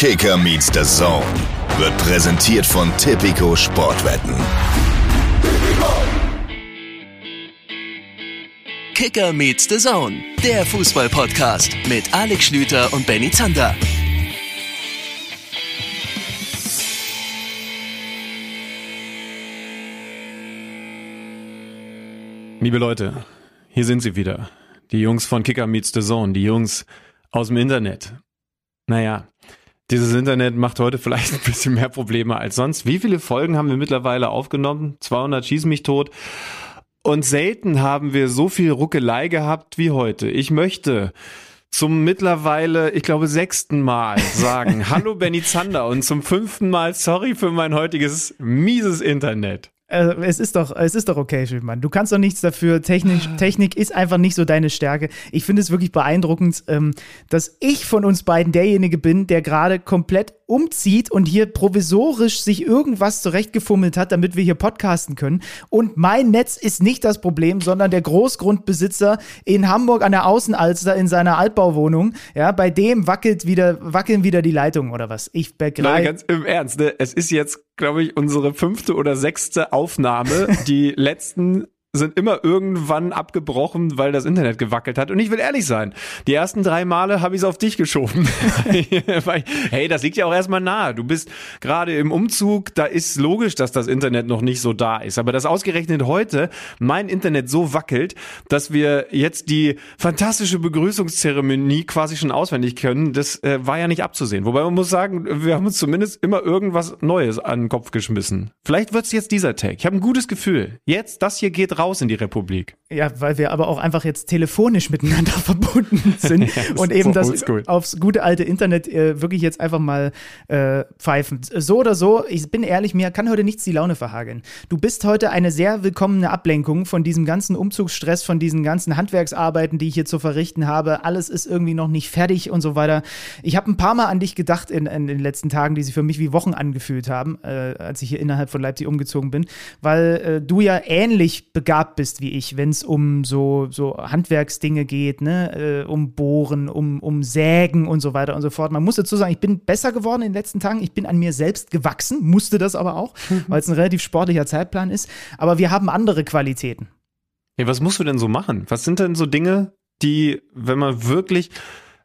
Kicker meets the Zone wird präsentiert von Tipico Sportwetten. Kicker meets the Zone, der Fußball-Podcast mit Alex Schlüter und Benny Zander. Liebe Leute, hier sind sie wieder. Die Jungs von Kicker meets the Zone, die Jungs aus dem Internet. Naja, dieses Internet macht heute vielleicht ein bisschen mehr Probleme als sonst. Wie viele Folgen haben wir mittlerweile aufgenommen? 200 schieß mich tot. Und selten haben wir so viel Ruckelei gehabt wie heute. Ich möchte zum mittlerweile, ich glaube, sechsten Mal sagen, hallo Benny Zander und zum fünften Mal sorry für mein heutiges mieses Internet. Äh, es ist doch, es ist doch okay, Schildmann. Du kannst doch nichts dafür. Technik, Technik ist einfach nicht so deine Stärke. Ich finde es wirklich beeindruckend, ähm, dass ich von uns beiden derjenige bin, der gerade komplett umzieht und hier provisorisch sich irgendwas zurechtgefummelt hat, damit wir hier podcasten können. Und mein Netz ist nicht das Problem, sondern der Großgrundbesitzer in Hamburg an der Außenalster in seiner Altbauwohnung. Ja, bei dem wackelt wieder, wackeln wieder die Leitungen oder was. Ich begreife. Ganz im Ernst, ne? Es ist jetzt, glaube ich, unsere fünfte oder sechste Aufnahme. Die letzten sind immer irgendwann abgebrochen, weil das Internet gewackelt hat. Und ich will ehrlich sein, die ersten drei Male habe ich es auf dich geschoben. hey, das liegt ja auch erstmal nahe. Du bist gerade im Umzug, da ist logisch, dass das Internet noch nicht so da ist. Aber dass ausgerechnet heute mein Internet so wackelt, dass wir jetzt die fantastische Begrüßungszeremonie quasi schon auswendig können, das äh, war ja nicht abzusehen. Wobei man muss sagen, wir haben uns zumindest immer irgendwas Neues an den Kopf geschmissen. Vielleicht wird es jetzt dieser Tag. Ich habe ein gutes Gefühl. Jetzt, das hier geht raus in die Republik. Ja, weil wir aber auch einfach jetzt telefonisch miteinander verbunden sind ja, und eben so das aufs gute alte Internet äh, wirklich jetzt einfach mal äh, pfeifen. So oder so, ich bin ehrlich, mir kann heute nichts die Laune verhageln. Du bist heute eine sehr willkommene Ablenkung von diesem ganzen Umzugsstress, von diesen ganzen Handwerksarbeiten, die ich hier zu verrichten habe. Alles ist irgendwie noch nicht fertig und so weiter. Ich habe ein paar Mal an dich gedacht in, in, den letzten Tagen, die sich für mich wie Wochen angefühlt haben, äh, als ich hier innerhalb von Leipzig umgezogen bin, weil äh, du ja ähnlich begabt bist wie ich, wenn es um so, so Handwerksdinge geht, ne, äh, um Bohren, um, um Sägen und so weiter und so fort. Man muss dazu sagen, ich bin besser geworden in den letzten Tagen. Ich bin an mir selbst gewachsen, musste das aber auch, weil es ein relativ sportlicher Zeitplan ist. Aber wir haben andere Qualitäten. Ja, was musst du denn so machen? Was sind denn so Dinge, die, wenn man wirklich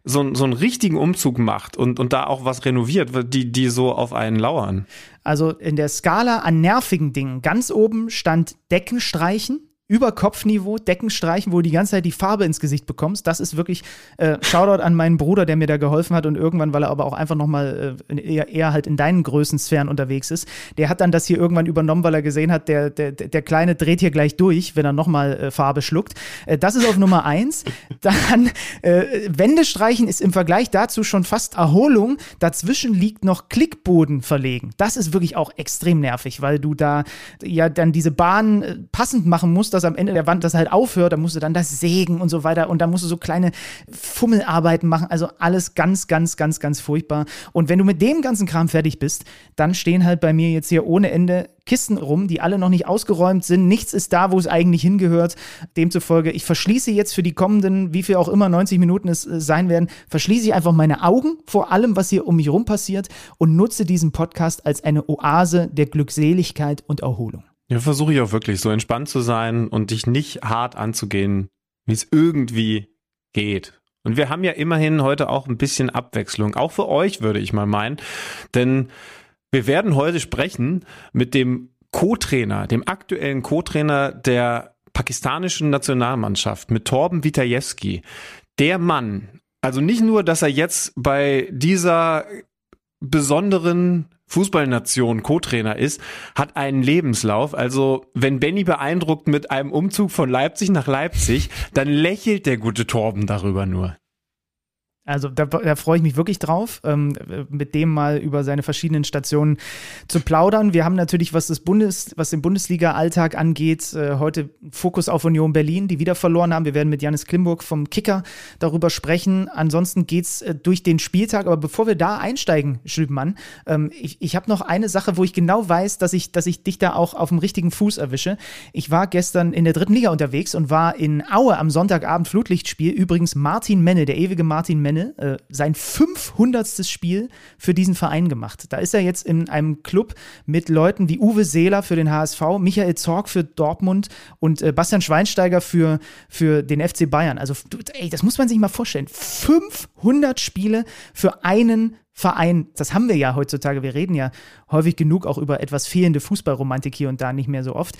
so, so einen richtigen Umzug macht und, und da auch was renoviert, die, die so auf einen lauern? Also in der Skala an nervigen Dingen ganz oben stand Decken streichen über Kopfniveau Decken streichen, wo du die ganze Zeit die Farbe ins Gesicht bekommst. Das ist wirklich äh, Shoutout an meinen Bruder, der mir da geholfen hat und irgendwann, weil er aber auch einfach nochmal äh, eher, eher halt in deinen Größensphären unterwegs ist, der hat dann das hier irgendwann übernommen, weil er gesehen hat, der, der, der Kleine dreht hier gleich durch, wenn er nochmal äh, Farbe schluckt. Äh, das ist auf Nummer eins. Dann äh, Wände streichen ist im Vergleich dazu schon fast Erholung. Dazwischen liegt noch Klickboden verlegen. Das ist wirklich auch extrem nervig, weil du da ja dann diese Bahn äh, passend machen musst, dass dass am Ende der Wand das halt aufhört, dann musst du dann das sägen und so weiter und dann musst du so kleine Fummelarbeiten machen. Also alles ganz, ganz, ganz, ganz furchtbar. Und wenn du mit dem ganzen Kram fertig bist, dann stehen halt bei mir jetzt hier ohne Ende Kisten rum, die alle noch nicht ausgeräumt sind. Nichts ist da, wo es eigentlich hingehört. Demzufolge, ich verschließe jetzt für die kommenden, wie viel auch immer 90 Minuten es äh, sein werden, verschließe ich einfach meine Augen vor allem, was hier um mich rum passiert und nutze diesen Podcast als eine Oase der Glückseligkeit und Erholung. Ja, versuche ich auch wirklich so entspannt zu sein und dich nicht hart anzugehen, wie es irgendwie geht. Und wir haben ja immerhin heute auch ein bisschen Abwechslung, auch für euch würde ich mal meinen, denn wir werden heute sprechen mit dem Co-Trainer, dem aktuellen Co-Trainer der pakistanischen Nationalmannschaft, mit Torben Witajewski. Der Mann, also nicht nur, dass er jetzt bei dieser besonderen Fußballnation Co-Trainer ist, hat einen Lebenslauf. Also wenn Benny beeindruckt mit einem Umzug von Leipzig nach Leipzig, dann lächelt der gute Torben darüber nur. Also da, da freue ich mich wirklich drauf, ähm, mit dem mal über seine verschiedenen Stationen zu plaudern. Wir haben natürlich, was das Bundes, was den Bundesliga-Alltag angeht, äh, heute Fokus auf Union Berlin, die wieder verloren haben. Wir werden mit Janis Klimburg vom Kicker darüber sprechen. Ansonsten geht's äh, durch den Spieltag. Aber bevor wir da einsteigen, Schülmann, ähm, ich, ich habe noch eine Sache, wo ich genau weiß, dass ich, dass ich dich da auch auf dem richtigen Fuß erwische. Ich war gestern in der dritten Liga unterwegs und war in Aue am Sonntagabend Flutlichtspiel. Übrigens Martin Menne, der ewige Martin Menne nenne, äh, sein 500. Spiel für diesen Verein gemacht. Da ist er jetzt in einem Club mit Leuten wie Uwe Seeler für den HSV, Michael Zorg für Dortmund und äh, Bastian Schweinsteiger für, für den FC Bayern. Also, ey, das muss man sich mal vorstellen. 500 Spiele für einen Verein, das haben wir ja heutzutage, wir reden ja häufig genug auch über etwas fehlende Fußballromantik hier und da, nicht mehr so oft.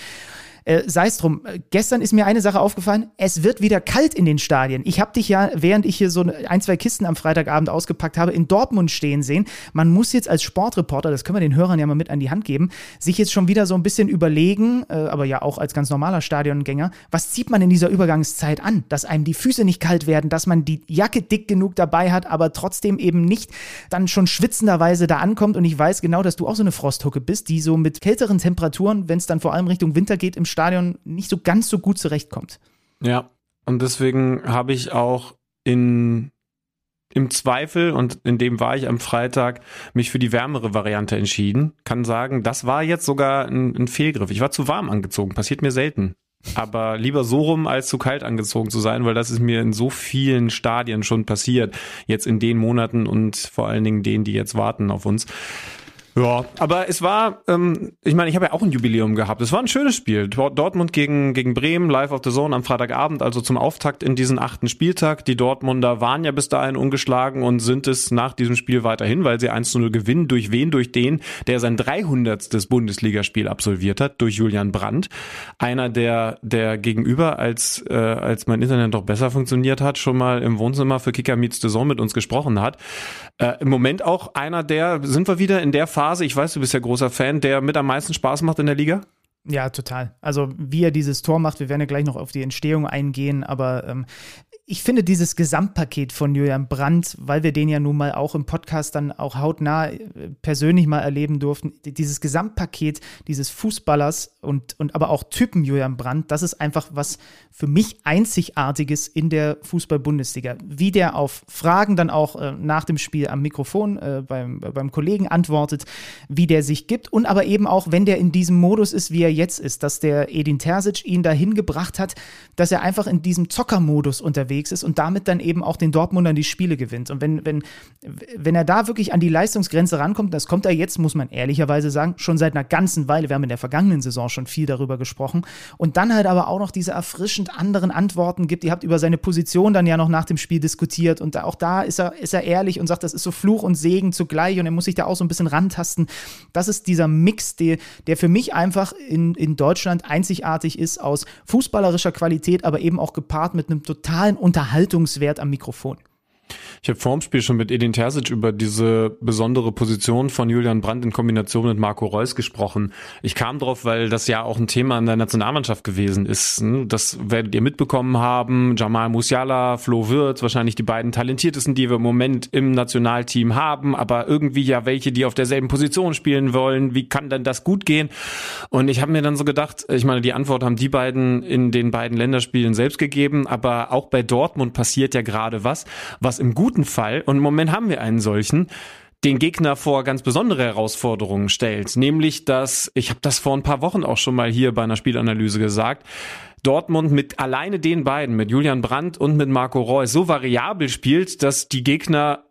Äh, Sei es drum, gestern ist mir eine Sache aufgefallen, es wird wieder kalt in den Stadien. Ich habe dich ja, während ich hier so ein, zwei Kisten am Freitagabend ausgepackt habe, in Dortmund stehen sehen. Man muss jetzt als Sportreporter, das können wir den Hörern ja mal mit an die Hand geben, sich jetzt schon wieder so ein bisschen überlegen, äh, aber ja auch als ganz normaler Stadiongänger, was zieht man in dieser Übergangszeit an? Dass einem die Füße nicht kalt werden, dass man die Jacke dick genug dabei hat, aber trotzdem eben nicht dann schon schwitzenderweise da ankommt. Und ich weiß genau, dass du auch so eine Frosthucke bist, die so mit kälteren Temperaturen, wenn es dann vor allem Richtung Winter geht, im Stadion nicht so ganz so gut zurechtkommt. Ja, und deswegen habe ich auch in im Zweifel, und in dem war ich am Freitag, mich für die wärmere Variante entschieden. Kann sagen, das war jetzt sogar ein, ein Fehlgriff. Ich war zu warm angezogen, passiert mir selten. Aber lieber so rum, als zu kalt angezogen zu sein, weil das ist mir in so vielen Stadien schon passiert. Jetzt in den Monaten und vor allen Dingen denen, die jetzt warten auf uns. Ja, aber es war, ähm, ich meine, ich habe ja auch ein Jubiläum gehabt. Es war ein schönes Spiel. Dortmund gegen, gegen Bremen, live auf the Zone am Freitagabend, also zum Auftakt in diesen achten Spieltag. Die Dortmunder waren ja bis dahin ungeschlagen und sind es nach diesem Spiel weiterhin, weil sie 1-0 gewinnen. Durch wen? Durch den, der sein 300. Bundesligaspiel absolviert hat, durch Julian Brandt. Einer, der, der gegenüber, als, äh, als mein Internet doch besser funktioniert hat, schon mal im Wohnzimmer für Kicker Meets the Zone mit uns gesprochen hat. Äh, Im Moment auch einer der, sind wir wieder in der Phase, Phase, ich weiß, du bist ja großer Fan, der mit am meisten Spaß macht in der Liga? Ja, total. Also wie er dieses Tor macht, wir werden ja gleich noch auf die Entstehung eingehen, aber ähm, ich finde dieses Gesamtpaket von Julian Brandt, weil wir den ja nun mal auch im Podcast dann auch hautnah äh, persönlich mal erleben durften, dieses Gesamtpaket dieses Fußballers und, und aber auch Typen Julian Brandt, das ist einfach was für mich Einzigartiges in der Fußball-Bundesliga. Wie der auf Fragen dann auch äh, nach dem Spiel am Mikrofon äh, beim, beim Kollegen antwortet, wie der sich gibt und aber eben auch, wenn der in diesem Modus ist, wie er jetzt ist, dass der Edin Terzic ihn dahin gebracht hat, dass er einfach in diesem Zockermodus unterwegs unterwegs ist und damit dann eben auch den Dortmundern die Spiele gewinnt. Und wenn, wenn, wenn er da wirklich an die Leistungsgrenze rankommt, das kommt er jetzt, muss man ehrlicherweise sagen, schon seit einer ganzen Weile. Wir haben in der vergangenen Saison schon viel darüber gesprochen. Und dann halt aber auch noch diese erfrischend anderen Antworten gibt. Ihr habt über seine Position dann ja noch nach dem Spiel diskutiert und auch da ist er, ist er ehrlich und sagt, das ist so Fluch und Segen zugleich und er muss sich da auch so ein bisschen rantasten. Das ist dieser Mix, der, der für mich einfach in, in Deutschland einzigartig ist aus fußballerischer Qualität, aber eben auch gepaart mit einem totalen Unterhaltungswert am Mikrofon. Ich habe vorm Spiel schon mit Edin Terzic über diese besondere Position von Julian Brandt in Kombination mit Marco Reus gesprochen. Ich kam drauf, weil das ja auch ein Thema in der Nationalmannschaft gewesen ist. Ne? Das werdet ihr mitbekommen haben. Jamal Musiala, Flo Wirtz, wahrscheinlich die beiden talentiertesten, die wir im Moment im Nationalteam haben, aber irgendwie ja welche, die auf derselben Position spielen wollen. Wie kann denn das gut gehen? Und ich habe mir dann so gedacht, ich meine, die Antwort haben die beiden in den beiden Länderspielen selbst gegeben, aber auch bei Dortmund passiert ja gerade was, was im guten guten Fall, und im Moment haben wir einen solchen, den Gegner vor ganz besondere Herausforderungen stellt. Nämlich, dass, ich habe das vor ein paar Wochen auch schon mal hier bei einer Spielanalyse gesagt, Dortmund mit alleine den beiden, mit Julian Brandt und mit Marco Reus, so variabel spielt, dass die Gegner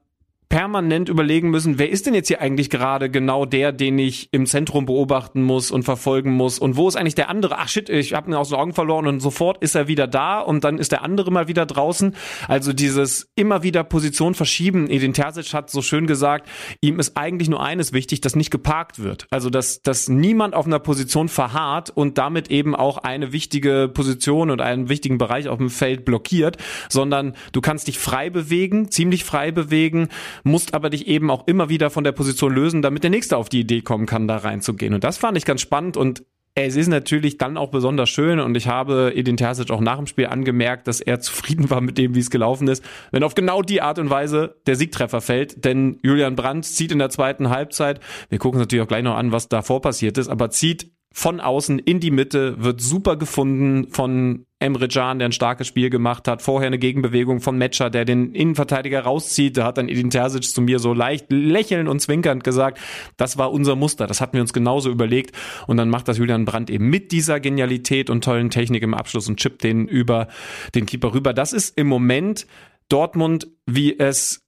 permanent überlegen müssen, wer ist denn jetzt hier eigentlich gerade genau der, den ich im Zentrum beobachten muss und verfolgen muss und wo ist eigentlich der andere? Ach shit, ich habe ihn aus den Augen verloren und sofort ist er wieder da und dann ist der andere mal wieder draußen. Also dieses immer wieder Position verschieben. Edin Terzic hat so schön gesagt, ihm ist eigentlich nur eines wichtig, dass nicht geparkt wird. Also dass, dass niemand auf einer Position verharrt und damit eben auch eine wichtige Position und einen wichtigen Bereich auf dem Feld blockiert, sondern du kannst dich frei bewegen, ziemlich frei bewegen, musst aber dich eben auch immer wieder von der Position lösen, damit der Nächste auf die Idee kommen kann, da reinzugehen. Und das fand ich ganz spannend und es ist natürlich dann auch besonders schön und ich habe Edin Terzic auch nach dem Spiel angemerkt, dass er zufrieden war mit dem, wie es gelaufen ist, wenn auf genau die Art und Weise der Siegtreffer fällt. Denn Julian Brandt zieht in der zweiten Halbzeit, wir gucken uns natürlich auch gleich noch an, was davor passiert ist, aber zieht von außen in die Mitte, wird super gefunden von Emre Can, der ein starkes Spiel gemacht hat. Vorher eine Gegenbewegung von Metscher, der den Innenverteidiger rauszieht. Da hat dann Edin Terzic zu mir so leicht lächelnd und zwinkernd gesagt, das war unser Muster, das hatten wir uns genauso überlegt. Und dann macht das Julian Brandt eben mit dieser Genialität und tollen Technik im Abschluss und chippt den über den Keeper rüber. Das ist im Moment Dortmund, wie es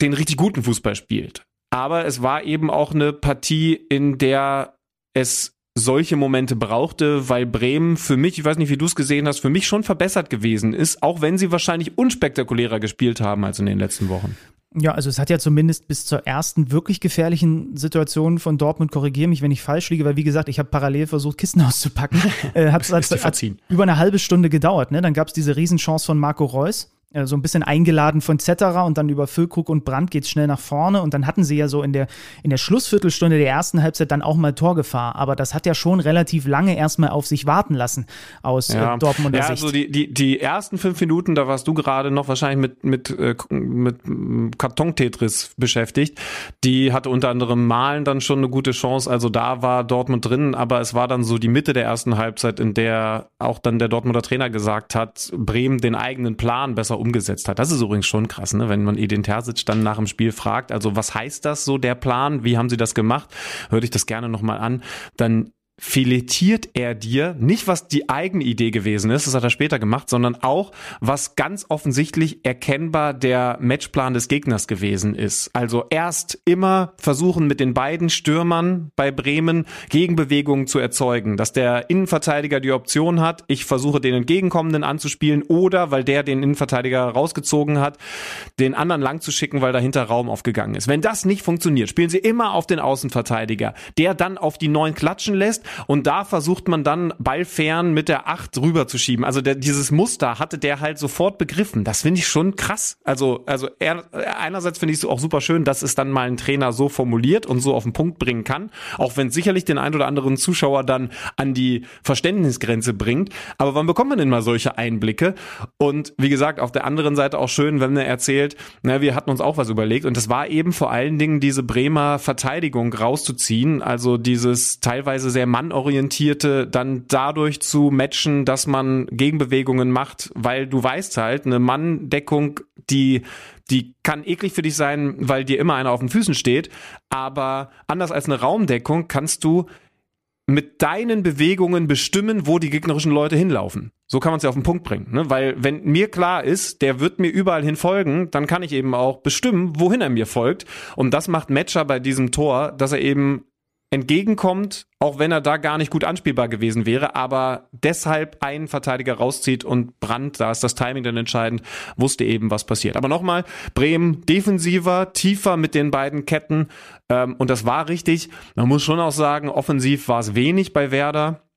den richtig guten Fußball spielt. Aber es war eben auch eine Partie, in der es solche Momente brauchte, weil Bremen für mich, ich weiß nicht, wie du es gesehen hast, für mich schon verbessert gewesen ist, auch wenn sie wahrscheinlich unspektakulärer gespielt haben als in den letzten Wochen. Ja, also es hat ja zumindest bis zur ersten wirklich gefährlichen Situation von Dortmund, korrigiere mich, wenn ich falsch liege, weil wie gesagt, ich habe parallel versucht, Kisten auszupacken. äh, hat es über eine halbe Stunde gedauert. Ne? Dann gab es diese Riesenchance von Marco Reus so ein bisschen eingeladen von Zetterer und dann über Füllkrug und Brandt geht es schnell nach vorne. Und dann hatten sie ja so in der, in der Schlussviertelstunde der ersten Halbzeit dann auch mal Torgefahr, aber das hat ja schon relativ lange erstmal auf sich warten lassen aus ja. äh, Dortmunder ja, Sicht. also die, die, die ersten fünf Minuten, da warst du gerade noch wahrscheinlich mit, mit, äh, mit Karton-Tetris beschäftigt, die hatte unter anderem Malen dann schon eine gute Chance, also da war Dortmund drin, aber es war dann so die Mitte der ersten Halbzeit, in der auch dann der Dortmunder Trainer gesagt hat, Bremen den eigenen Plan besser umgesetzt hat. Das ist übrigens schon krass, ne? wenn man Edin Terzic dann nach dem Spiel fragt, also was heißt das so, der Plan, wie haben sie das gemacht, hör ich das gerne nochmal an, dann filetiert er dir nicht, was die eigene Idee gewesen ist, das hat er später gemacht, sondern auch, was ganz offensichtlich erkennbar der Matchplan des Gegners gewesen ist. Also erst immer versuchen mit den beiden Stürmern bei Bremen Gegenbewegungen zu erzeugen, dass der Innenverteidiger die Option hat, ich versuche den entgegenkommenden anzuspielen oder, weil der den Innenverteidiger rausgezogen hat, den anderen lang zu schicken, weil dahinter Raum aufgegangen ist. Wenn das nicht funktioniert, spielen sie immer auf den Außenverteidiger, der dann auf die neuen klatschen lässt und da versucht man dann ballfern mit der Acht rüberzuschieben. Also der, dieses Muster hatte der halt sofort begriffen. Das finde ich schon krass. Also, also er, einerseits finde ich es auch super schön, dass es dann mal ein Trainer so formuliert und so auf den Punkt bringen kann. Auch wenn sicherlich den ein oder anderen Zuschauer dann an die Verständnisgrenze bringt. Aber wann bekommt man denn mal solche Einblicke? Und wie gesagt, auf der anderen Seite auch schön, wenn er erzählt, na, wir hatten uns auch was überlegt. Und das war eben vor allen Dingen diese Bremer Verteidigung rauszuziehen. Also dieses teilweise sehr mannorientierte dann dadurch zu matchen, dass man Gegenbewegungen macht, weil du weißt halt, eine Manndeckung, die die kann eklig für dich sein, weil dir immer einer auf den Füßen steht, aber anders als eine Raumdeckung kannst du mit deinen Bewegungen bestimmen, wo die gegnerischen Leute hinlaufen. So kann man es ja auf den Punkt bringen. Ne? Weil wenn mir klar ist, der wird mir überall hin folgen, dann kann ich eben auch bestimmen, wohin er mir folgt. Und das macht Matcher bei diesem Tor, dass er eben entgegenkommt, auch wenn er da gar nicht gut anspielbar gewesen wäre, aber deshalb einen Verteidiger rauszieht und Brandt, da ist das Timing dann entscheidend, wusste eben, was passiert. Aber nochmal, Bremen defensiver, tiefer mit den beiden Ketten ähm, und das war richtig. Man muss schon auch sagen, offensiv war es wenig bei Werder.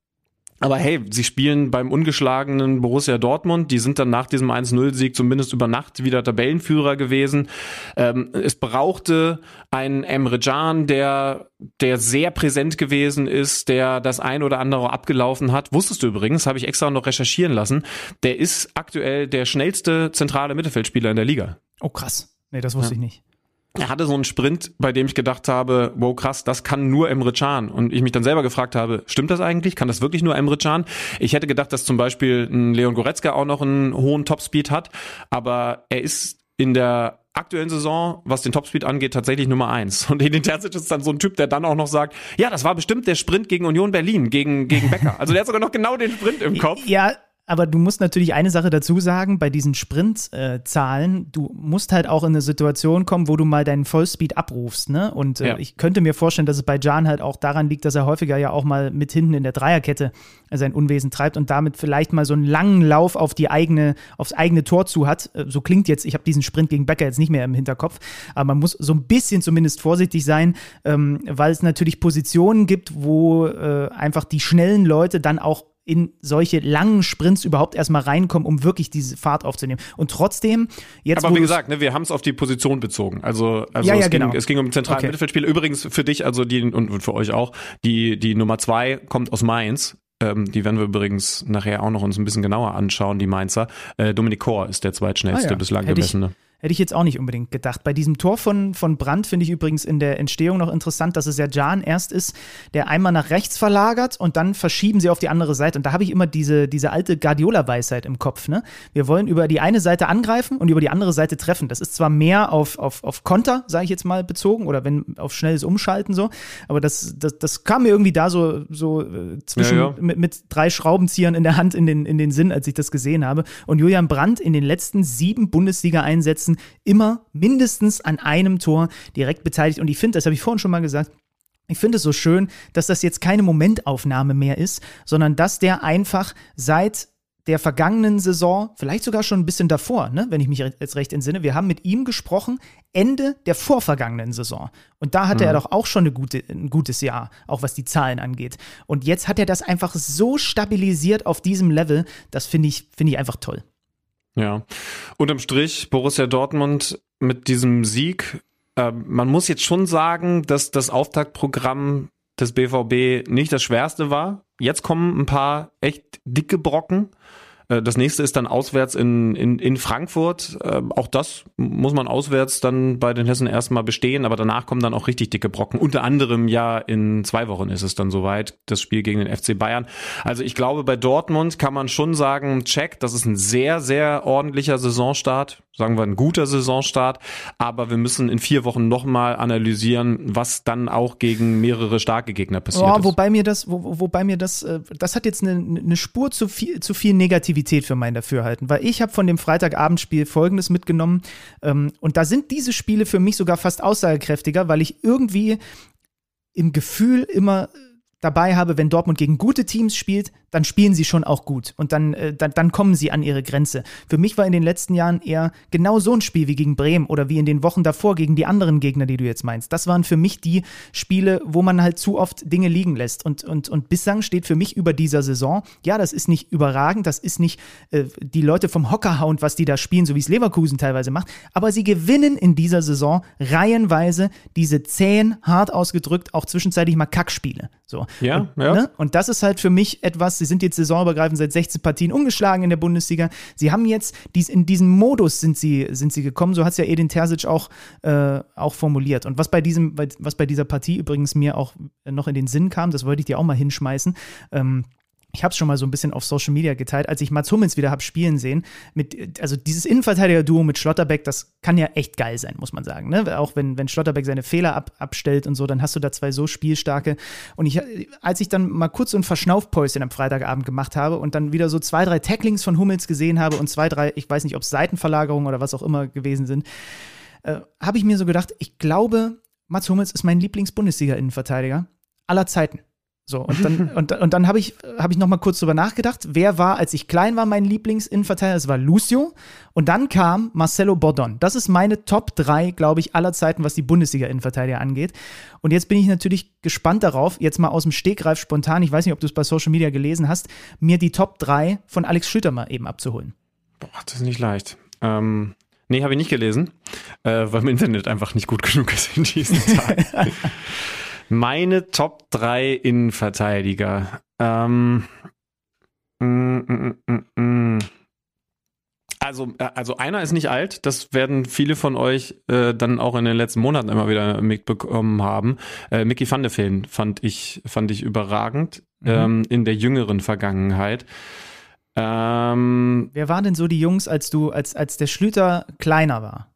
Aber hey, sie spielen beim ungeschlagenen Borussia Dortmund. Die sind dann nach diesem 1-0-Sieg zumindest über Nacht wieder Tabellenführer gewesen. Ähm, es brauchte einen Emre Can, der, der sehr präsent gewesen ist, der das ein oder andere abgelaufen hat. Wusstest du übrigens, habe ich extra noch recherchieren lassen. Der ist aktuell der schnellste zentrale Mittelfeldspieler in der Liga. Oh krass. Nee, das wusste ja. ich nicht er hatte so einen Sprint, bei dem ich gedacht habe, wow krass, das kann nur Emre Can. Und ich mich dann selber gefragt habe, stimmt das eigentlich? Kann das wirklich nur Emre Can? Ich hätte gedacht, dass zum Beispiel ein Leon Goretzka auch noch einen hohen Topspeed hat, aber er ist in der aktuellen Saison, was den Topspeed angeht, tatsächlich Nummer eins. Und Edin Terzic ist dann so ein Typ, der dann auch noch sagt, ja, das war bestimmt der Sprint gegen Union Berlin, gegen, gegen Becker. Also der hat sogar noch genau den Sprint im Kopf. Ja, aber du musst natürlich eine Sache dazu sagen, bei diesen Sprintzahlen, äh, du musst halt auch in eine Situation kommen, wo du mal deinen Vollspeed abrufst, ne? Und äh, ja. ich könnte mir vorstellen, dass es bei Jan halt auch daran liegt, dass er häufiger ja auch mal mit hinten in der Dreierkette sein Unwesen treibt und damit vielleicht mal so einen langen Lauf auf die eigene, aufs eigene Tor zu hat. Äh, so klingt jetzt, ich habe diesen Sprint gegen Becker jetzt nicht mehr im Hinterkopf, aber man muss so ein bisschen zumindest vorsichtig sein, ähm, weil es natürlich Positionen gibt, wo äh, einfach die schnellen Leute dann auch in solche langen Sprints überhaupt erstmal reinkommen, um wirklich diese Fahrt aufzunehmen. Und trotzdem, jetzt. Aber wie gesagt, ne, wir haben es auf die Position bezogen. Also, also ja, ja, es, ging, genau. es ging um zentralen okay. Mittelfeldspieler. Übrigens für dich, also die und für euch auch, die, die Nummer zwei kommt aus Mainz. Ähm, die werden wir übrigens nachher auch noch uns ein bisschen genauer anschauen, die Mainzer. Äh, Dominik Kor ist der zweitschnellste ah, ja. bislang Hätte gemessene. Ich Hätte ich jetzt auch nicht unbedingt gedacht. Bei diesem Tor von, von Brandt finde ich übrigens in der Entstehung noch interessant, dass es ja Jan erst ist, der einmal nach rechts verlagert und dann verschieben sie auf die andere Seite. Und da habe ich immer diese, diese alte Guardiola-Weisheit im Kopf. Ne? Wir wollen über die eine Seite angreifen und über die andere Seite treffen. Das ist zwar mehr auf, auf, auf Konter, sage ich jetzt mal, bezogen oder wenn auf schnelles Umschalten so, aber das, das, das kam mir irgendwie da so, so äh, zwischen ja, ja. Mit, mit drei Schraubenziehern in der Hand in den, in den Sinn, als ich das gesehen habe. Und Julian Brandt in den letzten sieben Bundesliga-Einsätzen Torschützen immer mindestens an einem Tor direkt beteiligt. Und ich finde, das habe ich vorhin schon mal gesagt, ich finde es so schön, dass das jetzt keine Momentaufnahme mehr ist, sondern dass der einfach seit der vergangenen Saison, vielleicht sogar schon ein bisschen davor, ne, wenn ich mich jetzt recht entsinne, wir haben mit ihm gesprochen, Ende der vorvergangenen Saison. Und da hatte mhm. er doch auch schon gute, ein gutes Jahr, auch was die Zahlen angeht. Und jetzt hat er das einfach so stabilisiert auf diesem Level, das finde ich, finde ich einfach toll. Ja, unterm Strich, Borussia Dortmund mit diesem Sieg, äh, man muss jetzt schon sagen, dass das Auftaktprogramm des BVB nicht das schwerste war. Jetzt kommen ein paar echt dicke Brocken. Äh, das nächste ist dann auswärts in, in, in Frankfurt. Äh, auch das muss man auswärts dann bei den Hessen erstmal bestehen, aber danach kommen dann auch richtig dicke Brocken. Unter anderem ja in zwei Wochen ist es dann soweit, das Spiel gegen den FC Bayern. Also ich glaube, bei Dortmund kann man schon sagen, check, das ist ein sehr, sehr ordentlicher Saisonstart sagen wir, ein guter Saisonstart. Aber wir müssen in vier Wochen nochmal analysieren, was dann auch gegen mehrere starke Gegner passiert oh, wobei Mir das, wo, wobei mir das, äh, das hat jetzt eine, eine Spur zu viel, zu viel Negativität für mein Dafürhalten. Weil ich habe von dem Freitagabendspiel Folgendes mitgenommen. Ähm, und da sind diese Spiele für mich sogar fast aussagekräftiger, weil ich irgendwie im Gefühl immer dabei habe, wenn Dortmund gegen gute Teams spielt, dann spielen sie schon auch gut und dann, äh, dann, dann kommen sie an ihre Grenze. Für mich war in den letzten Jahren eher genau so ein Spiel wie gegen Bremen oder wie in den Wochen davor gegen die anderen Gegner, die du jetzt meinst. Das waren für mich die Spiele, wo man halt zu oft Dinge liegen lässt. Und, und, und Bissang steht für mich über dieser Saison. Ja, das ist nicht überragend, das ist nicht äh, die Leute vom Hockerhound, was die da spielen, so wie es Leverkusen teilweise macht, aber sie gewinnen in dieser Saison reihenweise diese zähen, hart ausgedrückt, auch zwischenzeitlich mal Kackspiele. So. Ja, und, ja. Ne? und das ist halt für mich etwas, sie sind jetzt saisonübergreifend seit 16 Partien ungeschlagen in der Bundesliga. Sie haben jetzt, dies, in diesen Modus sind sie, sind sie gekommen, so hat es ja Edin Terzic auch, äh, auch formuliert. Und was bei, diesem, was bei dieser Partie übrigens mir auch noch in den Sinn kam, das wollte ich dir auch mal hinschmeißen, ähm, ich habe es schon mal so ein bisschen auf Social Media geteilt, als ich Mats Hummels wieder habe spielen sehen. Mit, also dieses Innenverteidiger-Duo mit Schlotterbeck, das kann ja echt geil sein, muss man sagen. Ne? Auch wenn, wenn Schlotterbeck seine Fehler ab, abstellt und so, dann hast du da zwei so spielstarke. Und ich, als ich dann mal kurz so ein Verschnaufpäuschen am Freitagabend gemacht habe und dann wieder so zwei, drei Tacklings von Hummels gesehen habe und zwei, drei, ich weiß nicht, ob es Seitenverlagerungen oder was auch immer gewesen sind, äh, habe ich mir so gedacht, ich glaube, Mats Hummels ist mein Lieblings-Bundesliga-Innenverteidiger aller Zeiten. So, und dann, und, und dann habe ich, hab ich noch mal kurz drüber nachgedacht, wer war, als ich klein war, mein Lieblingsinnenverteidiger? Das war Lucio. Und dann kam Marcelo Bordon. Das ist meine Top 3, glaube ich, aller Zeiten, was die Bundesliga-Innenverteidiger angeht. Und jetzt bin ich natürlich gespannt darauf, jetzt mal aus dem Stegreif spontan, ich weiß nicht, ob du es bei Social Media gelesen hast, mir die Top 3 von Alex Schütter mal eben abzuholen. Boah, das ist nicht leicht. Ähm, nee, habe ich nicht gelesen, äh, weil mein Internet einfach nicht gut genug ist in diesen Tagen. Meine Top 3 Innenverteidiger. Ähm, mm, mm, mm, mm, also, äh, also einer ist nicht alt, das werden viele von euch äh, dann auch in den letzten Monaten immer wieder mitbekommen haben. Äh, Mickey van de Ven fand ich, fand ich überragend mhm. ähm, in der jüngeren Vergangenheit. Ähm, Wer waren denn so die Jungs, als du, als, als der Schlüter kleiner war?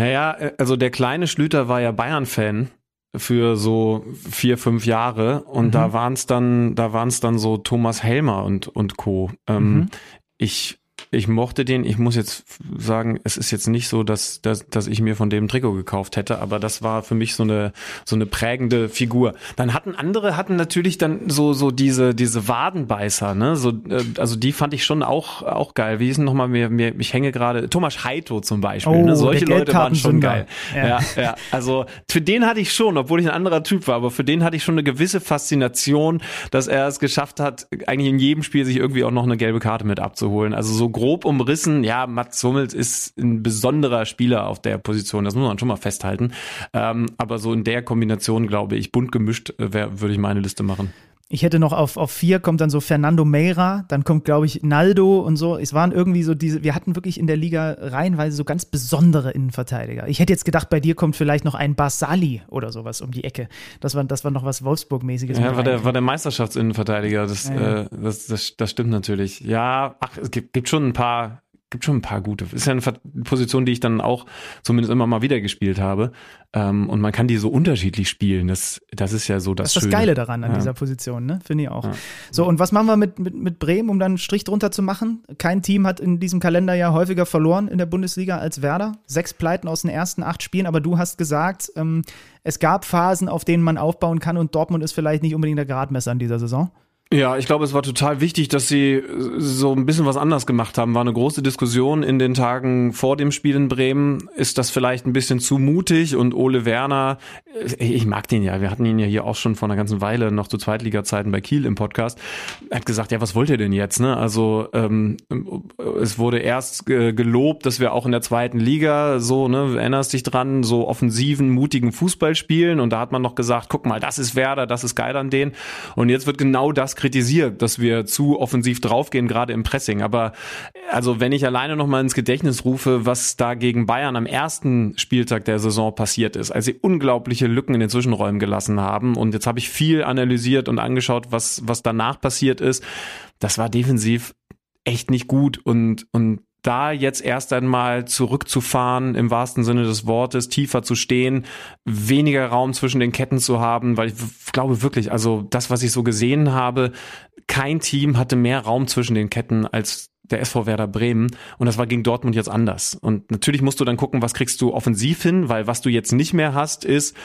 Naja, äh, also der kleine Schlüter war ja Bayern-Fan für so vier, fünf Jahre und mhm. da waren es dann, da waren es dann so Thomas Helmer und, und Co. Ähm, mhm. Ich ich mochte den. Ich muss jetzt sagen, es ist jetzt nicht so, dass, dass, dass ich mir von dem Trikot gekauft hätte, aber das war für mich so eine, so eine prägende Figur. Dann hatten andere hatten natürlich dann so, so diese, diese Wadenbeißer, ne? So, äh, also die fand ich schon auch, auch geil. Wie denn nochmal mir, mir, ich hänge gerade, Thomas Heito zum Beispiel, ne? oh, ne? Solche Leute waren schon geil. Ja. ja, ja. Also für den hatte ich schon, obwohl ich ein anderer Typ war, aber für den hatte ich schon eine gewisse Faszination, dass er es geschafft hat, eigentlich in jedem Spiel sich irgendwie auch noch eine gelbe Karte mit abzuholen. Also so grob umrissen, ja, Mats Hummels ist ein besonderer Spieler auf der Position, das muss man schon mal festhalten. Ähm, aber so in der Kombination, glaube ich, bunt gemischt, äh, würde ich meine Liste machen. Ich hätte noch auf, auf vier kommt dann so Fernando Meira, dann kommt, glaube ich, Naldo und so. Es waren irgendwie so diese, wir hatten wirklich in der Liga reihenweise so ganz besondere Innenverteidiger. Ich hätte jetzt gedacht, bei dir kommt vielleicht noch ein Barsali oder sowas um die Ecke. Das war, das war noch was Wolfsburg-mäßiges. Ja, war der, war der Meisterschaftsinnenverteidiger. Das, ja, ja. Äh, das, das, das stimmt natürlich. Ja, ach, es gibt, gibt schon ein paar gibt schon ein paar gute. Ist ja eine Position, die ich dann auch zumindest immer mal wieder gespielt habe. Ähm, und man kann die so unterschiedlich spielen. Das, das ist ja so das Das ist das Schöne. Geile daran an Ja. dieser Position, ne? Finde ich auch. Ja. So, und was machen wir mit, mit, mit Bremen, um dann einen Strich drunter zu machen? Kein Team hat in diesem Kalenderjahr häufiger verloren in der Bundesliga als Werder. Sechs Pleiten aus den ersten acht Spielen, aber du hast gesagt, ähm, es gab Phasen, auf denen man aufbauen kann und Dortmund ist vielleicht nicht unbedingt der Gradmesser in dieser Saison. Ja, ich glaube, es war total wichtig, dass sie äh, so ein bisschen was anders gemacht haben. War eine große Diskussion in den Tagen vor dem Spiel in Bremen. Ist das vielleicht ein bisschen zu mutig? Und Ole Werner, äh, ich mag den ja. Wir hatten ihn ja hier auch schon vor einer ganzen Weile noch zu Zweitliga-Zeiten bei Kiel im Podcast. Er hat gesagt, ja, was wollt ihr denn jetzt? Ne? Also ähm, es wurde erst gelobt, dass wir auch in der zweiten Liga so, ne, erinnerst dich dran, so offensiven, mutigen Fußball spielen. Und da hat man noch gesagt, guck mal, das ist Werder, das ist geil an denen. Und jetzt wird genau das kritisiert, dass wir zu offensiv draufgehen, gerade im Pressing. Aber also wenn ich alleine noch mal ins Gedächtnis rufe, was da gegen Bayern am ersten Spieltag der Saison passiert ist, als sie unglaubliche Lücken in den Zwischenräumen gelassen haben. Und jetzt habe ich viel analysiert und angeschaut, was, was danach passiert ist. Das war defensiv echt nicht gut und, und da jetzt erst einmal zurückzufahren, im wahrsten Sinne des Wortes, tiefer zu stehen, weniger Raum zwischen den Ketten zu haben, weil ich glaube wirklich, also das, was ich so gesehen habe, kein Team hatte mehr Raum zwischen den Ketten als der SV Werder Bremen und das war gegen Dortmund jetzt anders. Und natürlich musst du dann gucken, was kriegst du offensiv hin, weil was du jetzt nicht mehr hast, ist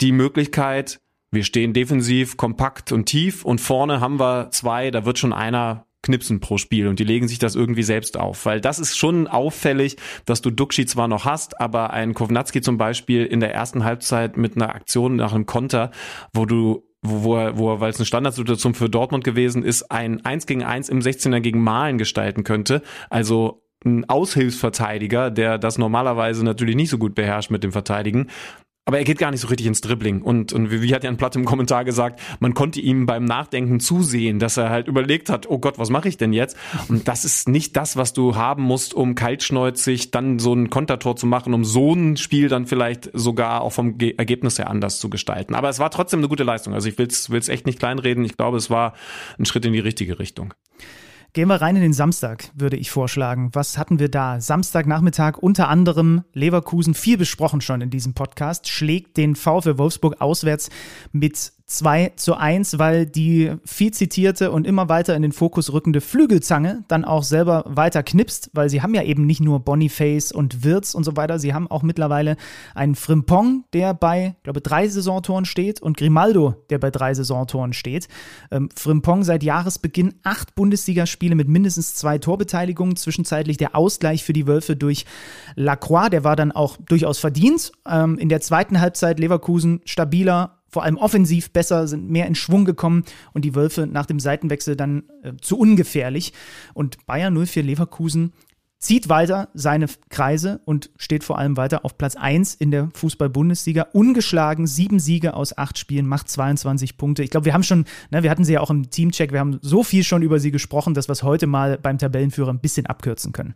die Möglichkeit, wir stehen defensiv, kompakt und tief und vorne haben wir zwei, da wird schon einer knipsen pro Spiel und die legen sich das irgendwie selbst auf, weil das ist schon auffällig, dass du Duxi zwar noch hast, aber ein Kovnatski zum Beispiel in der ersten Halbzeit mit einer Aktion nach einem Konter, wo du wo, wo er, wo er, weil es eine Standardsituation für Dortmund gewesen ist, ein 1 gegen 1 im 16er gegen Malen gestalten könnte. Also ein Aushilfsverteidiger, der das normalerweise natürlich nicht so gut beherrscht mit dem Verteidigen. Aber er geht gar nicht so richtig ins Dribbling. Und, und wie, hat Jan Platt im Kommentar gesagt, man konnte ihm beim Nachdenken zusehen, dass er halt überlegt hat, oh Gott, was mache ich denn jetzt? Und das ist nicht das, was du haben musst, um kaltschneuzig dann so ein Kontertor zu machen, um so ein Spiel dann vielleicht sogar auch vom Ge Ergebnis her anders zu gestalten. Aber es war trotzdem eine gute Leistung. Also ich will es echt nicht kleinreden. Ich glaube, es war ein Schritt in die richtige Richtung. Gehen wir rein in den Samstag, würde ich vorschlagen. Was hatten wir da? Samstagnachmittag unter anderem Leverkusen, viel besprochen schon in diesem Podcast, schlägt den VfL Wolfsburg auswärts mit 2 zu 1, weil die viel zitierte und immer weiter in den Fokus rückende Flügelzange dann auch selber weiter knipst, weil sie haben ja eben nicht nur Boniface und Wirtz und so weiter, sie haben auch mittlerweile einen Frimpong, der bei, glaube drei Saisontoren steht und Grimaldo, der bei drei Saisontoren steht. Ähm, Frimpong seit Jahresbeginn acht Bundesligaspiele mit mindestens zwei Torbeteiligungen, zwischenzeitlich der Ausgleich für die Wölfe durch Lacroix, der war dann auch durchaus verdient. Ähm, in der zweiten Halbzeit Leverkusen stabiler, vor allem offensiv besser, sind mehr in Schwung gekommen und die Wölfe nach dem Seitenwechsel dann äh, zu ungefährlich. Und Bayern 04 Leverkusen zieht weiter seine Kreise und steht vor allem weiter auf Platz 1 in der Fußball-Bundesliga. Ungeschlagen, sieben Siege aus acht Spielen, macht 22 Punkte. Ich glaube, wir haben schon, ne, wir hatten sie ja auch im Teamcheck, wir haben so viel schon über sie gesprochen, dass wir es heute mal beim Tabellenführer ein bisschen abkürzen können.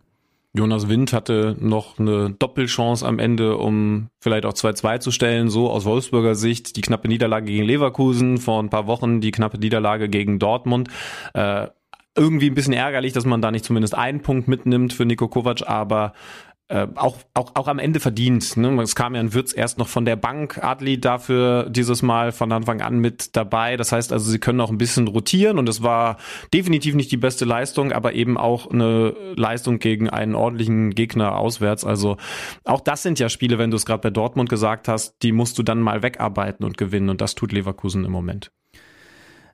Jonas Wind hatte noch eine Doppelchance am Ende, um vielleicht auch 2-2 zu stellen, so aus Wolfsburger Sicht. Die knappe Niederlage gegen Leverkusen, vor ein paar Wochen die knappe Niederlage gegen Dortmund. Äh, irgendwie ein bisschen ärgerlich, dass man da nicht zumindest einen Punkt mitnimmt für Nico Kovac, aber äh, auch, auch, auch am Ende verdient. Ne? Es kam ja ein Würz erst noch von der Bank, Adli dafür dieses Mal von Anfang an mit dabei. Das heißt also, sie können auch ein bisschen rotieren und es war definitiv nicht die beste Leistung, aber eben auch eine Leistung gegen einen ordentlichen Gegner auswärts. Also auch das sind ja Spiele, wenn du es gerade bei Dortmund gesagt hast, die musst du dann mal wegarbeiten und gewinnen und das tut Leverkusen im Moment.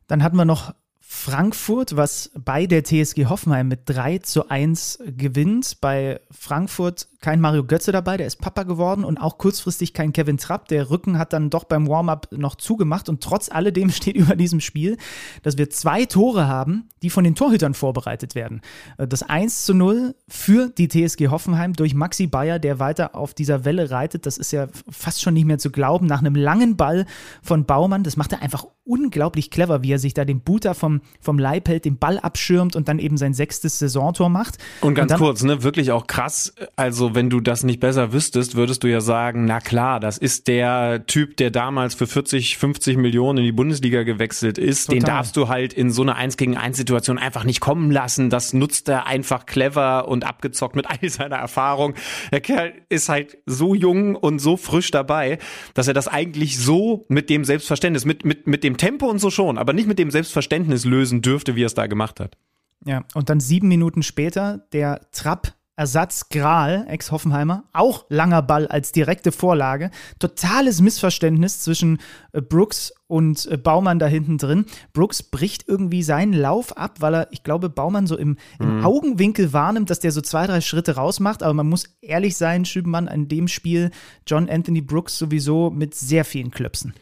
Dann hatten wir noch Frankfurt, was bei der TSG Hoffenheim mit 3 zu 1 gewinnt. Bei Frankfurt kein Mario Götze dabei, der ist Papa geworden und auch kurzfristig kein Kevin Trapp. Der Rücken hat dann doch beim Warm-up noch zugemacht und trotz alledem steht über diesem Spiel, dass wir zwei Tore haben, die von den Torhütern vorbereitet werden. Das 1 zu 0 für die TSG Hoffenheim durch Maxi Bayer, der weiter auf dieser Welle reitet. Das ist ja fast schon nicht mehr zu glauben. Nach einem langen Ball von Baumann, das macht er einfach unglaublich clever, wie er sich da den Buter vom, vom Leib hält, den Ball abschirmt und dann eben sein sechstes Saisontor macht. Und ganz dann, kurz, ne, wirklich auch krass. Also wenn du das nicht besser wüsstest, würdest du ja sagen, na klar, das ist der Typ, der damals für 40, 50 Millionen in die Bundesliga gewechselt ist. Total. Den darfst du halt in so einer 1 gegen 1 Situation einfach nicht kommen lassen. Das nutzt er einfach clever und abgezockt mit all seiner Erfahrung. Der Kerl ist halt so jung und so frisch dabei, dass er das eigentlich so mit dem Selbstverständnis, mit, mit, mit dem Tempo und so schon, aber nicht mit dem Selbstverständnis lösen dürfte, wie er es da gemacht hat. Ja, und dann sieben Minuten später der Trapp. Ersatz Gral, Ex-Hoffenheimer, auch langer Ball als direkte Vorlage. Totales Missverständnis zwischen äh, Brooks und äh, Baumann da hinten drin. Brooks bricht irgendwie seinen Lauf ab, weil er, ich glaube, Baumann so im, im Augenwinkel wahrnimmt, dass der so zwei, drei Schritte rausmacht. Aber man muss ehrlich sein, Schübenmann, an dem Spiel John Anthony Brooks sowieso mit sehr vielen Klöpsen.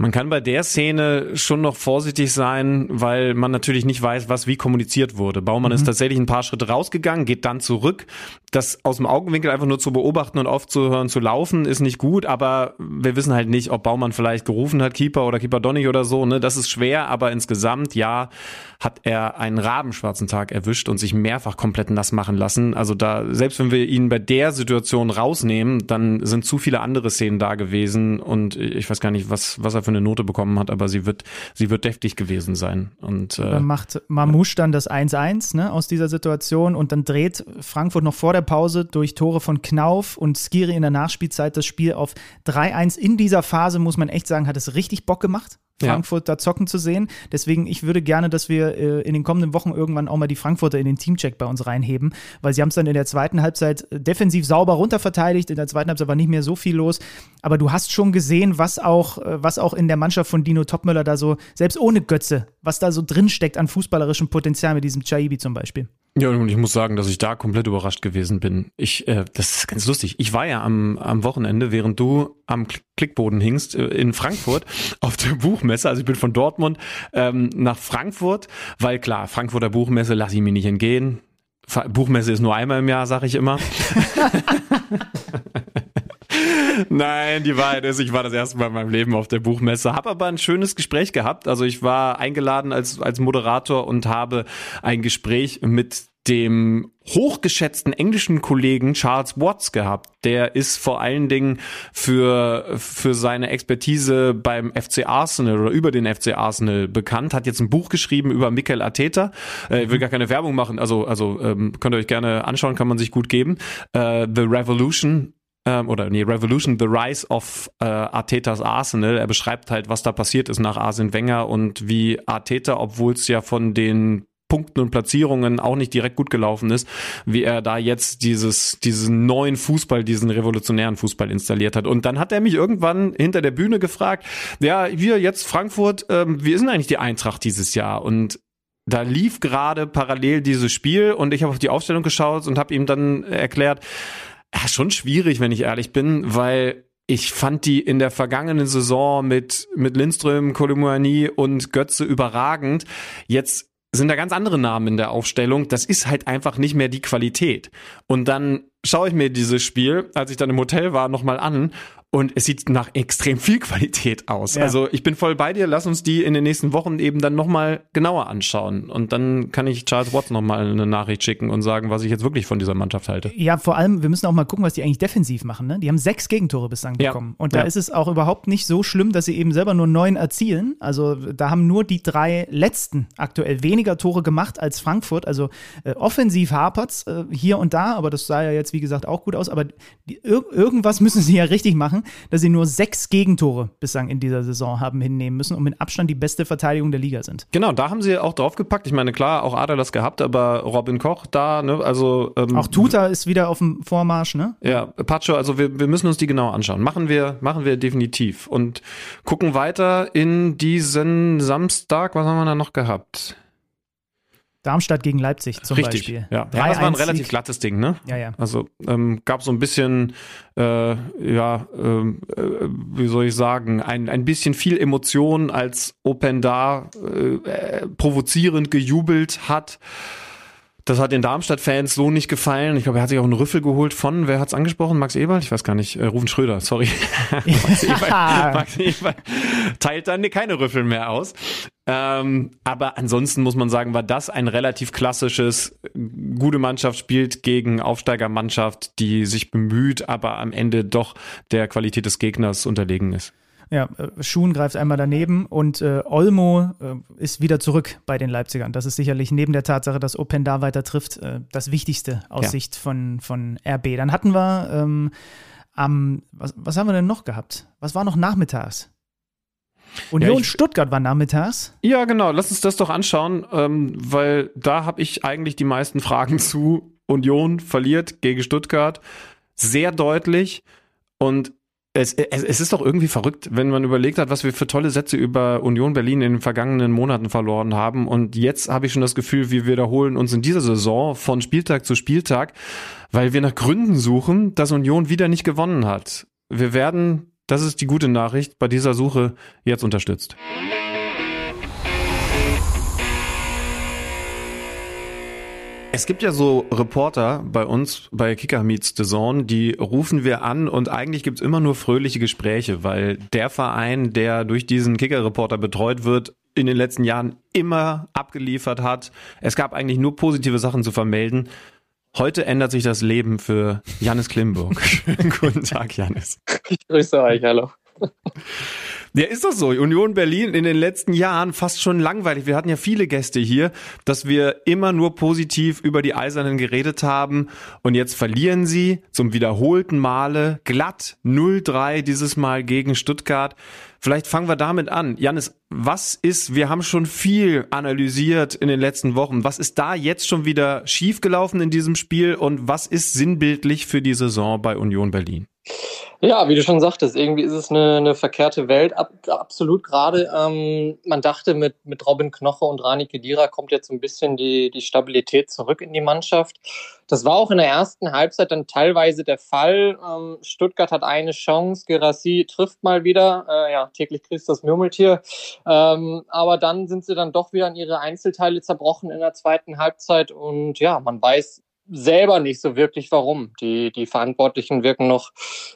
Man kann bei der Szene schon noch vorsichtig sein, weil man natürlich nicht weiß, was wie kommuniziert wurde. Baumann ist tatsächlich ein paar Schritte rausgegangen, geht dann zurück. Das aus dem Augenwinkel einfach nur zu beobachten und aufzuhören zu laufen, ist nicht gut, aber wir wissen halt nicht, ob Baumann vielleicht gerufen hat, Keeper oder Keeper Donnig oder so. Ne? Das ist schwer, aber insgesamt, ja, hat er einen rabenschwarzen Tag erwischt und sich mehrfach komplett nass machen lassen. Also da, selbst wenn wir ihn bei der Situation rausnehmen, dann sind zu viele andere Szenen da gewesen und ich weiß gar nicht, was, was er für eine Note bekommen hat, aber sie wird, sie wird deftig gewesen sein. Und äh, Dann macht Mamouche dann das 1-1 ne, aus dieser Situation und dann dreht Frankfurt noch vor der Pause durch Tore von Knauf und Skiri in der Nachspielzeit das Spiel auf 3-1. In dieser Phase, muss man echt sagen, hat es richtig Bock gemacht. Ja. Frankfurt da zocken zu sehen. Deswegen, ich würde gerne, dass wir äh, in den kommenden Wochen irgendwann auch mal die Frankfurter in den Teamcheck bei uns reinheben, weil sie haben es dann in der zweiten Halbzeit äh, defensiv sauber runterverteidigt. In der zweiten Halbzeit war nicht mehr so viel los. Aber du hast schon gesehen, was auch, äh, was auch in der Mannschaft von Dino Topmöller da so, selbst ohne Götze, was da so drinsteckt an fußballerischem Potenzial mit diesem Chaibi zum Beispiel. Ja, und ich muss sagen, dass ich da komplett überrascht gewesen bin. Ich, äh, das ist ganz lustig. Ich war ja am, am Wochenende, während du am Kl- Klickboden hingst, äh, in Frankfurt auf der Buchmesse. Also ich bin von Dortmund ähm, nach Frankfurt, weil klar, Frankfurter Buchmesse lasse ich mir nicht entgehen. Buchmesse ist nur einmal im Jahr, sag ich immer. Nein, die Wahrheit ist, ich war das erste Mal in meinem Leben auf der Buchmesse, habe aber ein schönes Gespräch gehabt. Also ich war eingeladen als, als Moderator und habe ein Gespräch mit dem hochgeschätzten englischen Kollegen Charles Watts gehabt. Der ist vor allen Dingen für, für seine Expertise beim FC Arsenal oder über den FC Arsenal bekannt, hat jetzt ein Buch geschrieben über Mikel Arteta. Äh, ich will gar keine Werbung machen, also, also ähm, könnt ihr euch gerne anschauen, kann man sich gut geben. Äh, The Revolution ähm, oder nee, Revolution, The Rise of äh, Artetas Arsenal. Er beschreibt halt, was da passiert ist nach Arsene Wenger und wie Arteta, obwohl es ja von den Punkten und Platzierungen auch nicht direkt gut gelaufen ist, wie er da jetzt dieses, diesen neuen Fußball, diesen revolutionären Fußball installiert hat. Und dann hat er mich irgendwann hinter der Bühne gefragt, ja, wir jetzt Frankfurt, ähm, wie ist denn eigentlich die Eintracht dieses Jahr? Und da lief gerade parallel dieses Spiel und ich habe auf die Aufstellung geschaut und habe ihm dann erklärt, ja, schon schwierig, wenn ich ehrlich bin, weil ich fand die in der vergangenen Saison mit, mit Lindström, Kolumani und Götze überragend. Jetzt sind da ganz andere Namen in der Aufstellung. Das ist halt einfach nicht mehr die Qualität. Und dann schaue ich mir dieses Spiel, als ich dann im Hotel war, nochmal an und es sieht nach extrem viel Qualität aus. Ja. Also ich bin voll bei dir. Lass uns die in den nächsten Wochen eben dann nochmal genauer anschauen. Und dann kann ich Charles Watts nochmal eine Nachricht schicken und sagen, was ich jetzt wirklich von dieser Mannschaft halte. Ja, vor allem, wir müssen auch mal gucken, was die eigentlich defensiv machen. Ne? Die haben sechs Gegentore bislang Ja. bekommen. Und da Ja. ist es auch überhaupt nicht so schlimm, dass sie eben selber nur neun erzielen. Also da haben nur die drei letzten aktuell weniger Tore gemacht als Frankfurt. Also äh, offensiv hapert's äh, hier und da, aber das sah ja jetzt, wie gesagt, auch gut aus. Aber die, ir irgendwas müssen sie ja richtig machen, dass sie nur sechs Gegentore bislang in dieser Saison haben hinnehmen müssen und mit Abstand die beste Verteidigung der Liga sind. Genau, da haben sie auch draufgepackt. Ich meine, klar, auch Adler das gehabt, aber Robin Koch da, ne, also ähm, Auch Tuta ist wieder auf dem Vormarsch, ne? Ja, Pacho, also wir, wir müssen uns die genau anschauen. Machen wir, machen wir definitiv. Und gucken weiter in diesen Samstag. Was haben wir da noch gehabt? Darmstadt gegen Leipzig zum Richtig. Beispiel. Ja. ja, das war ein 3-1 relativ Sieg. glattes Ding, ne? Ja, ja. Also ähm, gab so ein bisschen, äh, ja, ähm, äh, wie soll ich sagen, ein, ein bisschen viel Emotion, als Open da äh, äh, provozierend gejubelt hat. Das hat den Darmstadt-Fans so nicht gefallen. Ich glaube, er hat sich auch einen Rüffel geholt von, wer hat's angesprochen? Max Eberl? Ich weiß gar nicht. Äh, Rufen Schröder, sorry. Max, Eberl, Max Eberl teilt dann keine Rüffel mehr aus. Ähm, aber ansonsten muss man sagen, war das ein relativ klassisches, gute Mannschaft spielt gegen Aufsteigermannschaft, die sich bemüht, aber am Ende doch der Qualität des Gegners unterlegen ist. Ja, äh, Schuhen greift einmal daneben und äh, Olmo äh, ist wieder zurück bei den Leipzigern. Das ist sicherlich neben der Tatsache, dass Openda weiter trifft, äh, das Wichtigste aus ja. Sicht von, von RB. Dann hatten wir ähm, am, was, was haben wir denn noch gehabt? Was war noch nachmittags? Union ja, ich, Stuttgart war nachmittags. Ja, genau. Lass uns das doch anschauen, ähm, weil da habe ich eigentlich die meisten Fragen zu. Union verliert gegen Stuttgart sehr deutlich und es, es, es, ist doch irgendwie verrückt, wenn man überlegt hat, was wir für tolle Sätze über Union Berlin in den vergangenen Monaten verloren haben. Und jetzt habe ich schon das Gefühl, wir wiederholen uns in dieser Saison von Spieltag zu Spieltag, weil wir nach Gründen suchen, dass Union wieder nicht gewonnen hat. Wir werden, das ist die gute Nachricht, bei dieser Suche jetzt unterstützt. Es gibt ja so Reporter bei uns bei Kicker Meets the Zone, die rufen wir an und eigentlich gibt's immer nur fröhliche Gespräche, weil der Verein, der durch diesen Kicker-Reporter betreut wird, in den letzten Jahren immer abgeliefert hat. Es gab eigentlich nur positive Sachen zu vermelden. Heute ändert sich das Leben für Janis Klimburg. Guten Tag, Janis. Ich grüße euch, hallo. Ja, ist das so. Union Berlin in den letzten Jahren fast schon langweilig. Wir hatten ja viele Gäste hier, dass wir immer nur positiv über die Eisernen geredet haben und jetzt verlieren sie zum wiederholten Male glatt 0-3 dieses Mal gegen Stuttgart. Vielleicht fangen wir damit an. Janis, was ist, wir haben schon viel analysiert in den letzten Wochen. Was ist da jetzt schon wieder schiefgelaufen in diesem Spiel und was ist sinnbildlich für die Saison bei Union Berlin? Ja, wie du schon sagtest, irgendwie ist es eine, eine verkehrte Welt, ab, absolut gerade. Ähm, man dachte, mit, mit Robin Knoche und Rani Kedira kommt jetzt ein bisschen die, die Stabilität zurück in die Mannschaft. Das war auch in der ersten Halbzeit dann teilweise der Fall. Ähm, Stuttgart hat eine Chance, Gerassi trifft mal wieder. Äh, ja, täglich grüßt das Murmeltier. Ähm, aber dann sind sie dann doch wieder in ihre Einzelteile zerbrochen in der zweiten Halbzeit und ja, man weiß selber nicht so wirklich, warum. Die, die Verantwortlichen wirken noch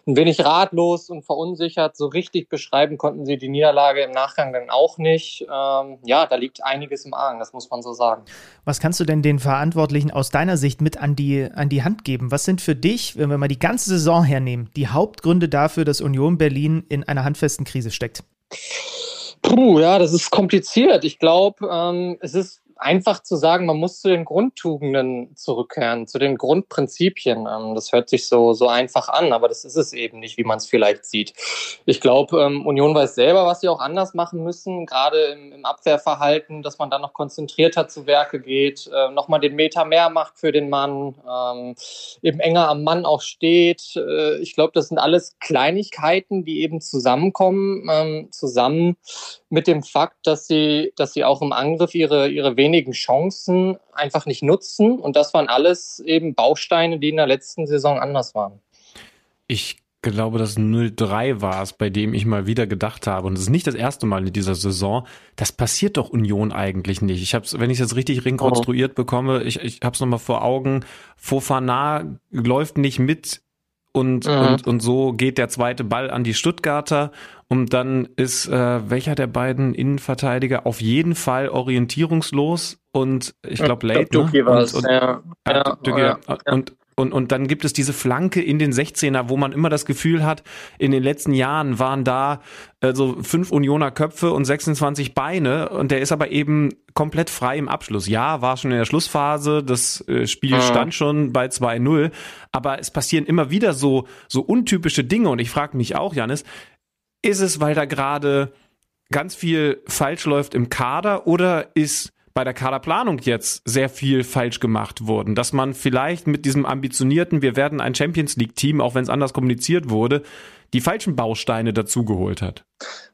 ein wenig ratlos und verunsichert. So richtig beschreiben konnten sie die Niederlage im Nachgang dann auch nicht. Ähm, ja, da liegt einiges im Argen, das muss man so sagen. Was kannst du denn den Verantwortlichen aus deiner Sicht mit an die, an die Hand geben? Was sind für dich, wenn wir mal die ganze Saison hernehmen, die Hauptgründe dafür, dass Union Berlin in einer handfesten Krise steckt? Puh, ja, das ist kompliziert. Ich glaube, ähm, es ist einfach zu sagen, man muss zu den Grundtugenden zurückkehren, zu den Grundprinzipien. Ähm, das hört sich so, so einfach an, aber das ist es eben nicht, wie man es vielleicht sieht. Ich glaube, ähm, Union weiß selber, was sie auch anders machen müssen, gerade im, im Abwehrverhalten, dass man da noch konzentrierter zu Werke geht, äh, nochmal den Meter mehr macht für den Mann, ähm, eben enger am Mann auch steht. Äh, ich glaube, das sind alles Kleinigkeiten, die eben zusammenkommen, zusammen mit dem Fakt, dass sie, dass sie auch im Angriff ihre, ihre wenigen Chancen einfach nicht nutzen. Und das waren alles eben Bausteine, die in der letzten Saison anders waren. Ich glaube, das 0-3 war es, bei dem ich mal wieder gedacht habe, und es ist nicht das erste Mal in dieser Saison, das passiert doch Union eigentlich nicht. Ich habe wenn ich es jetzt richtig rekonstruiert oh. bekomme, ich, ich habe es nochmal vor Augen, Fofana läuft nicht mit und, mhm. und, und so geht der zweite Ball an die Stuttgarter und dann ist äh, welcher der beiden Innenverteidiger auf jeden Fall orientierungslos und ich glaube. Duki ne? war es, ja. Ja, ja, ja. Und, und, und dann gibt es diese Flanke in den 16er, wo man immer das Gefühl hat, in den letzten Jahren waren da äh, so fünf Unioner Köpfe und 26 Beine. Und der ist aber eben komplett frei im Abschluss. Ja, war schon in der Schlussphase, das äh, Spiel stand schon bei 2-0, aber es passieren immer wieder so, so untypische Dinge. Und ich frage mich auch, Janis, ist es, weil da gerade ganz viel falsch läuft im Kader oder ist bei der Kaderplanung jetzt sehr viel falsch gemacht worden, dass man vielleicht mit diesem ambitionierten, wir werden ein Champions League Team, auch wenn es anders kommuniziert wurde, die falschen Bausteine dazugeholt hat.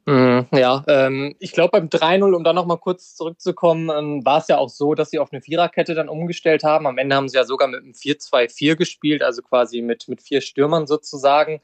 Mm, ja, ähm, ich glaube beim 3-0, um da nochmal kurz zurückzukommen, ähm, war es ja auch so, dass sie auf eine Viererkette dann umgestellt haben. Am Ende haben sie ja sogar mit einem 4-2-4 gespielt, also quasi mit, mit vier Stürmern sozusagen.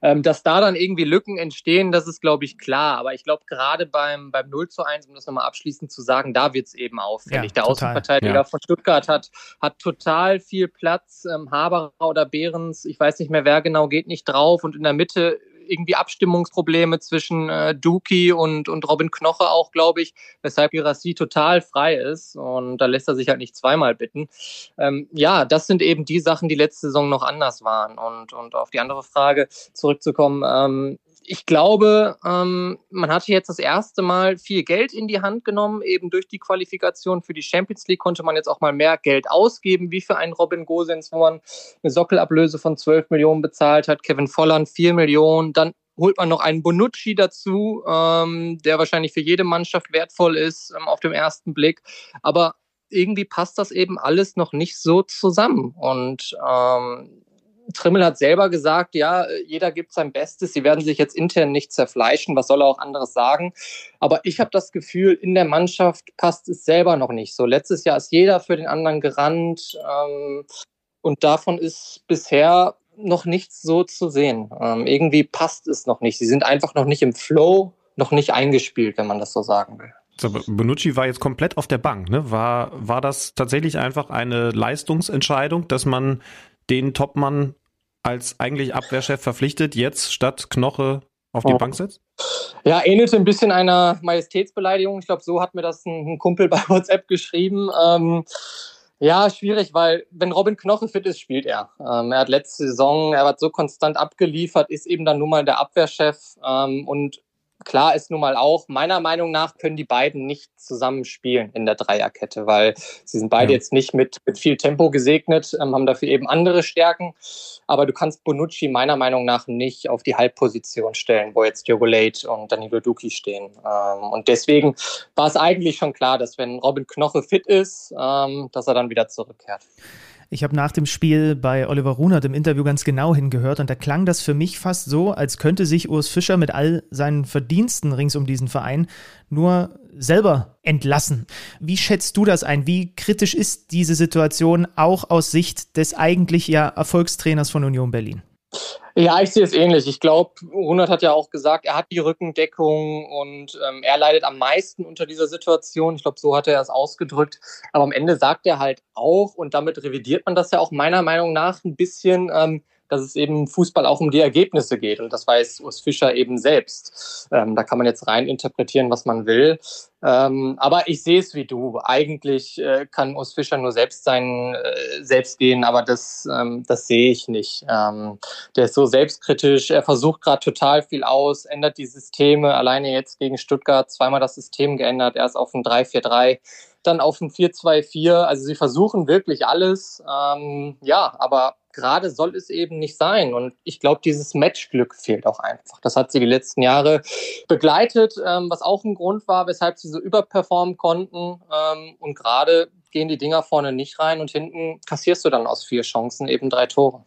Ähm, dass da dann irgendwie Lücken entstehen, das ist, glaube ich, klar. Aber ich glaube, gerade beim, beim 0 zu 1, um das nochmal abschließend zu sagen, da wird es eben auffällig. Ja, Der total. Außenverteidiger ja. von Stuttgart hat, hat total viel Platz. Ähm, Haberer oder Behrens, ich weiß nicht mehr wer genau, geht nicht drauf. Und in der Mitte irgendwie Abstimmungsprobleme zwischen äh, Duki und, und Robin Knoche auch, glaube ich, weshalb Girassi total frei ist. Und da lässt er sich halt nicht zweimal bitten. Ähm, ja, das sind eben die Sachen, die letzte Saison noch anders waren. Und, und auf die andere Frage zurückzukommen, ähm, ich glaube, ähm, man hatte jetzt das erste Mal viel Geld in die Hand genommen, eben durch die Qualifikation für die Champions League konnte man jetzt auch mal mehr Geld ausgeben, wie für einen Robin Gosens, wo man eine Sockelablöse von 12 Millionen bezahlt hat, Kevin Volland 4 Millionen, dann holt man noch einen Bonucci dazu, ähm, der wahrscheinlich für jede Mannschaft wertvoll ist ähm, auf dem ersten Blick, aber irgendwie passt das eben alles noch nicht so zusammen. Und ähm, Trimmel hat selber gesagt, ja, jeder gibt sein Bestes, sie werden sich jetzt intern nicht zerfleischen, was soll er auch anderes sagen. Aber ich habe das Gefühl, in der Mannschaft passt es selber noch nicht so. Letztes Jahr ist jeder für den anderen gerannt ähm, und davon ist bisher noch nichts so zu sehen. Ähm, irgendwie passt es noch nicht. Sie sind einfach noch nicht im Flow, noch nicht eingespielt, wenn man das so sagen will. So, Bonucci war jetzt komplett auf der Bank, ne? War, war das tatsächlich einfach eine Leistungsentscheidung, dass man den Topmann als eigentlich Abwehrchef verpflichtet, jetzt statt Knoche auf die oh. Bank setzt? Ja, ähnelte ein bisschen einer Majestätsbeleidigung. Ich glaube, so hat mir das ein, ein Kumpel bei WhatsApp geschrieben. Ähm, ja, schwierig, weil wenn Robin Knoche fit ist, spielt er. Ähm, er hat letzte Saison, er hat so konstant abgeliefert, ist eben dann nun mal der Abwehrchef ähm, und klar ist nun mal auch, meiner Meinung nach können die beiden nicht zusammen spielen in der Dreierkette, weil sie sind beide ja. jetzt nicht mit, mit viel Tempo gesegnet, ähm, haben dafür eben andere Stärken. Aber du kannst Bonucci meiner Meinung nach nicht auf die Halbposition stellen, wo jetzt Diogo Late und Danilo Duki stehen. Ähm, und deswegen war es eigentlich schon klar, dass wenn Robin Knoche fit ist, ähm, dass er dann wieder zurückkehrt. Ich habe nach dem Spiel bei Oliver Runert im Interview ganz genau hingehört und da klang das für mich fast so, als könnte sich Urs Fischer mit all seinen Verdiensten rings um diesen Verein nur selber entlassen. Wie schätzt du das ein? Wie kritisch ist diese Situation auch aus Sicht des eigentlich ja Erfolgstrainers von Union Berlin? Ja, ich sehe es ähnlich. Ich glaube, Runert hat ja auch gesagt, er hat die Rückendeckung und ähm, er leidet am meisten unter dieser Situation. Ich glaube, so hat er es ausgedrückt. Aber am Ende sagt er halt auch, und damit revidiert man das ja auch meiner Meinung nach ein bisschen, ähm, dass es eben Fußball auch um die Ergebnisse geht. Und das weiß Urs Fischer eben selbst. Ähm, da kann man jetzt rein interpretieren, was man will. Ähm, aber ich sehe es wie du. Eigentlich äh, kann Urs Fischer nur selbst sein, äh, selbst gehen, aber das, ähm, das sehe ich nicht. Ähm, der ist so selbstkritisch. Er versucht gerade total viel aus, ändert die Systeme. Alleine jetzt gegen Stuttgart zweimal das System geändert. Erst auf ein 3-4-3 dann auf ein 4-2-4. Also sie versuchen wirklich alles. Ähm, ja, aber gerade soll es eben nicht sein. Und ich glaube, dieses Matchglück fehlt auch einfach. Das hat sie die letzten Jahre begleitet, ähm, was auch ein Grund war, weshalb sie so überperformen konnten. Ähm, und gerade gehen die Dinger vorne nicht rein und hinten kassierst du dann aus vier Chancen eben drei Tore.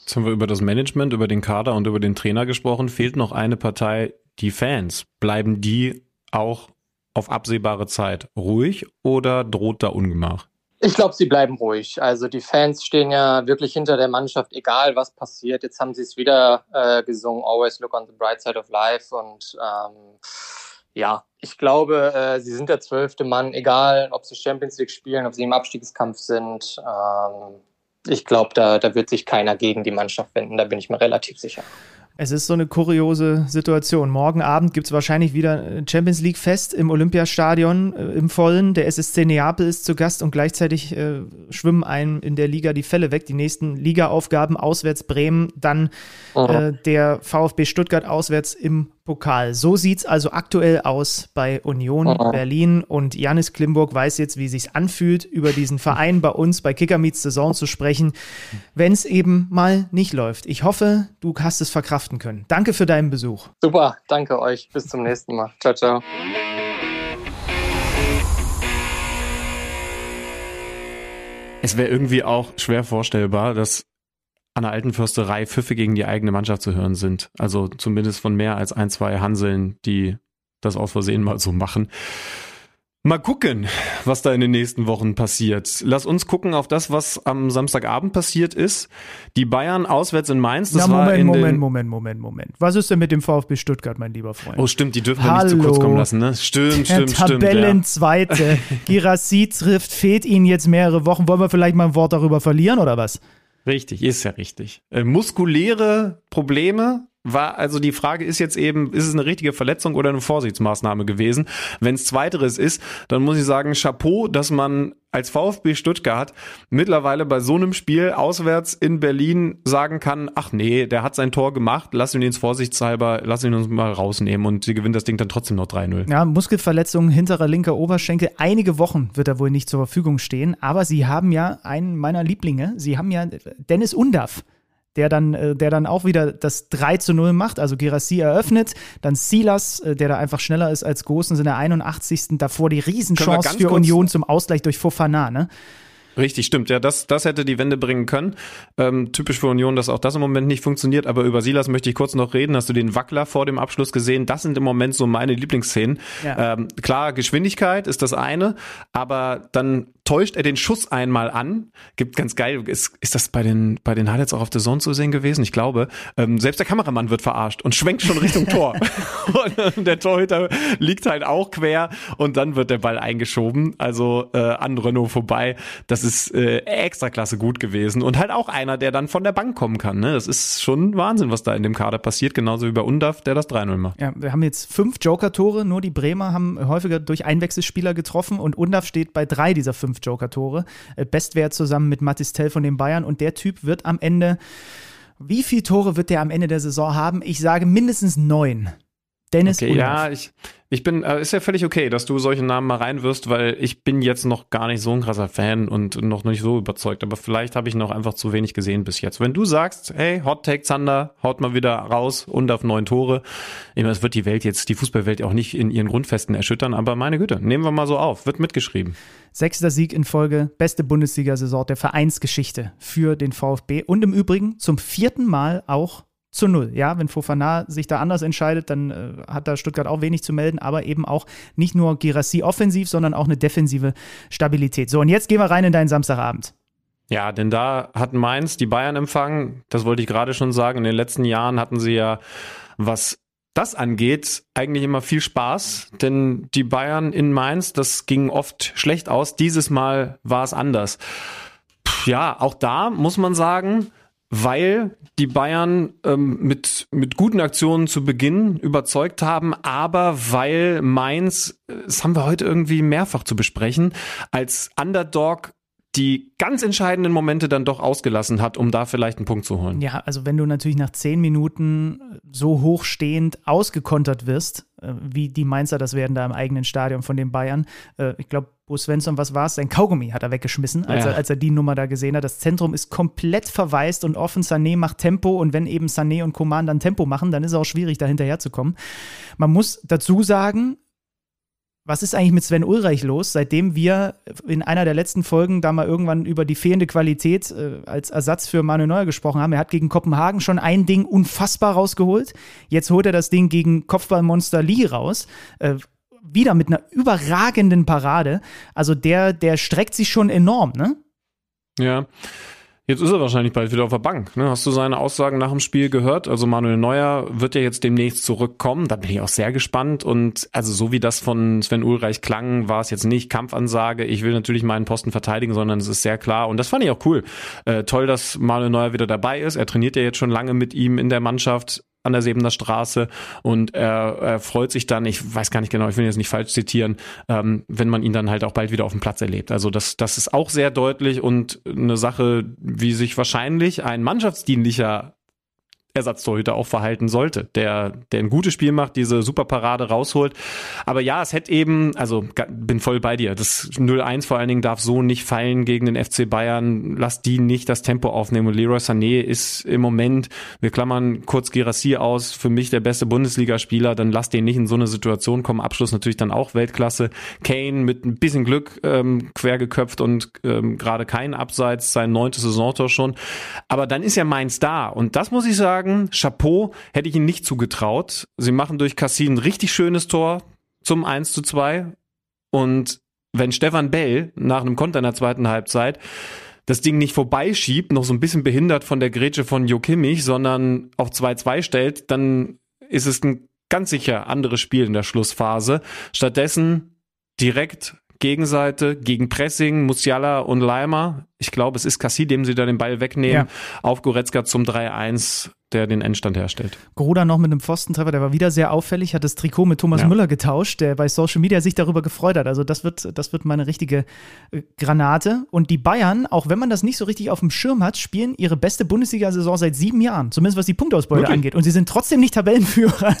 Jetzt haben wir über das Management, über den Kader und über den Trainer gesprochen. Fehlt noch eine Partei, die Fans. Bleiben die auch auf absehbare Zeit ruhig oder droht da Ungemach? Ich glaube, sie bleiben ruhig. Also die Fans stehen ja wirklich hinter der Mannschaft, egal was passiert. Jetzt haben sie es wieder äh, gesungen, Always Look on the Bright Side of Life. Und ähm, ja, ich glaube, äh, sie sind der zwölfte Mann, egal ob sie Champions League spielen, ob sie im Abstiegskampf sind. Ähm, ich glaube, da, da wird sich keiner gegen die Mannschaft wenden, da bin ich mir relativ sicher. Es ist so eine kuriose Situation. Morgen Abend gibt es wahrscheinlich wieder ein Champions League Fest im Olympiastadion äh, im Vollen. Der SSC Neapel ist zu Gast und gleichzeitig äh, schwimmen einem in der Liga die Fälle weg. Die nächsten Ligaaufgaben auswärts Bremen, dann äh, der VfB Stuttgart auswärts im Pokal. So sieht es also aktuell aus bei Union oh. Berlin und Janis Klimburg weiß jetzt, wie sich anfühlt, über diesen Verein bei uns bei Kicker Meets Saison zu sprechen, wenn es eben mal nicht läuft. Ich hoffe, du hast es verkraften können. Danke für deinen Besuch. Super, danke euch. Bis zum nächsten Mal. Ciao, ciao. Es wäre irgendwie auch schwer vorstellbar, dass an der alten Försterei Pfiffe gegen die eigene Mannschaft zu hören sind. Also zumindest von mehr als ein, zwei Hanseln, die das aus Versehen mal so machen. Mal gucken, was da in den nächsten Wochen passiert. Lass uns gucken auf das, was am Samstagabend passiert ist. Die Bayern auswärts in Mainz. Das Na, Moment, war in Moment, Moment, Moment, Moment. Was ist denn mit dem VfB Stuttgart, mein lieber Freund? Oh, stimmt, die dürfen wir nicht zu kurz kommen lassen, ne? Stimmt, Der stimmt, stimmt. Tabellenzweite. Ja. Girassi trifft, fehlt ihnen jetzt mehrere Wochen. Wollen wir vielleicht mal ein Wort darüber verlieren oder was? Richtig, ist ja richtig. Äh, muskuläre Probleme war, also die Frage ist jetzt eben, ist es eine richtige Verletzung oder eine Vorsichtsmaßnahme gewesen? Wenn es zweiteres ist, dann muss ich sagen, Chapeau, dass man als VfB Stuttgart mittlerweile bei so einem Spiel auswärts in Berlin sagen kann, ach nee, der hat sein Tor gemacht, lass ihn ins Vorsichtshalber, lass ihn uns mal rausnehmen und sie gewinnt das Ding dann trotzdem noch 3-0. Ja, Muskelverletzung, hinterer linker Oberschenkel, einige Wochen wird er wohl nicht zur Verfügung stehen, aber sie haben ja einen meiner Lieblinge, sie haben ja Dennis Undaff der dann, äh, der dann auch wieder das 3 zu 0 macht. Also Gerassi eröffnet, dann Silas, äh, der da einfach schneller ist als Gosens in der 81. Davor die Riesenchance für Union zum Ausgleich durch Fofana, ne? Richtig, stimmt. Ja, das, das hätte die Wende bringen können. Ähm, typisch für Union, dass auch das im Moment nicht funktioniert. Aber über Silas möchte ich kurz noch reden. Hast du den Wackler vor dem Abschluss gesehen? Das sind im Moment so meine Lieblingsszenen. Ja. Ähm, klar, Geschwindigkeit ist das eine, aber dann täuscht er den Schuss einmal an. Gibt ganz geil, ist, ist das bei den, bei den Highlights auch auf der Zone zu sehen gewesen? Ich glaube. Ähm, selbst der Kameramann wird verarscht und schwenkt schon Richtung Tor. und der Torhüter liegt halt auch quer und dann wird der Ball eingeschoben. Also äh, an Renault vorbei. Das ist äh, extra klasse gut gewesen. Und halt auch einer, der dann von der Bank kommen kann. Ne? Das ist schon Wahnsinn, was da in dem Kader passiert. Genauso wie bei Undav, der das 3-0 macht. Ja, wir haben jetzt fünf Joker-Tore. Nur die Bremer haben häufiger durch Einwechselspieler getroffen und Undav steht bei drei dieser fünf Joker-Tore. Äh, Bestwert zusammen mit Matis Tell von den Bayern. Und der Typ wird am Ende, wie viele Tore wird der am Ende der Saison haben? Ich sage mindestens neun. Dennis okay, Ja, ich, ich bin, äh, ist ja völlig okay, dass du solche Namen mal reinwirfst, weil ich bin jetzt noch gar nicht so ein krasser Fan und noch nicht so überzeugt, aber vielleicht habe ich noch einfach zu wenig gesehen bis jetzt. Wenn du sagst, hey, Hot Take Zander, haut mal wieder raus und auf neun Tore, ich meine, es wird die Welt jetzt, die Fußballwelt auch nicht in ihren Grundfesten erschüttern, aber meine Güte, nehmen wir mal so auf, wird mitgeschrieben. Sechster Sieg in Folge, beste Bundesliga-Saison der Vereinsgeschichte für den VfB und im Übrigen zum vierten Mal auch zu null. Ja, wenn Fofana sich da anders entscheidet, dann äh, hat da Stuttgart auch wenig zu melden, aber eben auch nicht nur Girassi offensiv, sondern auch eine defensive Stabilität. So, und jetzt gehen wir rein in deinen Samstagabend. Ja, denn da hat Mainz die Bayern empfangen. Das wollte ich gerade schon sagen. In den letzten Jahren hatten sie ja, was das angeht, eigentlich immer viel Spaß, denn die Bayern in Mainz, das ging oft schlecht aus. Dieses Mal war es anders. Puh, ja, auch da muss man sagen, weil die Bayern ähm, mit, mit guten Aktionen zu Beginn überzeugt haben, aber weil Mainz, äh, das haben wir heute irgendwie mehrfach zu besprechen, als Underdog die ganz entscheidenden Momente dann doch ausgelassen hat, um da vielleicht einen Punkt zu holen. Ja, also wenn du natürlich nach zehn Minuten so hochstehend ausgekontert wirst, äh, wie die Mainzer das werden da im eigenen Stadion von den Bayern, äh, ich glaube, Bo Svensson, was war es? Sein Kaugummi hat er weggeschmissen, als, ja. er, als er die Nummer da gesehen hat. Das Zentrum ist komplett verwaist und offen. Sané macht Tempo und wenn eben Sané und Coman dann Tempo machen, dann ist es auch schwierig, da hinterher zu kommen. Man muss dazu sagen, was ist eigentlich mit Sven Ulreich los, seitdem wir in einer der letzten Folgen da mal irgendwann über die fehlende Qualität äh, als Ersatz für Manuel Neuer gesprochen haben? Er hat gegen Kopenhagen schon ein Ding unfassbar rausgeholt. Jetzt holt er das Ding gegen Kopfballmonster Lee raus. Äh, wieder mit einer überragenden Parade. Also der, der streckt sich schon enorm, ne? Ja. Jetzt ist er wahrscheinlich bald wieder auf der Bank. Ne? Hast du seine Aussagen nach dem Spiel gehört? Also Manuel Neuer wird ja jetzt demnächst zurückkommen. Da bin ich auch sehr gespannt. Und also so wie das von Sven Ulreich klang, war es jetzt nicht Kampfansage. Ich will natürlich meinen Posten verteidigen, sondern es ist sehr klar. Und das fand ich auch cool. Äh, toll, dass Manuel Neuer wieder dabei ist. Er trainiert ja jetzt schon lange mit ihm in der Mannschaft an der Sebener Straße und er, er freut sich dann, ich weiß gar nicht genau, ich will jetzt nicht falsch zitieren, ähm, wenn man ihn dann halt auch bald wieder auf dem Platz erlebt. Also das, das ist auch sehr deutlich und eine Sache, wie sich wahrscheinlich ein mannschaftsdienlicher Ersatztorhüter auch verhalten sollte, der, der ein gutes Spiel macht, diese Superparade rausholt. Aber ja, es hätte eben, also bin voll bei dir. Das 0-1 vor allen Dingen darf so nicht fallen gegen den FC Bayern. Lass die nicht das Tempo aufnehmen. Und Leroy Sané ist im Moment, wir klammern kurz Girassi aus, für mich der beste Bundesligaspieler. Dann lass den nicht in so eine Situation kommen. Abschluss natürlich dann auch Weltklasse. Kane mit ein bisschen Glück ähm, quer geköpft und ähm, gerade kein Abseits, sein neuntes Saisontor schon. Aber dann ist ja Mainz da. Und das muss ich sagen, sagen, Chapeau hätte ich ihnen nicht zugetraut. Sie machen durch Cassin ein richtig schönes Tor zum 1 zu 2. Und wenn Stefan Bell nach einem Konter in der zweiten Halbzeit das Ding nicht vorbeischiebt, noch so ein bisschen behindert von der Grätsche von Jo Kimmich, sondern auf 2-2 stellt, dann ist es ein ganz sicher anderes Spiel in der Schlussphase. Stattdessen direkt Gegenseite gegen Pressing, Musiala und Leimer. Ich glaube, es ist Cassie, dem sie da den Ball wegnehmen. Ja. Auf Goretzka zum 3-1 der den Endstand herstellt. Gruda noch mit einem Pfostentreffer, der war wieder sehr auffällig, hat das Trikot mit Thomas Ja. Müller getauscht, der bei Social Media sich darüber gefreut hat. Also das wird, das wird mal eine richtige äh, Granate. Und die Bayern, auch wenn man das nicht so richtig auf dem Schirm hat, spielen ihre beste Bundesliga-Saison seit sieben Jahren, zumindest was die Punktausbeute Wirklich? angeht. Und sie sind trotzdem nicht Tabellenführer.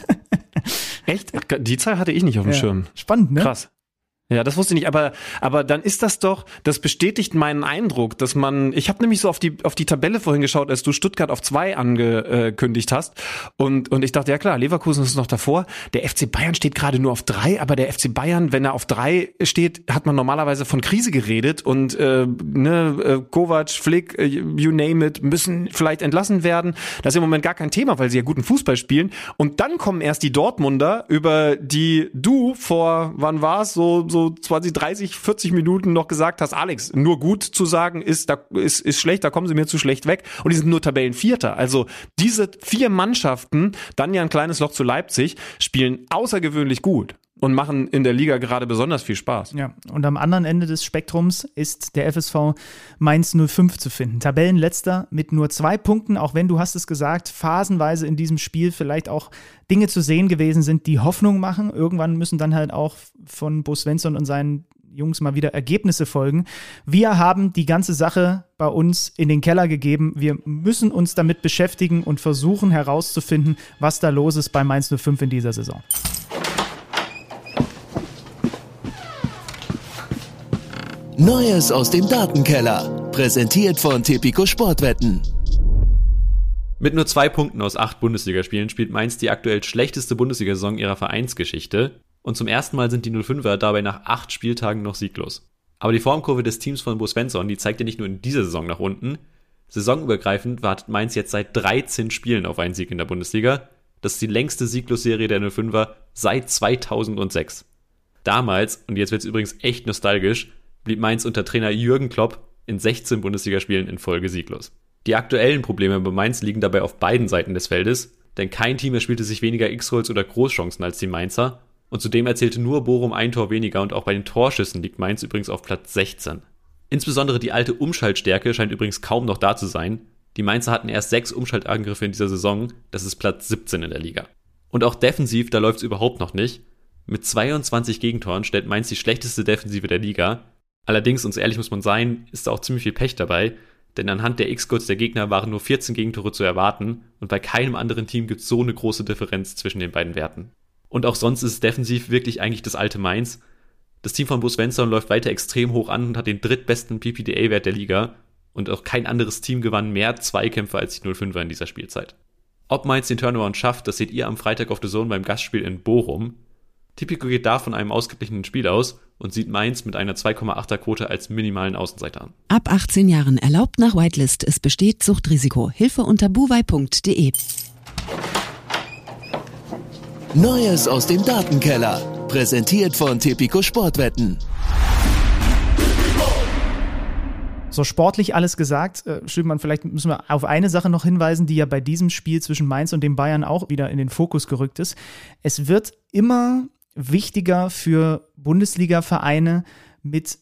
Echt? Die Zahl hatte ich nicht auf dem Ja. Schirm. Spannend, ne? Krass. Ja, das wusste ich nicht, aber aber dann ist das doch, das bestätigt meinen Eindruck, dass man, ich habe nämlich so auf die auf die Tabelle vorhin geschaut, als du Stuttgart auf zwei angekündigt hast. Und und ich dachte ja klar, Leverkusen ist noch davor, der FC Bayern steht gerade nur auf drei, aber der FC Bayern, wenn er auf drei steht, hat man normalerweise von Krise geredet. Und äh, ne äh, Kovac, Flick, äh, you name it, müssen vielleicht entlassen werden. Das ist im Moment gar kein Thema, weil sie ja guten Fußball spielen. Und dann kommen erst die Dortmunder, über die du vor wann war's? So so 20, 30, 40 Minuten noch gesagt hast, Alex, nur gut zu sagen ist, da ist, ist schlecht, da kommen sie mir zu schlecht weg. Und die sind nur Tabellenvierter. Also diese vier Mannschaften, dann ja ein kleines Loch zu Leipzig, spielen außergewöhnlich gut und machen in der Liga gerade besonders viel Spaß. Ja, und am anderen Ende des Spektrums ist der FSV Mainz 05 zu finden. Tabellenletzter mit nur zwei Punkten, auch wenn du hast es gesagt, phasenweise in diesem Spiel vielleicht auch Dinge zu sehen gewesen sind, die Hoffnung machen. Irgendwann müssen dann halt auch von Bo Svensson und seinen Jungs mal wieder Ergebnisse folgen. Wir haben die ganze Sache bei uns in den Keller gegeben. Wir müssen uns damit beschäftigen und versuchen herauszufinden, was da los ist bei Mainz 05 in dieser Saison. Neues aus dem Datenkeller. Präsentiert von Tipico Sportwetten. Mit nur zwei Punkten aus acht Bundesligaspielen spielt Mainz die aktuell schlechteste Bundesliga-Saison ihrer Vereinsgeschichte und zum ersten Mal sind die 05er dabei nach acht Spieltagen noch sieglos. Aber die Formkurve des Teams von Bo Svensson, die zeigt ja nicht nur in dieser Saison nach unten. Saisonübergreifend wartet Mainz jetzt seit 13 Spielen auf einen Sieg in der Bundesliga. Das ist die längste Sieglosserie der 05er seit 2006. Damals, und jetzt wird es übrigens echt nostalgisch, blieb Mainz unter Trainer Jürgen Klopp in 16 Bundesligaspielen in Folge sieglos. Die aktuellen Probleme bei Mainz liegen dabei auf beiden Seiten des Feldes, denn kein Team erspielte sich weniger X-Rolls oder Großchancen als die Mainzer und zudem erzählte nur Bochum ein Tor weniger und auch bei den Torschüssen liegt Mainz übrigens auf Platz 16. Insbesondere die alte Umschaltstärke scheint übrigens kaum noch da zu sein. Die Mainzer hatten erst sechs Umschaltangriffe in dieser Saison, das ist Platz 17 in der Liga. Und auch defensiv, da läuft es überhaupt noch nicht. Mit 22 Gegentoren stellt Mainz die schlechteste Defensive der Liga. Allerdings, uns ehrlich muss man sein, ist da auch ziemlich viel Pech dabei, denn anhand der X-Codes der Gegner waren nur 14 Gegentore zu erwarten und bei keinem anderen Team gibt es so eine große Differenz zwischen den beiden Werten. Und auch sonst ist es defensiv wirklich eigentlich das alte Mainz. Das Team von Bo Svensson läuft weiter extrem hoch an und hat den drittbesten PPDA-Wert der Liga und auch kein anderes Team gewann mehr Zweikämpfe als die 05er in dieser Spielzeit. Ob Mainz den Turnaround schafft, das seht ihr am Freitag auf der Zone beim Gastspiel in Bochum. Tipico geht da von einem ausgeglichenen Spiel aus und sieht Mainz mit einer 2,8er Quote als minimalen Außenseiter an. Ab 18 Jahren erlaubt nach Whitelist. Es besteht Suchtrisiko. Hilfe unter buwei.de. Neues aus dem Datenkeller. Präsentiert von Tipico Sportwetten. So sportlich alles gesagt, äh, vielleicht müssen wir auf eine Sache noch hinweisen, die ja bei diesem Spiel zwischen Mainz und den Bayern auch wieder in den Fokus gerückt ist. Es wird immer wichtiger für Bundesliga-Vereine mit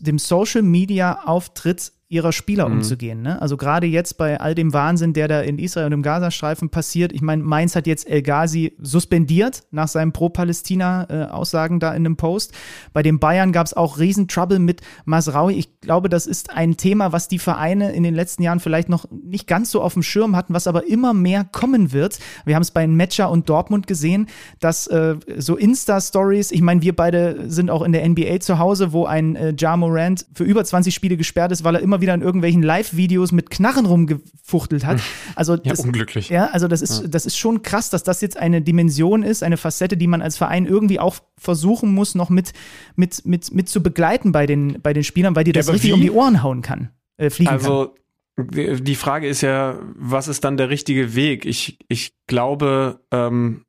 dem Social-Media-Auftritt ihrer Spieler umzugehen. Ne? Also gerade jetzt bei all dem Wahnsinn, der da in Israel und im Gazastreifen passiert. Ich meine, Mainz hat jetzt El Ghazi suspendiert nach seinen Pro-Palästina-Aussagen da in einem Post. Bei den Bayern gab es auch Riesentrouble mit Masraui. Ich glaube, das ist ein Thema, was die Vereine in den letzten Jahren vielleicht noch nicht ganz so auf dem Schirm hatten, was aber immer mehr kommen wird. Wir haben es bei Metscher und Dortmund gesehen, dass äh, so Insta-Stories, ich meine, wir beide sind auch in der NBA zu Hause, wo ein äh, Ja Morant für über 20 Spiele gesperrt ist, weil er immer wieder in irgendwelchen Live-Videos mit Knarren rumgefuchtelt hat. Also Ja, das, unglücklich. ja, also das ist, das ist schon krass, dass das jetzt eine Dimension ist, eine Facette, die man als Verein irgendwie auch versuchen muss, noch mit, mit, mit, mit zu begleiten bei den, bei den Spielern, weil dir das aber richtig wie? um die Ohren hauen kann, äh, fliegen kann. Also die die Frage ist ja, was ist dann der richtige Weg? Ich, ich glaube, ähm,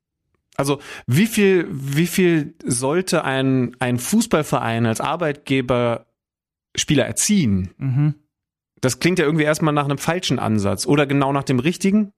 also wie viel, wie viel sollte ein, ein Fußballverein als Arbeitgeber Spieler erziehen? Mhm. Das klingt ja irgendwie erstmal nach einem falschen Ansatz oder genau nach dem richtigen.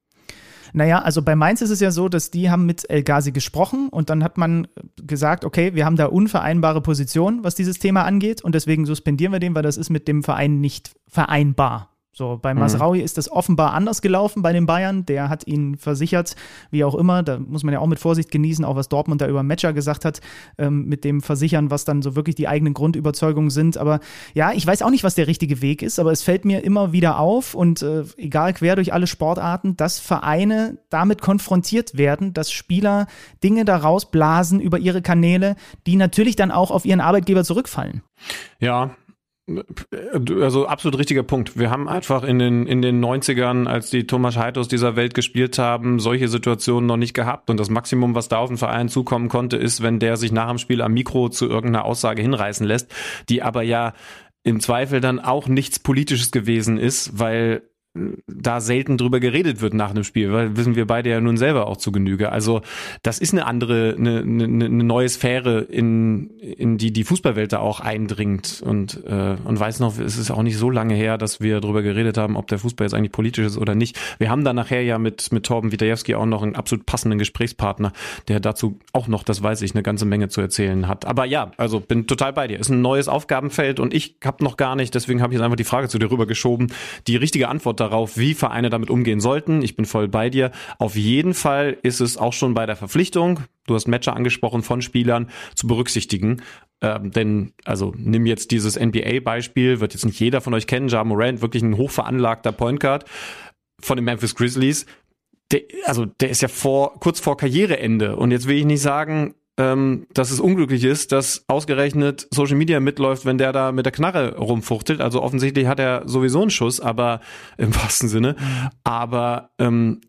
Naja, also bei Mainz ist es ja so, dass die haben mit El Ghazi gesprochen und dann hat man gesagt, okay, wir haben da unvereinbare Positionen, was dieses Thema angeht und deswegen suspendieren wir den, weil das ist mit dem Verein nicht vereinbar. So, bei Mhm. Masraui ist das offenbar anders gelaufen bei den Bayern. Der hat ihn versichert, wie auch immer. Da muss man ja auch mit Vorsicht genießen, auch was Dortmund da über Matcher gesagt hat, ähm, mit dem Versichern, was dann so wirklich die eigenen Grundüberzeugungen sind. Aber ja, ich weiß auch nicht, was der richtige Weg ist, aber es fällt mir immer wieder auf und äh, egal quer durch alle Sportarten, dass Vereine damit konfrontiert werden, dass Spieler Dinge daraus blasen über ihre Kanäle, die natürlich dann auch auf ihren Arbeitgeber zurückfallen. Ja. Also absolut richtiger Punkt. Wir haben einfach in den, in den 90ern, als die Thomas Heitos dieser Welt gespielt haben, solche Situationen noch nicht gehabt. Und das Maximum, was da auf den Verein zukommen konnte, ist, wenn der sich nach dem Spiel am Mikro zu irgendeiner Aussage hinreißen lässt, die aber ja im Zweifel dann auch nichts Politisches gewesen ist, weil da selten drüber geredet wird nach einem Spiel, weil wissen wir beide ja nun selber auch zu Genüge. Also das ist eine andere, eine, eine, eine neue Sphäre, in, in die die Fußballwelt da auch eindringt und äh, und weiß noch, es ist auch nicht so lange her, dass wir drüber geredet haben, ob der Fußball jetzt eigentlich politisch ist oder nicht. Wir haben da nachher ja mit mit Torben Witajewski auch noch einen absolut passenden Gesprächspartner, der dazu auch noch, das weiß ich, eine ganze Menge zu erzählen hat. Aber ja, also bin total bei dir. Ist ein neues Aufgabenfeld und ich habe noch gar nicht, deswegen habe ich jetzt einfach die Frage zu dir rübergeschoben, die richtige Antwort darauf, wie Vereine damit umgehen sollten. Ich bin voll bei dir. Auf jeden Fall ist es auch schon bei der Verpflichtung, du hast Matcher angesprochen, von Spielern zu berücksichtigen. Ähm, denn, also nimm jetzt dieses NBA-Beispiel, wird jetzt nicht jeder von euch kennen, Ja Morant, wirklich ein hochveranlagter Point Guard von den Memphis Grizzlies. Der, also der ist ja vor, kurz vor Karriereende. Und jetzt will ich nicht sagen, ähm, dass es unglücklich ist, dass ausgerechnet Social Media mitläuft, wenn der da mit der Knarre rumfuchtelt. Also offensichtlich hat er sowieso einen Schuss, aber im wahrsten Sinne. Aber ähm,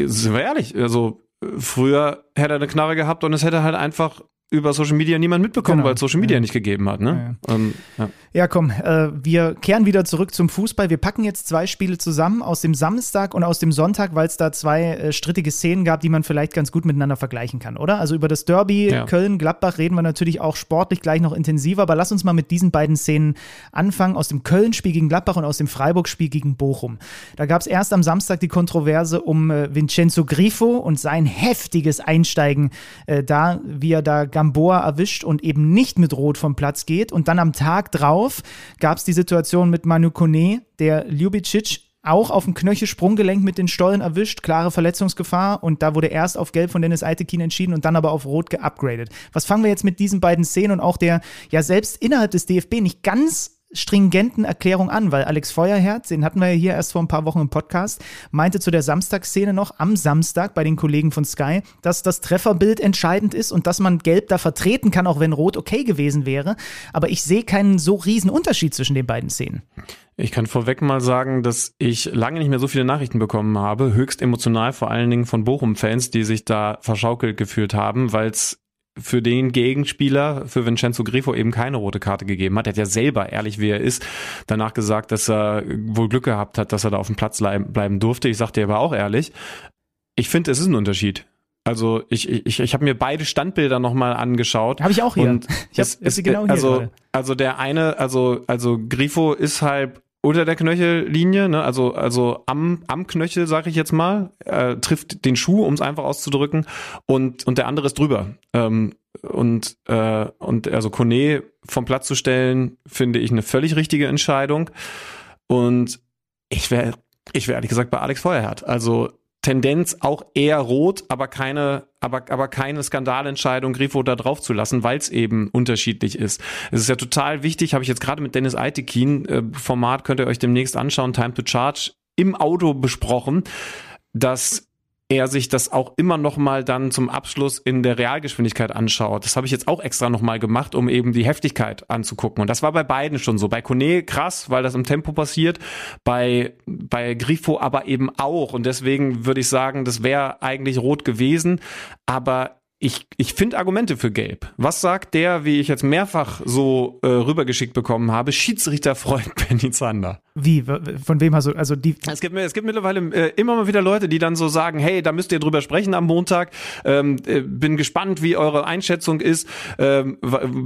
sind wir ehrlich, also früher hätte er eine Knarre gehabt und es hätte halt einfach über Social Media niemand mitbekommen, Genau. weil es Social Media Ja. nicht gegeben hat. Ne? Ähm, ja. Ja, komm, äh, wir kehren wieder zurück zum Fußball. Wir packen jetzt zwei Spiele zusammen aus dem Samstag und aus dem Sonntag, weil es da zwei äh, strittige Szenen gab, die man vielleicht ganz gut miteinander vergleichen kann, oder? Also über das Derby Ja. Köln-Gladbach reden wir natürlich auch sportlich gleich noch intensiver, aber lass uns mal mit diesen beiden Szenen anfangen, aus dem Köln-Spiel gegen Gladbach und aus dem Freiburg-Spiel gegen Bochum. Da gab es erst am Samstag die Kontroverse um äh, Vincenzo Grifo und sein heftiges Einsteigen äh, da, wie er da Gamboa erwischt und eben nicht mit Rot vom Platz geht. Und dann am Tag drauf gab es die Situation mit Manu Kone, der Ljubicic auch auf dem Knöchel-Sprunggelenk mit den Stollen erwischt, klare Verletzungsgefahr und da wurde erst auf Gelb von Dennis Eitekin entschieden und dann aber auf Rot geupgradet. Was fangen wir jetzt mit diesen beiden Szenen und auch der ja selbst innerhalb des DFB nicht ganz stringenten Erklärung an, weil Alex Feuerherz, den hatten wir ja hier erst vor ein paar Wochen im Podcast, meinte zu der Samstagsszene noch am Samstag bei den Kollegen von Sky, dass das Trefferbild entscheidend ist und dass man Gelb da vertreten kann, auch wenn Rot okay gewesen wäre. Aber ich sehe keinen so riesen Unterschied zwischen den beiden Szenen. Ich kann vorweg mal sagen, dass ich lange nicht mehr so viele Nachrichten bekommen habe, höchst emotional, vor allen Dingen von Bochum-Fans, die sich da verschaukelt gefühlt haben, weil es für den Gegenspieler, für Vincenzo Grifo eben keine rote Karte gegeben hat. Er hat ja selber, ehrlich wie er ist, danach gesagt, dass er wohl Glück gehabt hat, dass er da auf dem Platz leib- bleiben durfte. Ich sagte aber auch ehrlich, ich finde, es ist ein Unterschied. Also ich, ich, ich habe mir beide Standbilder nochmal angeschaut. Habe ich auch hier. Und Ich hab es, sie es, genau hier also, gerade. also der eine, also, also Grifo ist halt unter der Knöchellinie, ne? also, also am, am Knöchel, sage ich jetzt mal, äh, trifft den Schuh, um es einfach auszudrücken, und, und der andere ist drüber. Ähm, und, äh, und also Kone vom Platz zu stellen, finde ich eine völlig richtige Entscheidung. Und ich wäre, ich wäre ehrlich gesagt bei Alex Feuerherd. Also Tendenz auch eher rot, aber keine, aber, aber keine Skandalentscheidung, Grifo da drauf zu lassen, weil es eben unterschiedlich ist. Es ist ja total wichtig, habe ich jetzt gerade mit Dennis Eitekin, äh, Format könnt ihr euch demnächst anschauen, Time to Charge, im Auto besprochen, dass er sich das auch immer noch mal dann zum Abschluss in der Realgeschwindigkeit anschaut. Das habe ich jetzt auch extra noch mal gemacht, um eben die Heftigkeit anzugucken. Und das war bei beiden schon so. Bei Kone krass, weil das im Tempo passiert. Bei, bei Grifo aber eben auch. Und deswegen würde ich sagen, das wäre eigentlich rot gewesen. Aber ich, ich finde Argumente für Gelb. Was sagt der, wie ich jetzt mehrfach so äh, rübergeschickt bekommen habe, Schiedsrichterfreund Benny Zander? Wie? Von wem hast du, also die, Es gibt, es gibt mittlerweile äh, immer mal wieder Leute, die dann so sagen, hey, da müsst ihr drüber sprechen am Montag. Ähm, äh, bin gespannt, wie eure Einschätzung ist. Ähm,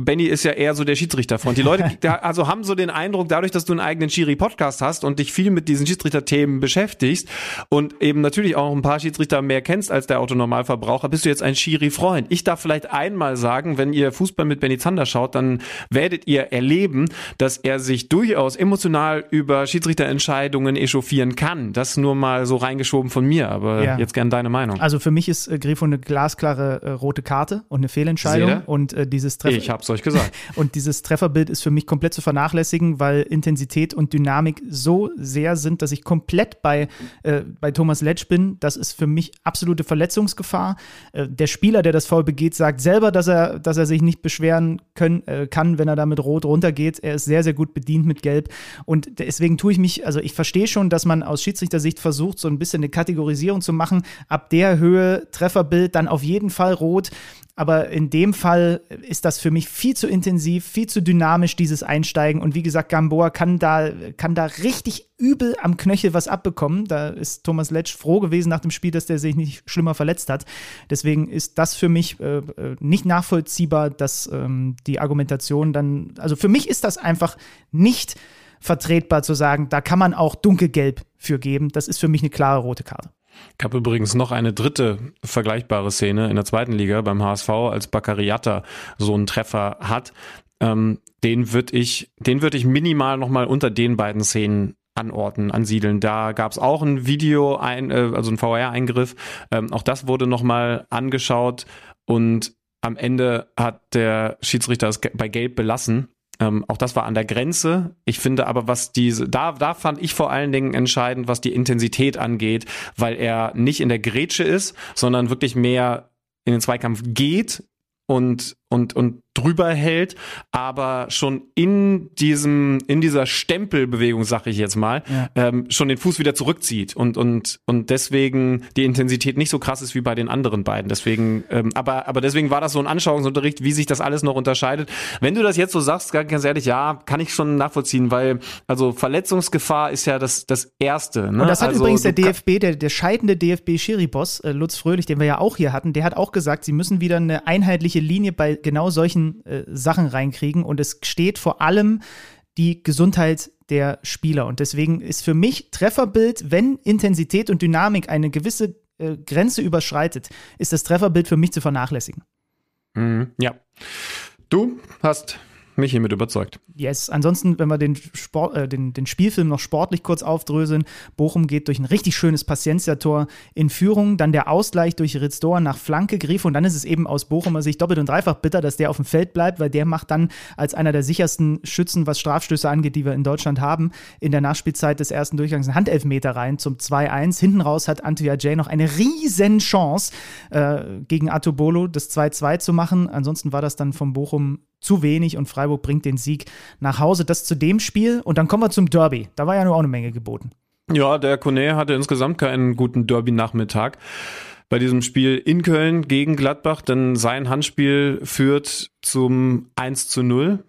Benny ist ja eher so der Schiedsrichterfreund. Die Leute da, also haben so den Eindruck, dadurch, dass du einen eigenen Schiri-Podcast hast und dich viel mit diesen Schiedsrichterthemen beschäftigst und eben natürlich auch ein paar Schiedsrichter mehr kennst als der Autonormalverbraucher, bist du jetzt ein Schiri-Freund. Freund. Ich darf vielleicht einmal sagen, wenn ihr Fußball mit Benny Zander schaut, dann werdet ihr erleben, dass er sich durchaus emotional über Schiedsrichterentscheidungen echauffieren kann. Das nur mal so reingeschoben von mir, aber Ja. jetzt gern deine Meinung. Also für mich ist äh, Grifo eine glasklare äh, rote Karte und eine Fehlentscheidung. Und äh, dieses Treffer. Ich hab's euch gesagt. Und dieses Trefferbild ist für mich komplett zu vernachlässigen, weil Intensität und Dynamik so sehr sind, dass ich komplett bei, äh, bei Thomas Letsch bin. Das ist für mich absolute Verletzungsgefahr. Äh, der Spieler, der das Foul begeht, sagt selber, dass er, dass er sich nicht beschweren können, äh, kann, wenn er da mit Rot runtergeht. Er ist sehr, sehr gut bedient mit Gelb. Und deswegen tue ich mich, also ich verstehe schon, dass man aus Schiedsrichtersicht versucht, so ein bisschen eine Kategorisierung zu machen. Ab der Höhe Trefferbild, dann auf jeden Fall rot. Aber in dem Fall ist das für mich viel zu intensiv, viel zu dynamisch, dieses Einsteigen. Und wie gesagt, Gamboa kann da, kann da richtig übel am Knöchel was abbekommen. Da ist Thomas Letsch froh gewesen nach dem Spiel, dass der sich nicht schlimmer verletzt hat. Deswegen ist das für mich äh, äh, nicht nachvollziehbar, dass ähm, die Argumentation dann, also für mich ist das einfach nicht vertretbar zu sagen, da kann man auch dunkelgelb für geben. Das ist für mich eine klare rote Karte. Ich habe übrigens noch eine dritte vergleichbare Szene in der zweiten Liga beim HSV, als Baccariata so einen Treffer hat. Ähm, den würde ich, den würde ich minimal nochmal unter den beiden Szenen anordnen, ansiedeln. Da gab es auch ein Video, ein, äh, also ein VR-Eingriff. Ähm, auch das wurde nochmal angeschaut und am Ende hat der Schiedsrichter es bei Gelb belassen. Ähm, auch das war an der Grenze. Ich finde aber, was diese, da, da fand ich vor allen Dingen entscheidend, was die Intensität angeht, weil er nicht in der Grätsche ist, sondern wirklich mehr in den Zweikampf geht und, und, und drüber hält, aber schon in diesem, in dieser Stempelbewegung, sag ich jetzt mal, Ja. ähm, schon den Fuß wieder zurückzieht und, und, und deswegen die Intensität nicht so krass ist wie bei den anderen beiden. Deswegen, ähm, aber, aber deswegen war das so ein Anschauungsunterricht, wie sich das alles noch unterscheidet. Wenn du das jetzt so sagst, ganz ehrlich, ja, kann ich schon nachvollziehen, weil, also Verletzungsgefahr ist ja das, das Erste. Ne? Und das hat also, übrigens der DFB, der, der scheidende DFB-Schiri-Boss, äh, Lutz Fröhlich, den wir ja auch hier hatten, der hat auch gesagt, sie müssen wieder eine einheitliche Linie bei genau solchen äh, Sachen reinkriegen. Und es steht vor allem die Gesundheit der Spieler. Und deswegen ist für mich Trefferbild, wenn Intensität und Dynamik eine gewisse äh, Grenze überschreitet, ist das Trefferbild für mich zu vernachlässigen. Mhm, ja. Du hast mich hiermit überzeugt. Yes, ansonsten, wenn wir den, Sport, äh, den, den Spielfilm noch sportlich kurz aufdröseln, Bochum geht durch ein richtig schönes Paciencia-Tor in Führung, dann der Ausgleich durch Ritzdor nach Flanke, Griff und dann ist es eben aus Bochumer Sicht doppelt und dreifach bitter, dass der auf dem Feld bleibt, weil der macht dann als einer der sichersten Schützen, was Strafstöße angeht, die wir in Deutschland haben, in der Nachspielzeit des ersten Durchgangs einen Handelfmeter rein zum 2-1. Hinten raus hat Antwi Ajay noch eine riesen Chance äh, gegen Atobolo das 2-2 zu machen. Ansonsten war das dann vom Bochum zu wenig und Freiburg bringt den Sieg nach Hause. Das zu dem Spiel und dann kommen wir zum Derby. Da war ja nur auch eine Menge geboten. Ja, der Kone hatte insgesamt keinen guten Derby-Nachmittag bei diesem Spiel in Köln gegen Gladbach, denn sein Handspiel führt zum 1 zu 0.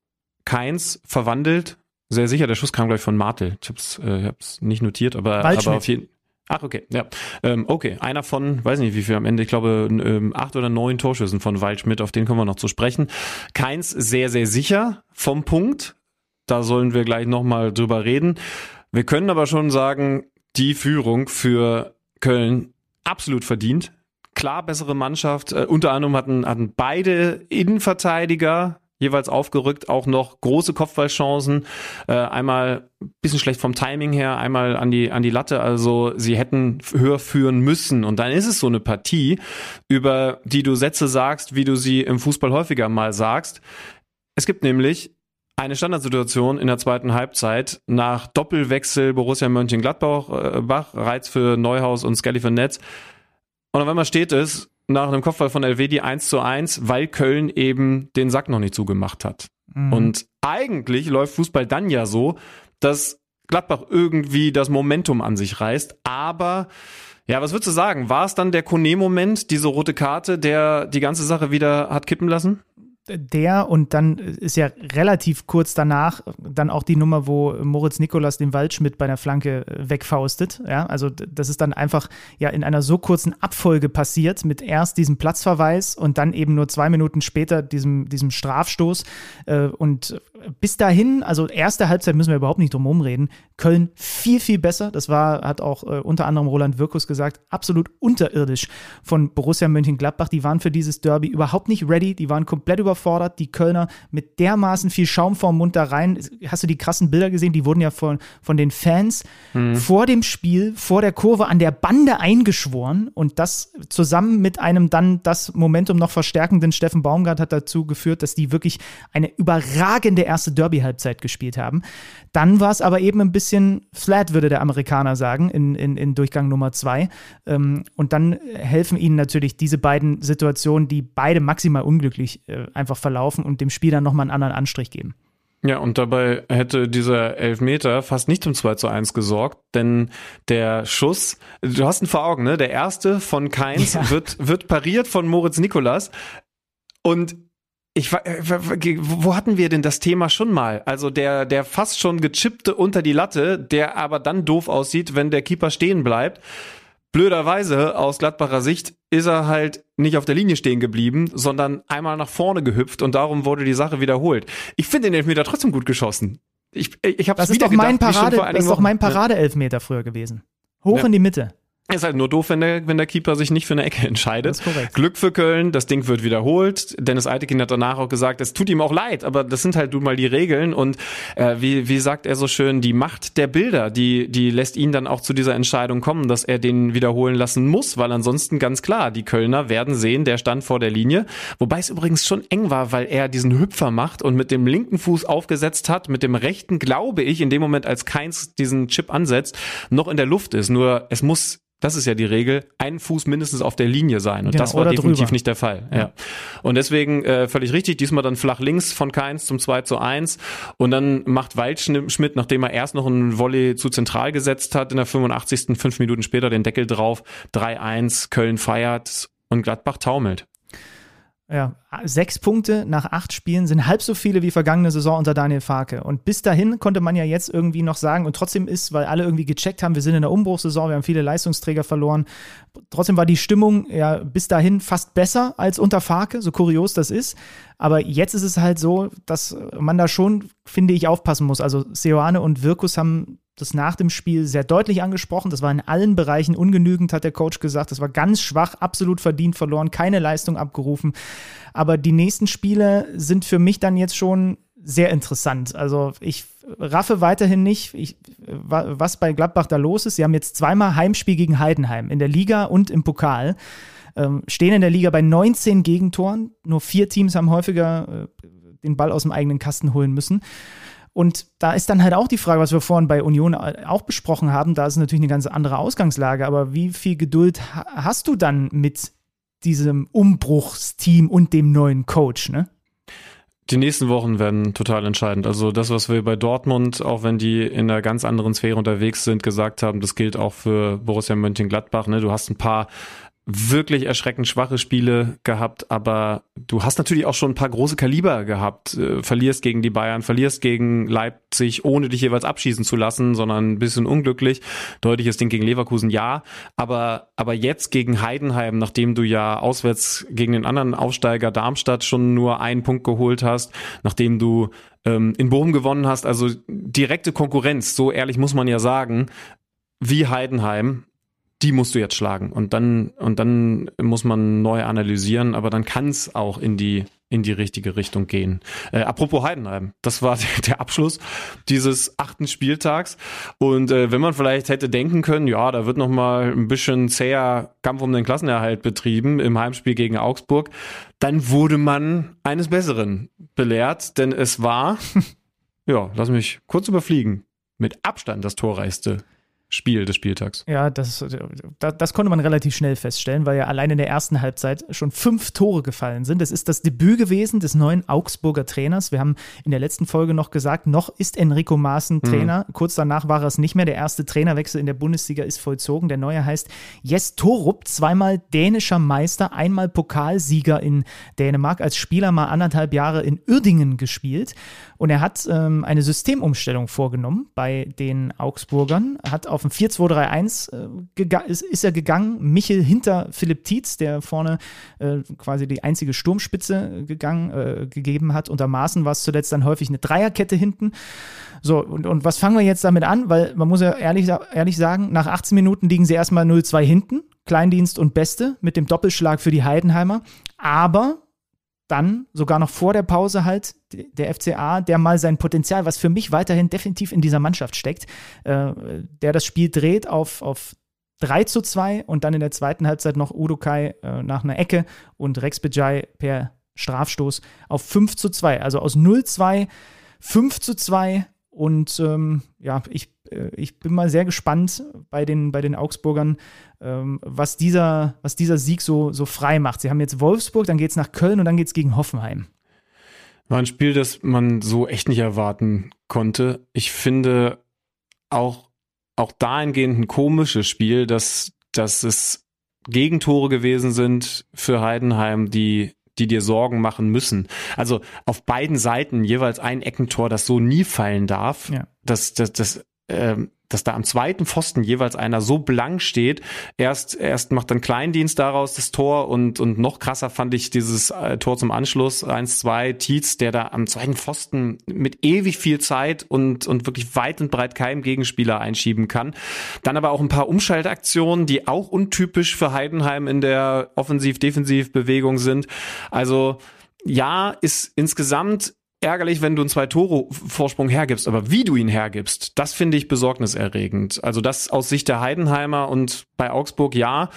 Keins verwandelt. Sehr sicher, der Schuss kam gleich von Martel. Ich hab's, äh, ich hab's nicht notiert, aber, aber auf jeden Ach, okay, ja. Ähm, okay, einer von, weiß nicht wie viel am Ende, ich glaube ähm, acht oder neun Torschüssen von Waldschmidt, auf den kommen wir noch zu sprechen. Keins sehr, sehr sicher vom Punkt. Da sollen wir gleich nochmal drüber reden. Wir können aber schon sagen, die Führung für Köln absolut verdient. Klar bessere Mannschaft. Äh, unter anderem hatten, hatten beide Innenverteidiger jeweils aufgerückt, auch noch große Kopfballchancen. Äh, einmal ein bisschen schlecht vom Timing her, einmal an die, an die Latte. Also sie hätten höher führen müssen. Und dann ist es so eine Partie, über die du Sätze sagst, wie du sie im Fußball häufiger mal sagst. Es gibt nämlich eine Standardsituation in der zweiten Halbzeit nach Doppelwechsel Borussia Mönchengladbach, äh, Bach, Reiz für Neuhaus und Skelly für Netz. Und auf einmal steht es nach einem Kopfball von Elvedi 1 zu 1, weil Köln eben den Sack noch nicht zugemacht hat. Und eigentlich läuft Fußball dann ja so, dass Gladbach irgendwie das Momentum an sich reißt. Aber ja, was würdest du sagen? War es dann der Kone-Moment, diese rote Karte, der die ganze Sache wieder hat kippen lassen? Der und dann ist ja relativ kurz danach dann auch die Nummer, wo Moritz Nikolas den Waldschmidt bei der Flanke äh, wegfaustet. Ja, also das ist dann einfach ja in einer so kurzen Abfolge passiert mit erst diesem Platzverweis und dann eben nur zwei Minuten später diesem, diesem Strafstoß. Äh, Und bis dahin, also erste Halbzeit müssen wir überhaupt nicht drum herum reden. Köln viel, viel besser. Das war, hat auch äh, unter anderem Roland Wirkus gesagt, absolut unterirdisch von Borussia Mönchengladbach. Die waren für dieses Derby überhaupt nicht ready. Die waren komplett überfordert. Die Kölner mit dermaßen viel Schaum vorm Mund da rein. Hast du die krassen Bilder gesehen? Die wurden ja von, von den Fans mhm. vor dem Spiel, vor der Kurve an der Bande eingeschworen. Und das zusammen mit einem dann das Momentum noch verstärkenden Steffen Baumgart hat dazu geführt, dass die wirklich eine überragende erste Derby-Halbzeit gespielt haben. Dann war es aber eben ein bisschen flat, würde der Amerikaner sagen, in, in, in Durchgang Nummer zwei. Ähm, und dann helfen ihnen natürlich diese beiden Situationen, die beide maximal unglücklich äh, einfach verlaufen und dem Spiel dann nochmal einen anderen Anstrich geben. Ja, und dabei hätte dieser Elfmeter fast nicht zum 2 zu 1 gesorgt, denn der Schuss, du hast ihn vor Augen, ne? Der erste von Keins ja. wird, wird pariert von Moritz Nikolas und ich äh, wo hatten wir denn das Thema schon mal? Also der der fast schon gechippte unter die Latte, der aber dann doof aussieht, wenn der Keeper stehen bleibt. Blöderweise aus Gladbacher Sicht ist er halt nicht auf der Linie stehen geblieben, sondern einmal nach vorne gehüpft und darum wurde die Sache wiederholt. Ich finde den Elfmeter trotzdem gut geschossen. Ich, ich habe das ist doch mein Parade, das ist doch mein Parade-Elfmeter früher gewesen. Hoch ja. in die Mitte. Ist halt nur doof, wenn der, wenn der Keeper sich nicht für eine Ecke entscheidet. Glück für Köln, das Ding wird wiederholt. Dennis Eitekin hat danach auch gesagt, es tut ihm auch leid, aber das sind halt nun mal die Regeln. Und äh, wie, wie sagt er so schön, die Macht der Bilder, die, die lässt ihn dann auch zu dieser Entscheidung kommen, dass er den wiederholen lassen muss, weil ansonsten ganz klar, die Kölner werden sehen, der stand vor der Linie. Wobei es übrigens schon eng war, weil er diesen Hüpfer macht und mit dem linken Fuß aufgesetzt hat, mit dem rechten, glaube ich, in dem Moment, als Keins diesen Chip ansetzt, noch in der Luft ist. Nur es muss das ist ja die Regel, ein Fuß mindestens auf der Linie sein. Und genau, das war definitiv drüber. nicht der Fall. Ja. ja. Und deswegen äh, völlig richtig, diesmal dann flach links von Keins zum 2 zu 1. Und dann macht Waldschmidt, nachdem er erst noch einen Volley zu zentral gesetzt hat, in der 85. fünf Minuten später den Deckel drauf, 3-1, Köln feiert und Gladbach taumelt. Ja, sechs Punkte nach acht Spielen sind halb so viele wie vergangene Saison unter Daniel Farke. Und bis dahin konnte man ja jetzt irgendwie noch sagen, und trotzdem ist, weil alle irgendwie gecheckt haben, wir sind in der Umbruchssaison, wir haben viele Leistungsträger verloren. Trotzdem war die Stimmung ja bis dahin fast besser als unter Farke, so kurios das ist. Aber jetzt ist es halt so, dass man da schon, finde ich, aufpassen muss. Also Seoane und Wirkus haben das nach dem Spiel sehr deutlich angesprochen. Das war in allen Bereichen ungenügend, hat der Coach gesagt. Das war ganz schwach, absolut verdient verloren, keine Leistung abgerufen. Aber die nächsten Spiele sind für mich dann jetzt schon sehr interessant. Also ich raffe weiterhin nicht, ich, was bei Gladbach da los ist. Sie haben jetzt zweimal Heimspiel gegen Heidenheim in der Liga und im Pokal. Ähm, stehen in der Liga bei 19 Gegentoren. Nur vier Teams haben häufiger äh, den Ball aus dem eigenen Kasten holen müssen. Und da ist dann halt auch die Frage, was wir vorhin bei Union auch besprochen haben, da ist natürlich eine ganz andere Ausgangslage, aber wie viel Geduld hast du dann mit diesem Umbruchsteam und dem neuen Coach, ne? Die nächsten Wochen werden total entscheidend. Also das, was wir bei Dortmund, auch wenn die in einer ganz anderen Sphäre unterwegs sind, gesagt haben, das gilt auch für Borussia Mönchengladbach. Ne? Du hast ein paar wirklich erschreckend schwache Spiele gehabt, aber du hast natürlich auch schon ein paar große Kaliber gehabt. Äh, verlierst gegen die Bayern, verlierst gegen Leipzig, ohne dich jeweils abschießen zu lassen, sondern ein bisschen unglücklich. Deutliches Ding gegen Leverkusen, ja. Aber, aber jetzt gegen Heidenheim, nachdem du ja auswärts gegen den anderen Aufsteiger Darmstadt schon nur einen Punkt geholt hast, nachdem du ähm, in Bochum gewonnen hast, also direkte Konkurrenz, so ehrlich muss man ja sagen, wie Heidenheim die musst du jetzt schlagen und dann und dann muss man neu analysieren, aber dann kann es auch in die in die richtige Richtung gehen. Äh, apropos Heidenheim, das war der Abschluss dieses achten Spieltags und äh, wenn man vielleicht hätte denken können, ja, da wird noch mal ein bisschen zäher Kampf um den Klassenerhalt betrieben im Heimspiel gegen Augsburg, dann wurde man eines Besseren belehrt, denn es war ja, lass mich kurz überfliegen, mit Abstand das torreichste Spiel des Spieltags. Ja, das, das, das, konnte man relativ schnell feststellen, weil ja allein in der ersten Halbzeit schon fünf Tore gefallen sind. Das ist das Debüt gewesen des neuen Augsburger Trainers. Wir haben in der letzten Folge noch gesagt, noch ist Enrico Maaßen Trainer. Mhm. Kurz danach war er es nicht mehr. Der erste Trainerwechsel in der Bundesliga ist vollzogen. Der neue heißt Jes Torup, zweimal dänischer Meister, einmal Pokalsieger in Dänemark, als Spieler mal anderthalb Jahre in Uerdingen gespielt. Und er hat ähm, eine Systemumstellung vorgenommen bei den Augsburgern, hat auf auf ein 4-2-3-1 äh, ist, ist er gegangen. Michel hinter Philipp Tietz, der vorne äh, quasi die einzige Sturmspitze gegangen, äh, gegeben hat. Unter Maßen war es zuletzt dann häufig eine Dreierkette hinten. So, und, und was fangen wir jetzt damit an? Weil man muss ja ehrlich, ehrlich sagen, nach 18 Minuten liegen sie erstmal 0-2 hinten. Kleindienst und Beste mit dem Doppelschlag für die Heidenheimer. Aber dann sogar noch vor der Pause halt der FCA, der mal sein Potenzial, was für mich weiterhin definitiv in dieser Mannschaft steckt, äh, der das Spiel dreht auf, auf 3 zu 2 und dann in der zweiten Halbzeit noch Udokai äh, nach einer Ecke und Rex Bejai per Strafstoß auf 5 zu 2. Also aus 0-2, 5 zu 2 und ähm, ja, ich, ich bin mal sehr gespannt bei den, bei den Augsburgern, ähm, was, dieser, was dieser Sieg so, so frei macht. Sie haben jetzt Wolfsburg, dann geht es nach Köln und dann geht es gegen Hoffenheim. War ein Spiel, das man so echt nicht erwarten konnte. Ich finde auch, auch dahingehend ein komisches Spiel, dass, dass es Gegentore gewesen sind für Heidenheim, die die dir Sorgen machen müssen. Also auf beiden Seiten jeweils ein Eckentor, das so nie fallen darf. Ja. Das, das, das, ähm, dass da am zweiten Pfosten jeweils einer so blank steht. Erst, erst macht dann Kleindienst daraus das Tor und, und noch krasser fand ich dieses äh, Tor zum Anschluss 1-2 Tietz, der da am zweiten Pfosten mit ewig viel Zeit und, und wirklich weit und breit keinem Gegenspieler einschieben kann. Dann aber auch ein paar Umschaltaktionen, die auch untypisch für Heidenheim in der Offensiv-Defensiv-Bewegung sind. Also, ja, ist insgesamt ärgerlich, wenn du einen zwei Tore Vorsprung hergibst, aber wie du ihn hergibst, das finde ich besorgniserregend. Also das aus Sicht der Heidenheimer und bei Augsburg ja.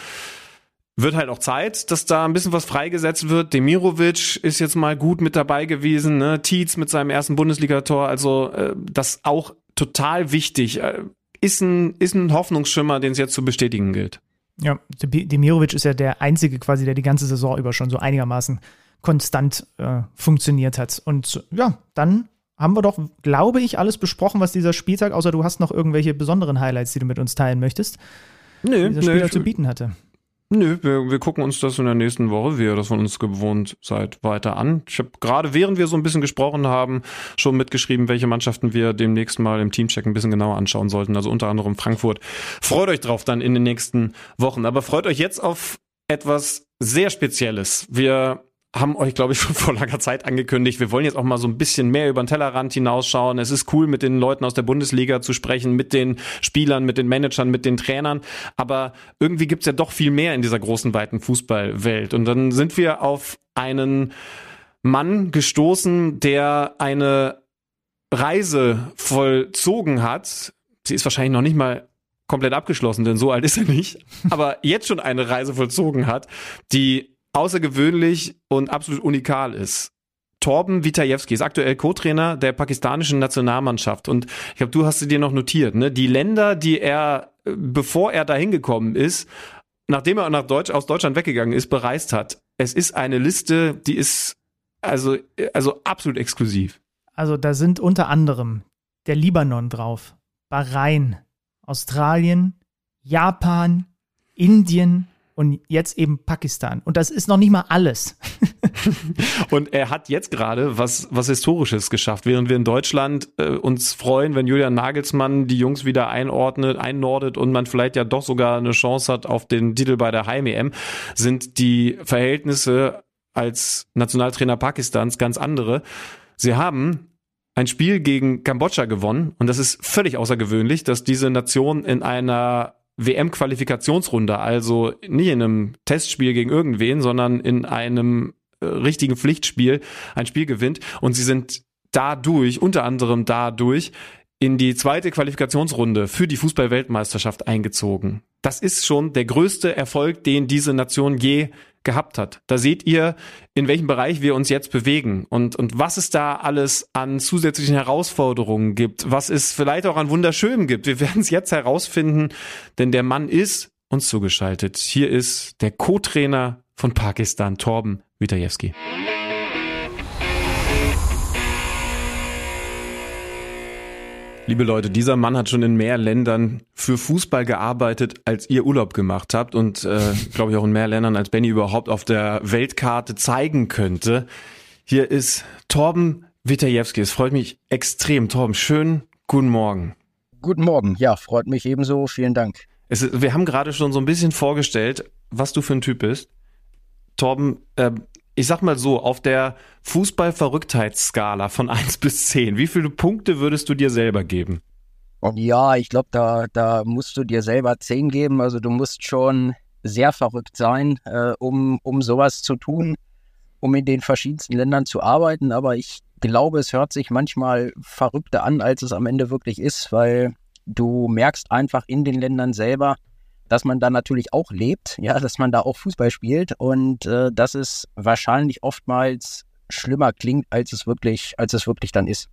Wird halt auch Zeit, dass da ein bisschen was freigesetzt wird. Demirovic ist jetzt mal gut mit dabei gewesen, ne? Tietz mit seinem ersten Bundesligator, also äh, das auch total wichtig. Äh, ist ein, ist ein Hoffnungsschimmer, den es jetzt zu bestätigen gilt. Ja, Demirovic ist ja der Einzige quasi, der die ganze Saison über schon so einigermaßen konstant äh, funktioniert hat. Und ja, dann haben wir doch, glaube ich, alles besprochen, was dieser Spieltag, außer du hast noch irgendwelche besonderen Highlights, die du mit uns teilen möchtest, Nö, dieser Spieler zu bieten hatte. Nö, wir, wir gucken uns das in der nächsten Woche, wie ihr das von uns gewohnt seid, weiter an. Ich habe gerade, während wir so ein bisschen gesprochen haben, schon mitgeschrieben, welche Mannschaften wir demnächst mal im Teamcheck ein bisschen genauer anschauen sollten. Also unter anderem Frankfurt. Freut euch drauf dann in den nächsten Wochen. Aber freut euch jetzt auf etwas sehr Spezielles. Wir haben euch, glaube ich, schon vor langer Zeit angekündigt. Wir wollen jetzt auch mal so ein bisschen mehr über den Tellerrand hinausschauen. Es ist cool, mit den Leuten aus der Bundesliga zu sprechen, mit den Spielern, mit den Managern, mit den Trainern. Aber irgendwie gibt's ja doch viel mehr in dieser großen, weiten Fußballwelt. Und dann sind wir auf einen Mann gestoßen, der eine Reise vollzogen hat. Sie ist wahrscheinlich noch nicht mal komplett abgeschlossen, denn so alt ist er nicht. Aber jetzt schon eine Reise vollzogen hat, die außergewöhnlich und absolut unikal ist. Torben Witajewski ist aktuell Co-Trainer der pakistanischen Nationalmannschaft und ich glaube, du hast sie dir noch notiert, ne? Die Länder, die er, bevor er da hingekommen ist, nachdem er nach Deutsch, aus Deutschland weggegangen ist, bereist hat. Es ist eine Liste, die ist also, also absolut exklusiv. Also da sind unter anderem der Libanon drauf, Bahrain, Australien, Japan, Indien, und jetzt eben Pakistan. Und das ist noch nicht mal alles. und er hat jetzt gerade was, was Historisches geschafft, während wir in Deutschland äh, uns freuen, wenn Julian Nagelsmann die Jungs wieder einordnet, einnordet und man vielleicht ja doch sogar eine Chance hat auf den Titel bei der Heim-EM, sind die Verhältnisse als Nationaltrainer Pakistans ganz andere. Sie haben ein Spiel gegen Kambodscha gewonnen und das ist völlig außergewöhnlich, dass diese Nation in einer WM-Qualifikationsrunde, also nicht in einem Testspiel gegen irgendwen, sondern in einem äh, richtigen Pflichtspiel ein Spiel gewinnt. Und sie sind dadurch, unter anderem dadurch, in die zweite Qualifikationsrunde für die Fußball-Weltmeisterschaft eingezogen. Das ist schon der größte Erfolg, den diese Nation je gehabt hat. Da seht ihr, in welchem Bereich wir uns jetzt bewegen und, und was es da alles an zusätzlichen Herausforderungen gibt, was es vielleicht auch an Wunderschönem gibt. Wir werden es jetzt herausfinden, denn der Mann ist uns zugeschaltet. Hier ist der Co-Trainer von Pakistan, Torben Witajewski. Liebe Leute, dieser Mann hat schon in mehr Ländern für Fußball gearbeitet, als ihr Urlaub gemacht habt und äh, glaube ich auch in mehr Ländern, als Benny überhaupt auf der Weltkarte zeigen könnte. Hier ist Torben Witajewski. Es freut mich extrem. Torben, schönen guten Morgen. Guten Morgen. Ja, freut mich ebenso. Vielen Dank. Ist, wir haben gerade schon so ein bisschen vorgestellt, was du für ein Typ bist. Torben, äh, ich sag mal so, auf der Fußball-Verrücktheitsskala von 1 bis 10, wie viele Punkte würdest du dir selber geben? Ja, ich glaube, da, da musst du dir selber 10 geben. Also du musst schon sehr verrückt sein, äh, um, um sowas zu tun, um in den verschiedensten Ländern zu arbeiten. Aber ich glaube, es hört sich manchmal verrückter an, als es am Ende wirklich ist, weil du merkst einfach in den Ländern selber, dass man da natürlich auch lebt, ja, dass man da auch Fußball spielt und äh, dass es wahrscheinlich oftmals schlimmer klingt, als es wirklich, als es wirklich dann ist.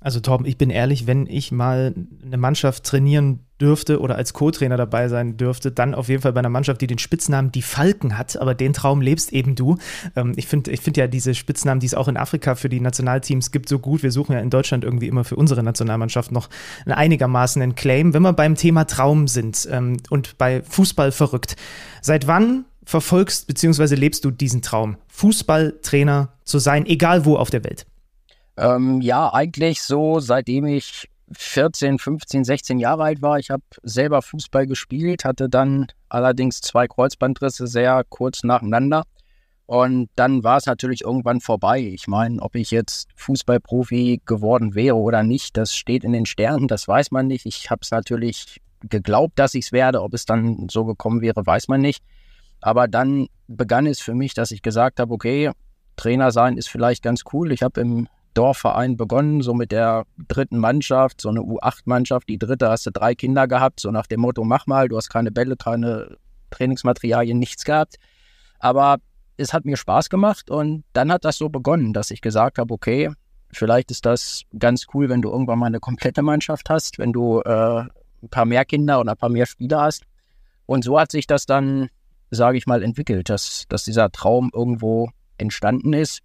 Also Torben, ich bin ehrlich, wenn ich mal eine Mannschaft trainieren dürfte oder als Co-Trainer dabei sein dürfte, dann auf jeden Fall bei einer Mannschaft, die den Spitznamen die Falken hat, aber den Traum lebst eben du. Ähm, ich finde ich find ja diese Spitznamen, die es auch in Afrika für die Nationalteams gibt, so gut. Wir suchen ja in Deutschland irgendwie immer für unsere Nationalmannschaft noch einigermaßen einen Claim. Wenn wir beim Thema Traum sind ähm, und bei Fußball verrückt, seit wann verfolgst bzw. lebst du diesen Traum, Fußballtrainer zu sein, egal wo auf der Welt? Ähm, ja, eigentlich so, seitdem ich 14, 15, 16 Jahre alt war. Ich habe selber Fußball gespielt, hatte dann allerdings zwei Kreuzbandrisse sehr kurz nacheinander. Und dann war es natürlich irgendwann vorbei. Ich meine, ob ich jetzt Fußballprofi geworden wäre oder nicht, das steht in den Sternen, das weiß man nicht. Ich habe es natürlich geglaubt, dass ich es werde. Ob es dann so gekommen wäre, weiß man nicht. Aber dann begann es für mich, dass ich gesagt habe, okay, Trainer sein ist vielleicht ganz cool. Ich habe im Dorfverein begonnen, so mit der dritten Mannschaft, so eine U8-Mannschaft. Die dritte hast du drei Kinder gehabt, so nach dem Motto, mach mal, du hast keine Bälle, keine Trainingsmaterialien, nichts gehabt. Aber es hat mir Spaß gemacht und dann hat das so begonnen, dass ich gesagt habe, okay, vielleicht ist das ganz cool, wenn du irgendwann mal eine komplette Mannschaft hast, wenn du äh, ein paar mehr Kinder oder ein paar mehr Spieler hast. Und so hat sich das dann, sage ich mal, entwickelt, dass, dass dieser Traum irgendwo entstanden ist.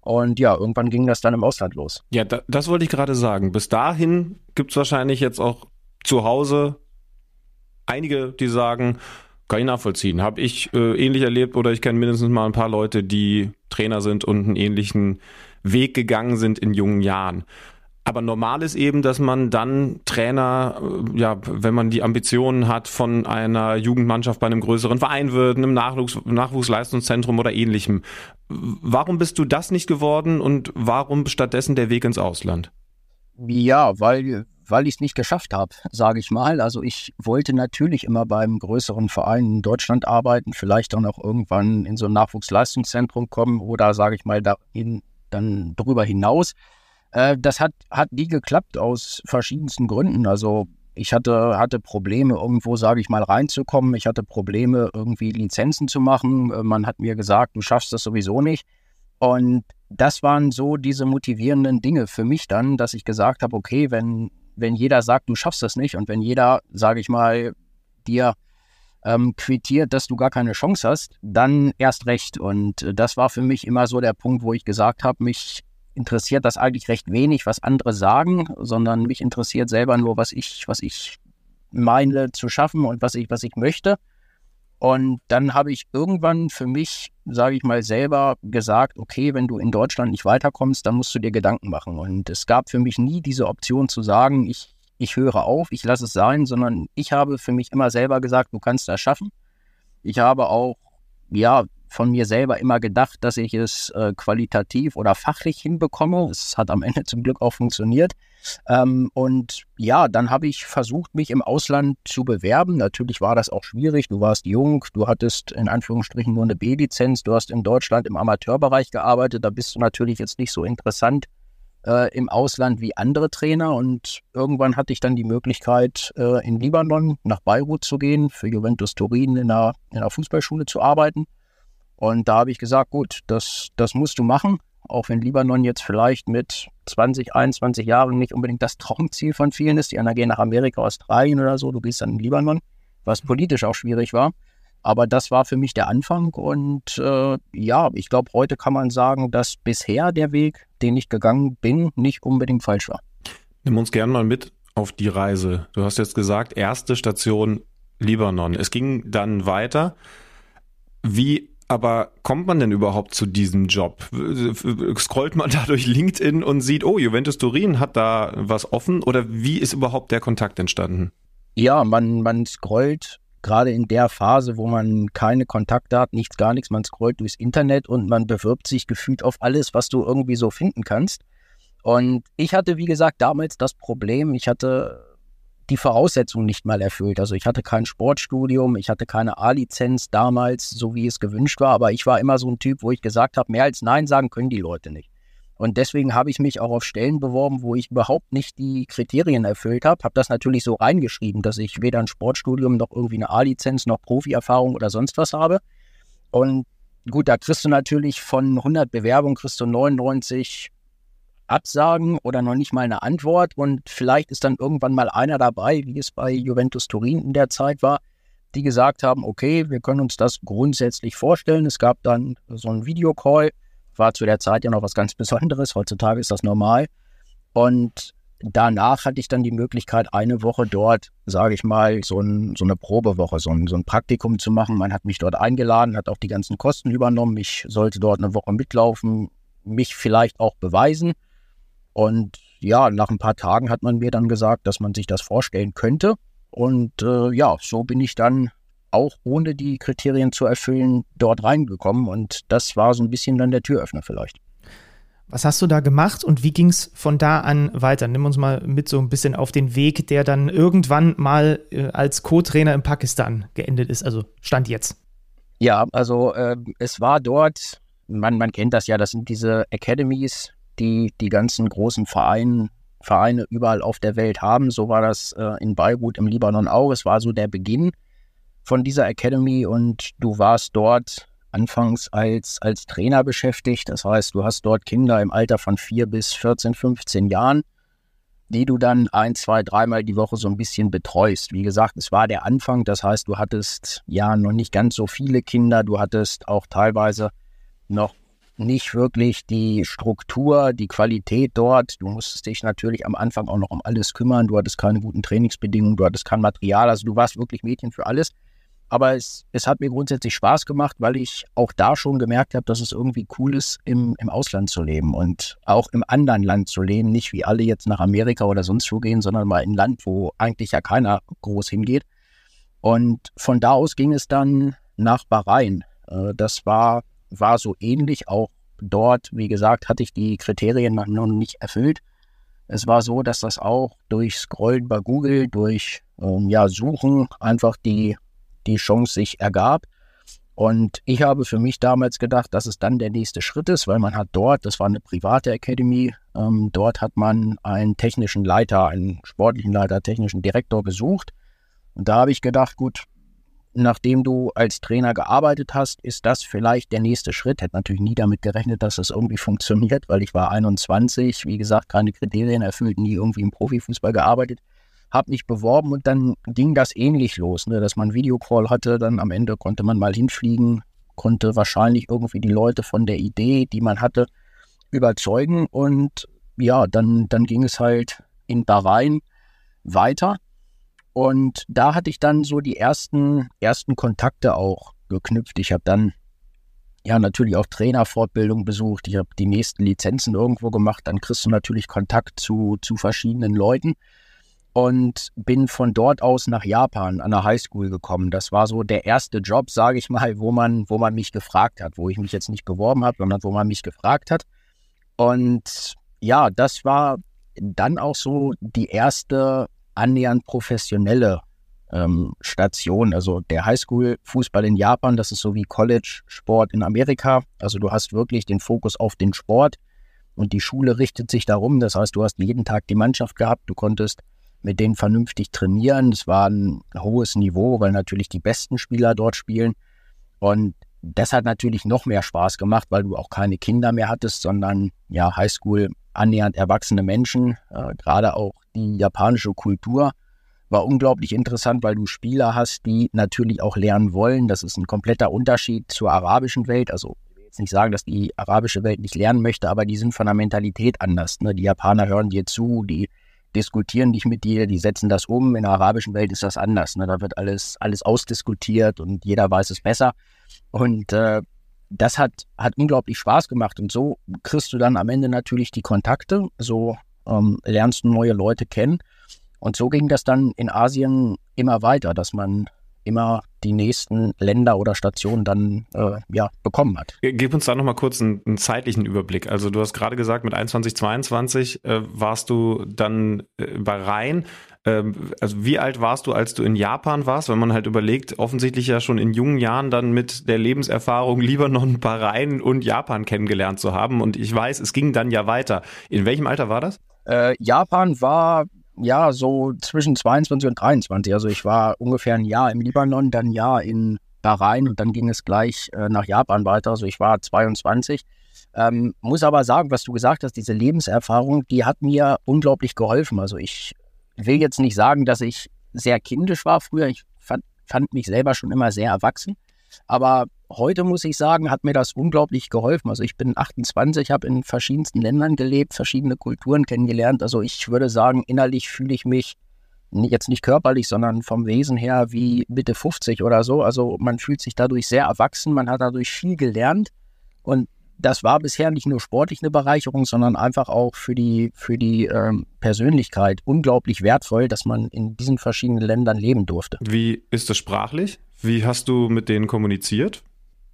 Und ja, irgendwann ging das dann im Ausland los. Ja, da, das wollte ich gerade sagen. Bis dahin gibt es wahrscheinlich jetzt auch zu Hause einige, die sagen, kann ich nachvollziehen. Habe ich äh, ähnlich erlebt oder ich kenne mindestens mal ein paar Leute, die Trainer sind und einen ähnlichen Weg gegangen sind in jungen Jahren. Aber normal ist eben, dass man dann Trainer, äh, ja, wenn man die Ambitionen hat, von einer Jugendmannschaft bei einem größeren Verein wird, einem Nachwuchs, Nachwuchsleistungszentrum oder ähnlichem. Warum bist du das nicht geworden und warum stattdessen der Weg ins Ausland? Ja, weil, weil ich es nicht geschafft habe, sage ich mal. Also ich wollte natürlich immer beim größeren Verein in Deutschland arbeiten, vielleicht dann auch irgendwann in so ein Nachwuchsleistungszentrum kommen oder sage ich mal dahin, dann darüber hinaus. Äh, das hat, hat nie geklappt aus verschiedensten Gründen. Also ich hatte, hatte Probleme, irgendwo, sage ich mal, reinzukommen. Ich hatte Probleme, irgendwie Lizenzen zu machen. Äh, man hat mir gesagt, du schaffst das sowieso nicht. Und das waren so diese motivierenden Dinge für mich dann, dass ich gesagt habe, okay, wenn, wenn jeder sagt, du schaffst das nicht und wenn jeder, sage ich mal, dir ähm, quittiert, dass du gar keine Chance hast, dann erst recht. Und äh, das war für mich immer so der Punkt, wo ich gesagt habe, mich interessiert das eigentlich recht wenig, was andere sagen, sondern mich interessiert selber nur, was ich, was ich meine zu schaffen und was ich, was ich möchte. Und dann habe ich irgendwann für mich, sage ich mal, selber gesagt, okay, wenn du in Deutschland nicht weiterkommst, dann musst du dir Gedanken machen. Und es gab für mich nie diese Option zu sagen, ich, ich höre auf, ich lasse es sein, sondern ich habe für mich immer selber gesagt, du kannst das schaffen. Ich habe auch, ja, von mir selber immer gedacht, dass ich es äh, qualitativ oder fachlich hinbekomme. Es hat am Ende zum Glück auch funktioniert. Ähm, und ja, dann habe ich versucht, mich im Ausland zu bewerben. Natürlich war das auch schwierig. Du warst jung, du hattest in Anführungsstrichen nur eine B-Lizenz, du hast in Deutschland im Amateurbereich gearbeitet. Da bist du natürlich jetzt nicht so interessant äh, im Ausland wie andere Trainer. Und irgendwann hatte ich dann die Möglichkeit, äh, in Libanon nach Beirut zu gehen, für Juventus Turin in einer, in einer Fußballschule zu arbeiten. Und da habe ich gesagt, gut, das, das musst du machen, auch wenn Libanon jetzt vielleicht mit 20, 21 Jahren nicht unbedingt das Traumziel von vielen ist. Die anderen gehen nach Amerika, Australien oder so, du gehst dann in Libanon, was politisch auch schwierig war. Aber das war für mich der Anfang und äh, ja, ich glaube, heute kann man sagen, dass bisher der Weg, den ich gegangen bin, nicht unbedingt falsch war. Nimm uns gern mal mit auf die Reise. Du hast jetzt gesagt, erste Station Libanon. Es ging dann weiter. Wie Aber kommt man denn überhaupt zu diesem Job? Scrollt man da durch LinkedIn und sieht, oh, Juventus Turin hat da was offen? Oder wie ist überhaupt der Kontakt entstanden? Ja, man, man scrollt gerade in der Phase, wo man keine Kontakte hat, nichts, gar nichts, man scrollt durchs Internet und man bewirbt sich gefühlt auf alles, was du irgendwie so finden kannst. Und ich hatte, wie gesagt, damals das Problem, ich hatte die Voraussetzungen nicht mal erfüllt. Also ich hatte kein Sportstudium, ich hatte keine A-Lizenz damals, so wie es gewünscht war, aber ich war immer so ein Typ, wo ich gesagt habe, mehr als Nein sagen können die Leute nicht. Und deswegen habe ich mich auch auf Stellen beworben, wo ich überhaupt nicht die Kriterien erfüllt habe. Habe das natürlich so reingeschrieben, dass ich weder ein Sportstudium noch irgendwie eine A-Lizenz noch Profi-Erfahrung oder sonst was habe. Und gut, da kriegst du natürlich von 100 Bewerbungen kriegst du 99 Absagen oder noch nicht mal eine Antwort. Und vielleicht ist dann irgendwann mal einer dabei, wie es bei Juventus Turin in der Zeit war, die gesagt haben, okay, wir können uns das grundsätzlich vorstellen. Es gab dann so einen Videocall, war zu der Zeit ja noch was ganz Besonderes. Heutzutage ist das normal. Und danach hatte ich dann die Möglichkeit, eine Woche dort, sage ich mal, so, ein, so eine Probewoche, so ein, so ein, Praktikum zu machen. Man hat mich dort eingeladen, hat auch die ganzen Kosten übernommen. Ich sollte dort eine Woche mitlaufen, mich vielleicht auch beweisen. Und ja, nach ein paar Tagen hat man mir dann gesagt, dass man sich das vorstellen könnte. Und äh, ja, so bin ich dann auch ohne die Kriterien zu erfüllen dort reingekommen. Und das war so ein bisschen dann der Türöffner vielleicht. Was hast du da gemacht und wie ging es von da an weiter? Nimm uns mal mit so ein bisschen auf den Weg, der dann irgendwann mal äh, als Co-Trainer in Pakistan geendet ist. Also Stand jetzt. Ja, also äh, es war dort, man, man kennt das ja, das sind diese Academies, die die ganzen großen Vereine, Vereine überall auf der Welt haben. So war das äh, in Beirut im Libanon auch. Es war so der Beginn von dieser Academy und du warst dort anfangs als, als Trainer beschäftigt. Das heißt, du hast dort Kinder im Alter von 4 bis 14, 15 Jahren, die du dann ein, zwei, dreimal die Woche so ein bisschen betreust. Wie gesagt, es war der Anfang. Das heißt, du hattest ja noch nicht ganz so viele Kinder. Du hattest auch teilweise noch nicht wirklich die Struktur, die Qualität dort. Du musstest dich natürlich am Anfang auch noch um alles kümmern. Du hattest keine guten Trainingsbedingungen, du hattest kein Material. Also du warst wirklich Mädchen für alles. Aber es, es hat mir grundsätzlich Spaß gemacht, weil ich auch da schon gemerkt habe, dass es irgendwie cool ist, im, im Ausland zu leben und auch im anderen Land zu leben. Nicht wie alle jetzt nach Amerika oder sonst wo gehen, sondern mal in ein Land, wo eigentlich ja keiner groß hingeht. Und von da aus ging es dann nach Bahrain. Äh, das war war so ähnlich. Auch dort, wie gesagt, hatte ich die Kriterien noch nicht erfüllt. Es war so, dass das auch durch Scrollen bei Google, durch ähm, ja, Suchen einfach die, die Chance sich ergab. Und ich habe für mich damals gedacht, dass es dann der nächste Schritt ist, weil man hat dort, das war eine private Academy, ähm, dort hat man einen technischen Leiter, einen sportlichen Leiter, technischen Direktor gesucht. Und da habe ich gedacht, gut, nachdem du als Trainer gearbeitet hast, ist das vielleicht der nächste Schritt. Hätte natürlich nie damit gerechnet, dass das irgendwie funktioniert, weil ich war 21, wie gesagt, keine Kriterien erfüllt, nie irgendwie im Profifußball gearbeitet. Habe mich beworben und dann ging das ähnlich los, ne, dass man Videocall hatte. Dann am Ende konnte man mal hinfliegen, konnte wahrscheinlich irgendwie die Leute von der Idee, die man hatte, überzeugen. Und ja, dann, dann ging es halt in Bahrain weiter. Und da hatte ich dann so die ersten, ersten Kontakte auch geknüpft. Ich habe dann ja natürlich auch Trainerfortbildung besucht. Ich habe die nächsten Lizenzen irgendwo gemacht. Dann kriegst du natürlich Kontakt zu, zu verschiedenen Leuten und bin von dort aus nach Japan an der Highschool gekommen. Das war so der erste Job, sage ich mal, wo man, wo man mich gefragt hat, wo ich mich jetzt nicht beworben habe, sondern wo man mich gefragt hat. Und ja, das war dann auch so die erste annähernd professionelle ähm, Station. Also der Highschool-Fußball in Japan, das ist so wie College-Sport in Amerika. Also du hast wirklich den Fokus auf den Sport und die Schule richtet sich darum. Das heißt, du hast jeden Tag die Mannschaft gehabt, du konntest mit denen vernünftig trainieren. Es war ein hohes Niveau, weil natürlich die besten Spieler dort spielen. Und das hat natürlich noch mehr Spaß gemacht, weil du auch keine Kinder mehr hattest, sondern ja, Highschool annähernd erwachsene Menschen, äh, gerade auch die japanische Kultur war unglaublich interessant, weil du Spieler hast, die natürlich auch lernen wollen. Das ist ein kompletter Unterschied zur arabischen Welt. Also ich will jetzt nicht sagen, dass die arabische Welt nicht lernen möchte, aber die sind von der Mentalität anders. Ne? Die Japaner hören dir zu, die diskutieren nicht mit dir, die setzen das um. In der arabischen Welt ist das anders. Ne? Da wird alles, alles ausdiskutiert und jeder weiß es besser. Und äh, das hat, hat unglaublich Spaß gemacht. Und so kriegst du dann am Ende natürlich die Kontakte, so ähm, lernst neue Leute kennen. Und so ging das dann in Asien immer weiter, dass man immer die nächsten Länder oder Stationen dann äh, ja, bekommen hat. Gib uns da nochmal kurz einen, einen, zeitlichen Überblick. Also du hast gerade gesagt, mit 21, 22 äh, warst du dann äh, bei Rhein. Ähm, also wie alt warst du, als du in Japan warst? Wenn man halt überlegt, offensichtlich ja schon in jungen Jahren dann mit der Lebenserfahrung Libanon, Bahrain und Japan kennengelernt zu haben. Und ich weiß, es ging dann ja weiter. In welchem Alter war das? Äh, Japan war ja, so zwischen 22 und 23. Also ich war ungefähr ein Jahr im Libanon, dann ein Jahr in Bahrain und dann ging es gleich äh, nach Japan weiter. Also ich war 22. Ähm, muss aber sagen, was du gesagt hast, diese Lebenserfahrung, die hat mir unglaublich geholfen. Also ich will jetzt nicht sagen, dass ich sehr kindisch war früher. Ich fand, fand mich selber schon immer sehr erwachsen. Aber heute muss ich sagen, hat mir das unglaublich geholfen. Also ich bin 28, habe in verschiedensten Ländern gelebt, verschiedene Kulturen kennengelernt. Also ich würde sagen, innerlich fühle ich mich jetzt nicht körperlich, sondern vom Wesen her wie Mitte 50 oder so. Also man fühlt sich dadurch sehr erwachsen, man hat dadurch viel gelernt und das war bisher nicht nur sportlich eine Bereicherung, sondern einfach auch für die, für die ähm, Persönlichkeit unglaublich wertvoll, dass man in diesen verschiedenen Ländern leben durfte. Wie ist das sprachlich? Wie hast du mit denen kommuniziert?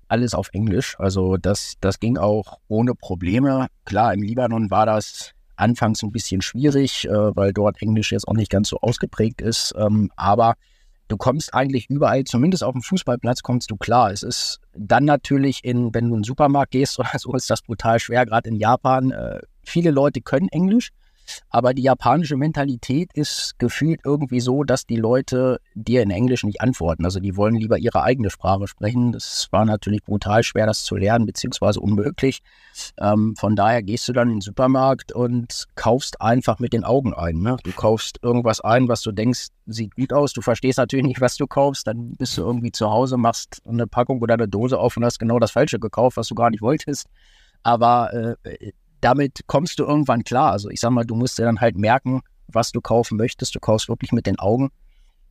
Alles auf Englisch. Also das, das ging auch ohne Probleme. Klar, im Libanon war das anfangs ein bisschen schwierig, äh, weil dort Englisch jetzt auch nicht ganz so ausgeprägt ist. Ähm, aber du kommst eigentlich überall, zumindest auf dem Fußballplatz, kommst du klar. Es ist dann natürlich in, wenn du in den Supermarkt gehst oder so, ist das brutal schwer, gerade in Japan. Äh, viele Leute können Englisch. Aber die japanische Mentalität ist gefühlt irgendwie so, dass die Leute dir in Englisch nicht antworten. Also die wollen lieber ihre eigene Sprache sprechen. Das war natürlich brutal schwer, das zu lernen, beziehungsweise unmöglich. Ähm, von daher gehst du dann in den Supermarkt und kaufst einfach mit den Augen ein. Ne? Du kaufst irgendwas ein, was du denkst, sieht gut aus. Du verstehst natürlich nicht, was du kaufst. Dann bist du irgendwie zu Hause, machst eine Packung oder eine Dose auf und hast genau das Falsche gekauft, was du gar nicht wolltest. Aber äh, damit kommst du irgendwann klar. Also ich sag mal, du musst dir dann halt merken, was du kaufen möchtest. Du kaufst wirklich mit den Augen.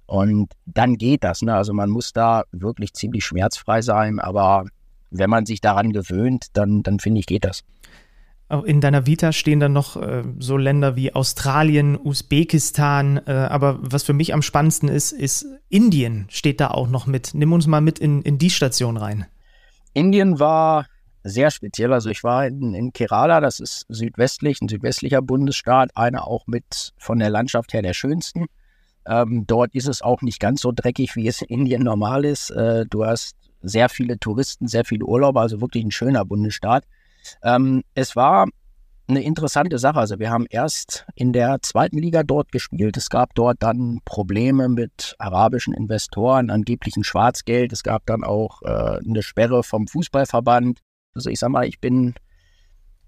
Und dann geht das. Ne? Also man muss da wirklich ziemlich schmerzfrei sein. Aber wenn man sich daran gewöhnt, dann, dann finde ich, geht das. In deiner Vita stehen dann noch äh, so Länder wie Australien, Usbekistan, äh, aber was für mich am spannendsten ist, ist Indien steht da auch noch mit. Nimm uns mal mit in, in die Station rein. Indien war sehr speziell. Also ich war in, in Kerala, das ist südwestlich, ein südwestlicher Bundesstaat, einer auch mit von der Landschaft her der schönsten. Ähm, dort ist es auch nicht ganz so dreckig, wie es in Indien normal ist. Äh, du hast sehr viele Touristen, sehr viele Urlauber, also wirklich ein schöner Bundesstaat. Ähm, es war eine interessante Sache. Also wir haben erst in der zweiten Liga dort gespielt. Es gab dort dann Probleme mit arabischen Investoren, angeblichen Schwarzgeld. Es gab dann auch äh, eine Sperre vom Fußballverband. Also ich sag mal, ich bin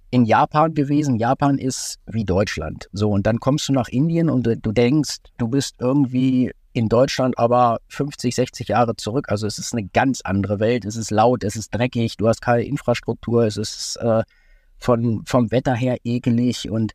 in Japan gewesen. Japan ist wie Deutschland. So, und dann kommst du nach Indien und du denkst, du bist irgendwie in Deutschland aber 50, 60 Jahre zurück. Also es ist eine ganz andere Welt. Es ist laut, es ist dreckig, du hast keine Infrastruktur, es ist äh, von, vom Wetter her ekelig und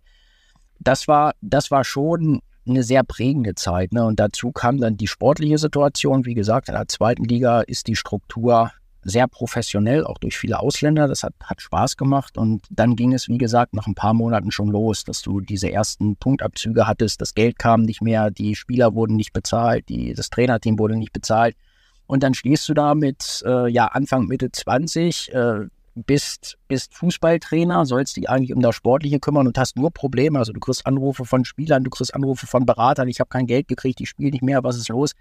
das war, das war schon eine sehr prägende Zeit. Ne? Und dazu kam dann die sportliche Situation. Wie gesagt, in der zweiten Liga ist die Struktur sehr professionell, auch durch viele Ausländer. Das hat, hat Spaß gemacht. Und dann ging es, wie gesagt, nach ein paar Monaten schon los, dass du diese ersten Punktabzüge hattest. Das Geld kam nicht mehr, die Spieler wurden nicht bezahlt, die, das Trainerteam wurde nicht bezahlt. Und dann stehst du da mit äh, ja, Anfang, Mitte 20, äh, bist, bist Fußballtrainer, sollst dich eigentlich um das Sportliche kümmern und hast nur Probleme. Also du kriegst Anrufe von Spielern, du kriegst Anrufe von Beratern, ich habe kein Geld gekriegt, ich spiele nicht mehr, was ist los?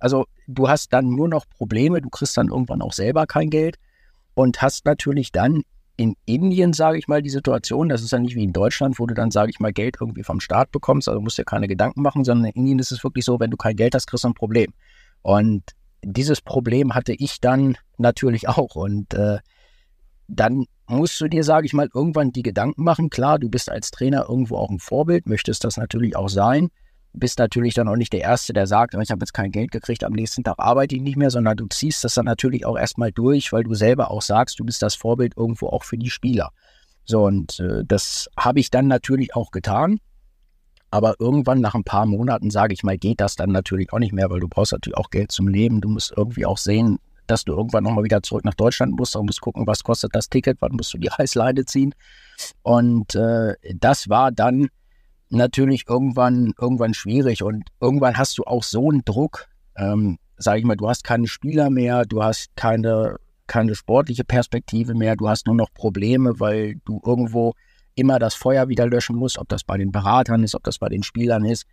Also du hast dann nur noch Probleme, du kriegst dann irgendwann auch selber kein Geld und hast natürlich dann in Indien, sage ich mal, die Situation, das ist ja nicht wie in Deutschland, wo du dann, sage ich mal, Geld irgendwie vom Staat bekommst, also musst dir keine Gedanken machen, sondern in Indien ist es wirklich so, wenn du kein Geld hast, kriegst du ein Problem. Und dieses Problem hatte ich dann natürlich auch und äh, dann musst du dir, sage ich mal, irgendwann die Gedanken machen. Klar, du bist als Trainer irgendwo auch ein Vorbild, möchtest das natürlich auch sein bist natürlich dann auch nicht der Erste, der sagt, ich habe jetzt kein Geld gekriegt, am nächsten Tag arbeite ich nicht mehr, sondern du ziehst das dann natürlich auch erstmal durch, weil du selber auch sagst, du bist das Vorbild irgendwo auch für die Spieler. So, und äh, das habe ich dann natürlich auch getan. Aber irgendwann nach ein paar Monaten, sage ich mal, geht das dann natürlich auch nicht mehr, weil du brauchst natürlich auch Geld zum Leben. Du musst irgendwie auch sehen, dass du irgendwann nochmal wieder zurück nach Deutschland musst und musst gucken, was kostet das Ticket, wann musst du die Reißleine ziehen. Und äh, das war dann natürlich irgendwann, irgendwann schwierig und irgendwann hast du auch so einen Druck, ähm, sag ich mal, du hast keine Spieler mehr, du hast keine, keine sportliche Perspektive mehr, du hast nur noch Probleme, weil du irgendwo immer das Feuer wieder löschen musst, ob das bei den Beratern ist, ob das bei den Spielern ist.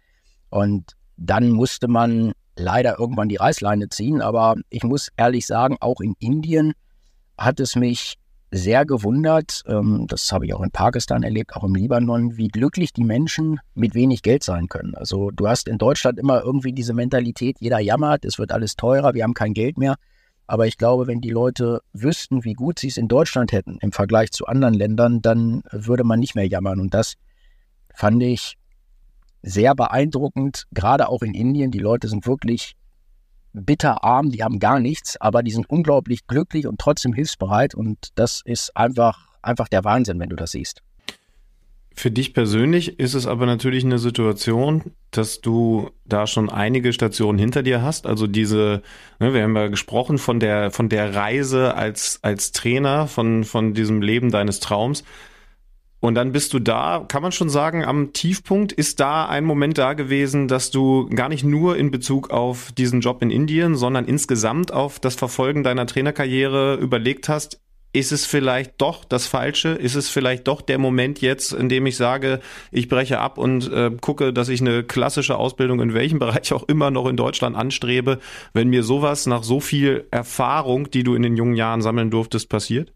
Und dann musste man leider irgendwann die Reißleine ziehen. Aber ich muss ehrlich sagen, auch in Indien hat es mich sehr gewundert, ähm, das habe ich auch in Pakistan erlebt, auch im Libanon, wie glücklich die Menschen mit wenig Geld sein können. Also du hast in Deutschland immer irgendwie diese Mentalität, jeder jammert, es wird alles teurer, wir haben kein Geld mehr. Aber ich glaube, wenn die Leute wüssten, wie gut sie es in Deutschland hätten im Vergleich zu anderen Ländern, dann würde man nicht mehr jammern. Und das fand ich sehr beeindruckend, gerade auch in Indien. Die Leute sind wirklich bitterarm, die haben gar nichts, aber die sind unglaublich glücklich und trotzdem hilfsbereit. Und das ist einfach, einfach der Wahnsinn, wenn du das siehst. Für dich persönlich ist es aber natürlich eine Situation, dass du da schon einige Stationen hinter dir hast. Also diese, ne, wir haben ja gesprochen von der, von der Reise als, als Trainer, von, von diesem Leben deines Traums. Und dann bist du da, kann man schon sagen, am Tiefpunkt ist da ein Moment da gewesen, dass du gar nicht nur in Bezug auf diesen Job in Indien, sondern insgesamt auf das Verfolgen deiner Trainerkarriere überlegt hast, ist es vielleicht doch das Falsche? Ist es vielleicht doch der Moment jetzt, in dem ich sage, ich breche ab und äh, gucke, dass ich eine klassische Ausbildung in welchem Bereich auch immer noch in Deutschland anstrebe, wenn mir sowas nach so viel Erfahrung, die du in den jungen Jahren sammeln durftest, passiert?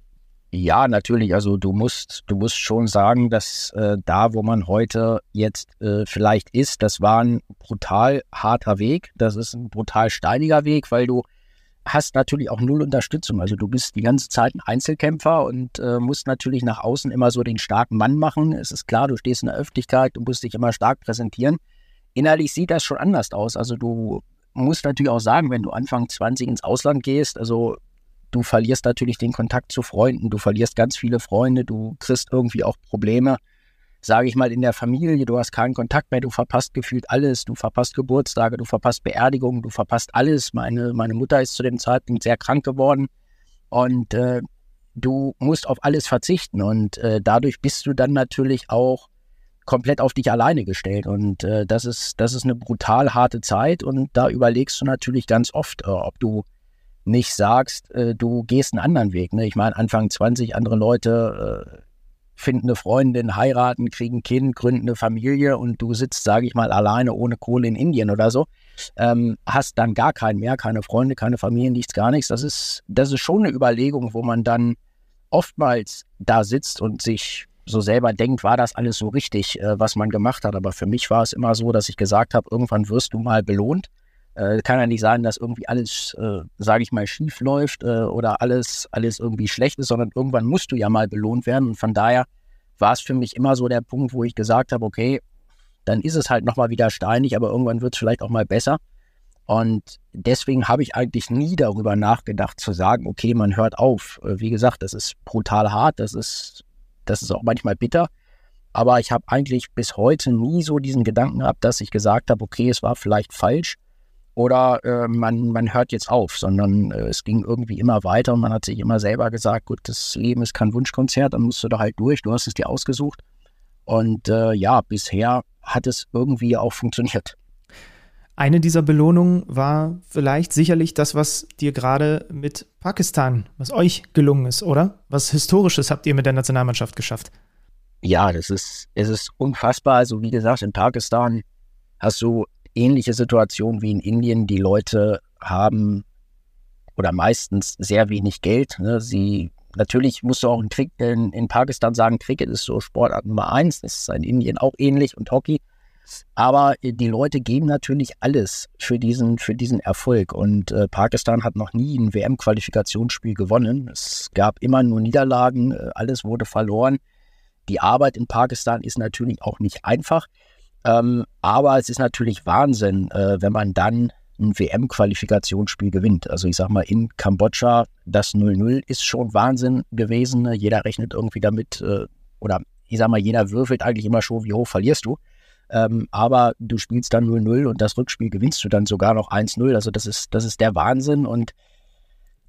Ja, natürlich. Also du musst, du musst schon sagen, dass äh, da, wo man heute jetzt äh, vielleicht ist, das war ein brutal harter Weg. Das ist ein brutal steiniger Weg, weil du hast natürlich auch null Unterstützung. Also du bist die ganze Zeit ein Einzelkämpfer und äh, musst natürlich nach außen immer so den starken Mann machen. Es ist klar, du stehst in der Öffentlichkeit, du musst dich immer stark präsentieren. Innerlich sieht das schon anders aus. Also du musst natürlich auch sagen, wenn du Anfang 20 ins Ausland gehst, also du verlierst natürlich den Kontakt zu Freunden, du verlierst ganz viele Freunde, du kriegst irgendwie auch Probleme, sage ich mal, in der Familie, du hast keinen Kontakt mehr, du verpasst gefühlt alles, du verpasst Geburtstage, du verpasst Beerdigungen, du verpasst alles. Meine, meine Mutter ist zu dem Zeitpunkt sehr krank geworden und äh, du musst auf alles verzichten und äh, dadurch bist du dann natürlich auch komplett auf dich alleine gestellt und äh, das ist das ist eine brutal harte Zeit und da überlegst du natürlich ganz oft, äh, ob du nicht sagst, äh, du gehst einen anderen Weg. Ne? Ich meine, Anfang 20 andere Leute äh, finden eine Freundin, heiraten, kriegen ein Kind, gründen eine Familie und du sitzt, sage ich mal, alleine ohne Kohle in Indien oder so, ähm, hast dann gar keinen mehr, keine Freunde, keine Familie, nichts, gar nichts. Das ist, das ist schon eine Überlegung, wo man dann oftmals da sitzt und sich so selber denkt, war das alles so richtig, äh, was man gemacht hat. Aber für mich war es immer so, dass ich gesagt habe, irgendwann wirst du mal belohnt. Äh, kann ja nicht sein, dass irgendwie alles, äh, sage ich mal, schief läuft äh, oder alles, alles irgendwie schlecht ist, sondern irgendwann musst du ja mal belohnt werden. Und von daher war es für mich immer so der Punkt, wo ich gesagt habe, okay, dann ist es halt nochmal wieder steinig, aber irgendwann wird es vielleicht auch mal besser. Und deswegen habe ich eigentlich nie darüber nachgedacht zu sagen, okay, man hört auf. Äh, wie gesagt, das ist brutal hart, das ist, das ist auch manchmal bitter. Aber ich habe eigentlich bis heute nie so diesen Gedanken gehabt, dass ich gesagt habe, okay, es war vielleicht falsch oder äh, man, man hört jetzt auf, sondern äh, es ging irgendwie immer weiter und man hat sich immer selber gesagt, gut, das Leben ist kein Wunschkonzert, dann musst du da halt durch, du hast es dir ausgesucht. Und äh, ja, bisher hat es irgendwie auch funktioniert. Eine dieser Belohnungen war vielleicht sicherlich das, was dir gerade mit Pakistan, was euch gelungen ist, oder? Was Historisches habt ihr mit der Nationalmannschaft geschafft? Ja, das ist, es ist unfassbar. Also wie gesagt, in Pakistan hast du ähnliche Situation wie in Indien. Die Leute haben oder meistens sehr wenig Geld. Ne? Sie natürlich musst du auch in, Krieg, in, in, Pakistan sagen, Cricket ist so Sportart Nummer eins. Das ist in Indien auch ähnlich und Hockey. Aber die Leute geben natürlich alles für diesen, für diesen Erfolg. Und äh, Pakistan hat noch nie ein WM-Qualifikationsspiel gewonnen. Es gab immer nur Niederlagen, äh, alles wurde verloren. Die Arbeit in Pakistan ist natürlich auch nicht einfach. Ähm, aber es ist natürlich Wahnsinn, äh, wenn man dann ein WM-Qualifikationsspiel gewinnt. Also ich sag mal, in Kambodscha das 0-0 ist schon Wahnsinn gewesen. Ne? Jeder rechnet irgendwie damit, äh, oder ich sag mal, jeder würfelt eigentlich immer schon, wie hoch verlierst du. Ähm, aber du spielst dann 0-0 und das Rückspiel gewinnst du dann sogar noch 1-0. Also das ist, das ist der Wahnsinn. Und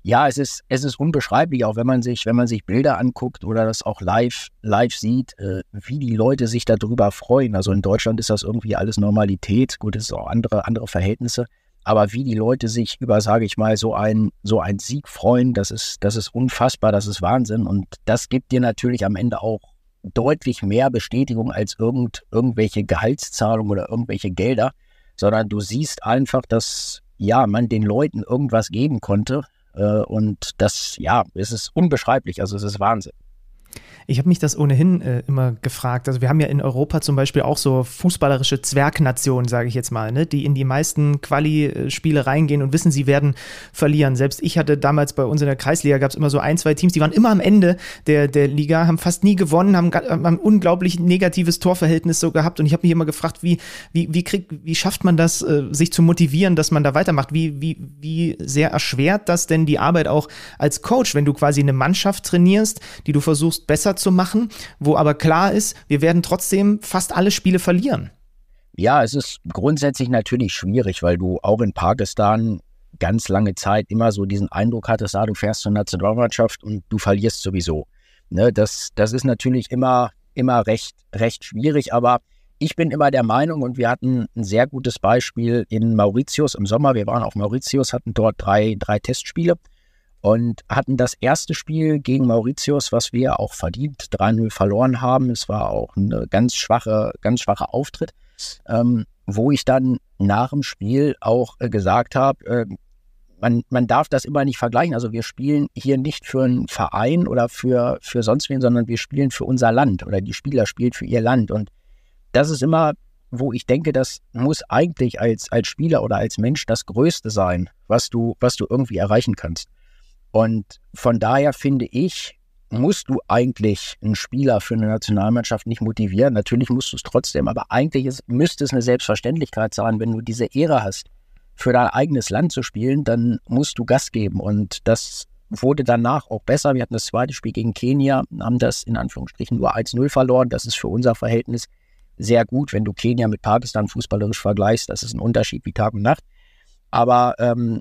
Ja, es ist, es ist unbeschreiblich, auch wenn man sich, wenn man sich Bilder anguckt oder das auch live, live sieht, äh, wie die Leute sich darüber freuen. Also in Deutschland ist das irgendwie alles Normalität. Gut, es ist auch andere, andere Verhältnisse. Aber wie die Leute sich über, sage ich mal, so ein, so ein Sieg freuen, das ist, das ist unfassbar, das ist Wahnsinn. Und das gibt dir natürlich am Ende auch deutlich mehr Bestätigung als irgend, irgendwelche Gehaltszahlungen oder irgendwelche Gelder, sondern du siehst einfach, dass ja, man den Leuten irgendwas geben konnte, und das, ja, es ist unbeschreiblich. Also es ist Wahnsinn. Ich habe mich das ohnehin äh, immer gefragt. Also wir haben ja in Europa zum Beispiel auch so fußballerische Zwergnationen, sage ich jetzt mal, ne, die in die meisten Quali-Spiele reingehen und wissen, sie werden verlieren. Selbst ich hatte damals bei uns in der Kreisliga gab es immer so ein, zwei Teams, die waren immer am Ende der, der Liga, haben fast nie gewonnen, haben, haben ein unglaublich negatives Torverhältnis so gehabt. Und ich habe mich immer gefragt, wie, wie, wie, krieg, wie schafft man das, äh, sich zu motivieren, dass man da weitermacht? Wie, wie, wie sehr erschwert das denn die Arbeit auch als Coach, wenn du quasi eine Mannschaft trainierst, die du versuchst besser zu machen, wo aber klar ist, wir werden trotzdem fast alle Spiele verlieren. Ja, es ist grundsätzlich natürlich schwierig, weil du auch in Pakistan ganz lange Zeit immer so diesen Eindruck hattest, ah, du fährst zur Nationalmannschaft und du verlierst sowieso. Ne, das, das ist natürlich immer, immer recht, recht schwierig, aber ich bin immer der Meinung, und wir hatten ein sehr gutes Beispiel in Mauritius im Sommer. Wir waren auf Mauritius, hatten dort drei, drei Testspiele und hatten das erste Spiel gegen Mauritius, was wir auch verdient 3-0 verloren haben. Es war auch ein ganz schwache, ganz schwacher Auftritt, ähm, wo ich dann nach dem Spiel auch äh, gesagt habe, äh, man, man darf das immer nicht vergleichen. Also wir spielen hier nicht für einen Verein oder für, für sonst wen, sondern wir spielen für unser Land oder die Spieler spielen für ihr Land. Und das ist immer, wo ich denke, das muss eigentlich als, als Spieler oder als Mensch das Größte sein, was du, was du irgendwie erreichen kannst. Und von daher finde ich, musst du eigentlich einen Spieler für eine Nationalmannschaft nicht motivieren. Natürlich musst du es trotzdem, aber eigentlich ist, müsste es eine Selbstverständlichkeit sein, wenn du diese Ehre hast, für dein eigenes Land zu spielen, dann musst du Gas geben. Und das wurde danach auch besser. Wir hatten das zweite Spiel gegen Kenia, haben das in Anführungsstrichen nur 1-0 verloren. Das ist für unser Verhältnis sehr gut, wenn du Kenia mit Pakistan fußballerisch vergleichst. Das ist ein Unterschied wie Tag und Nacht. Aber ähm,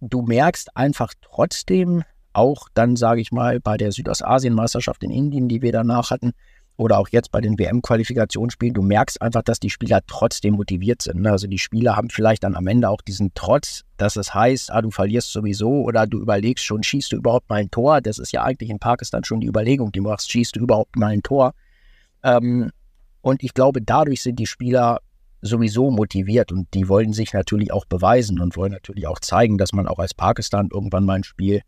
du merkst einfach trotzdem, auch dann, sage ich mal, bei der Südostasien-Meisterschaft in Indien, die wir danach hatten, oder auch jetzt bei den WM-Qualifikationsspielen, du merkst einfach, dass die Spieler trotzdem motiviert sind. Ne? Also die Spieler haben vielleicht dann am Ende auch diesen Trotz, dass es heißt, ah, du verlierst sowieso oder du überlegst schon, schießt du überhaupt mal ein Tor? Das ist ja eigentlich in Pakistan schon die Überlegung, die machst, schießt du überhaupt mal ein Tor? Ähm, und ich glaube, dadurch sind die Spieler sowieso motiviert und die wollen sich natürlich auch beweisen und wollen natürlich auch zeigen, dass man auch als Pakistan irgendwann mal ein Spiel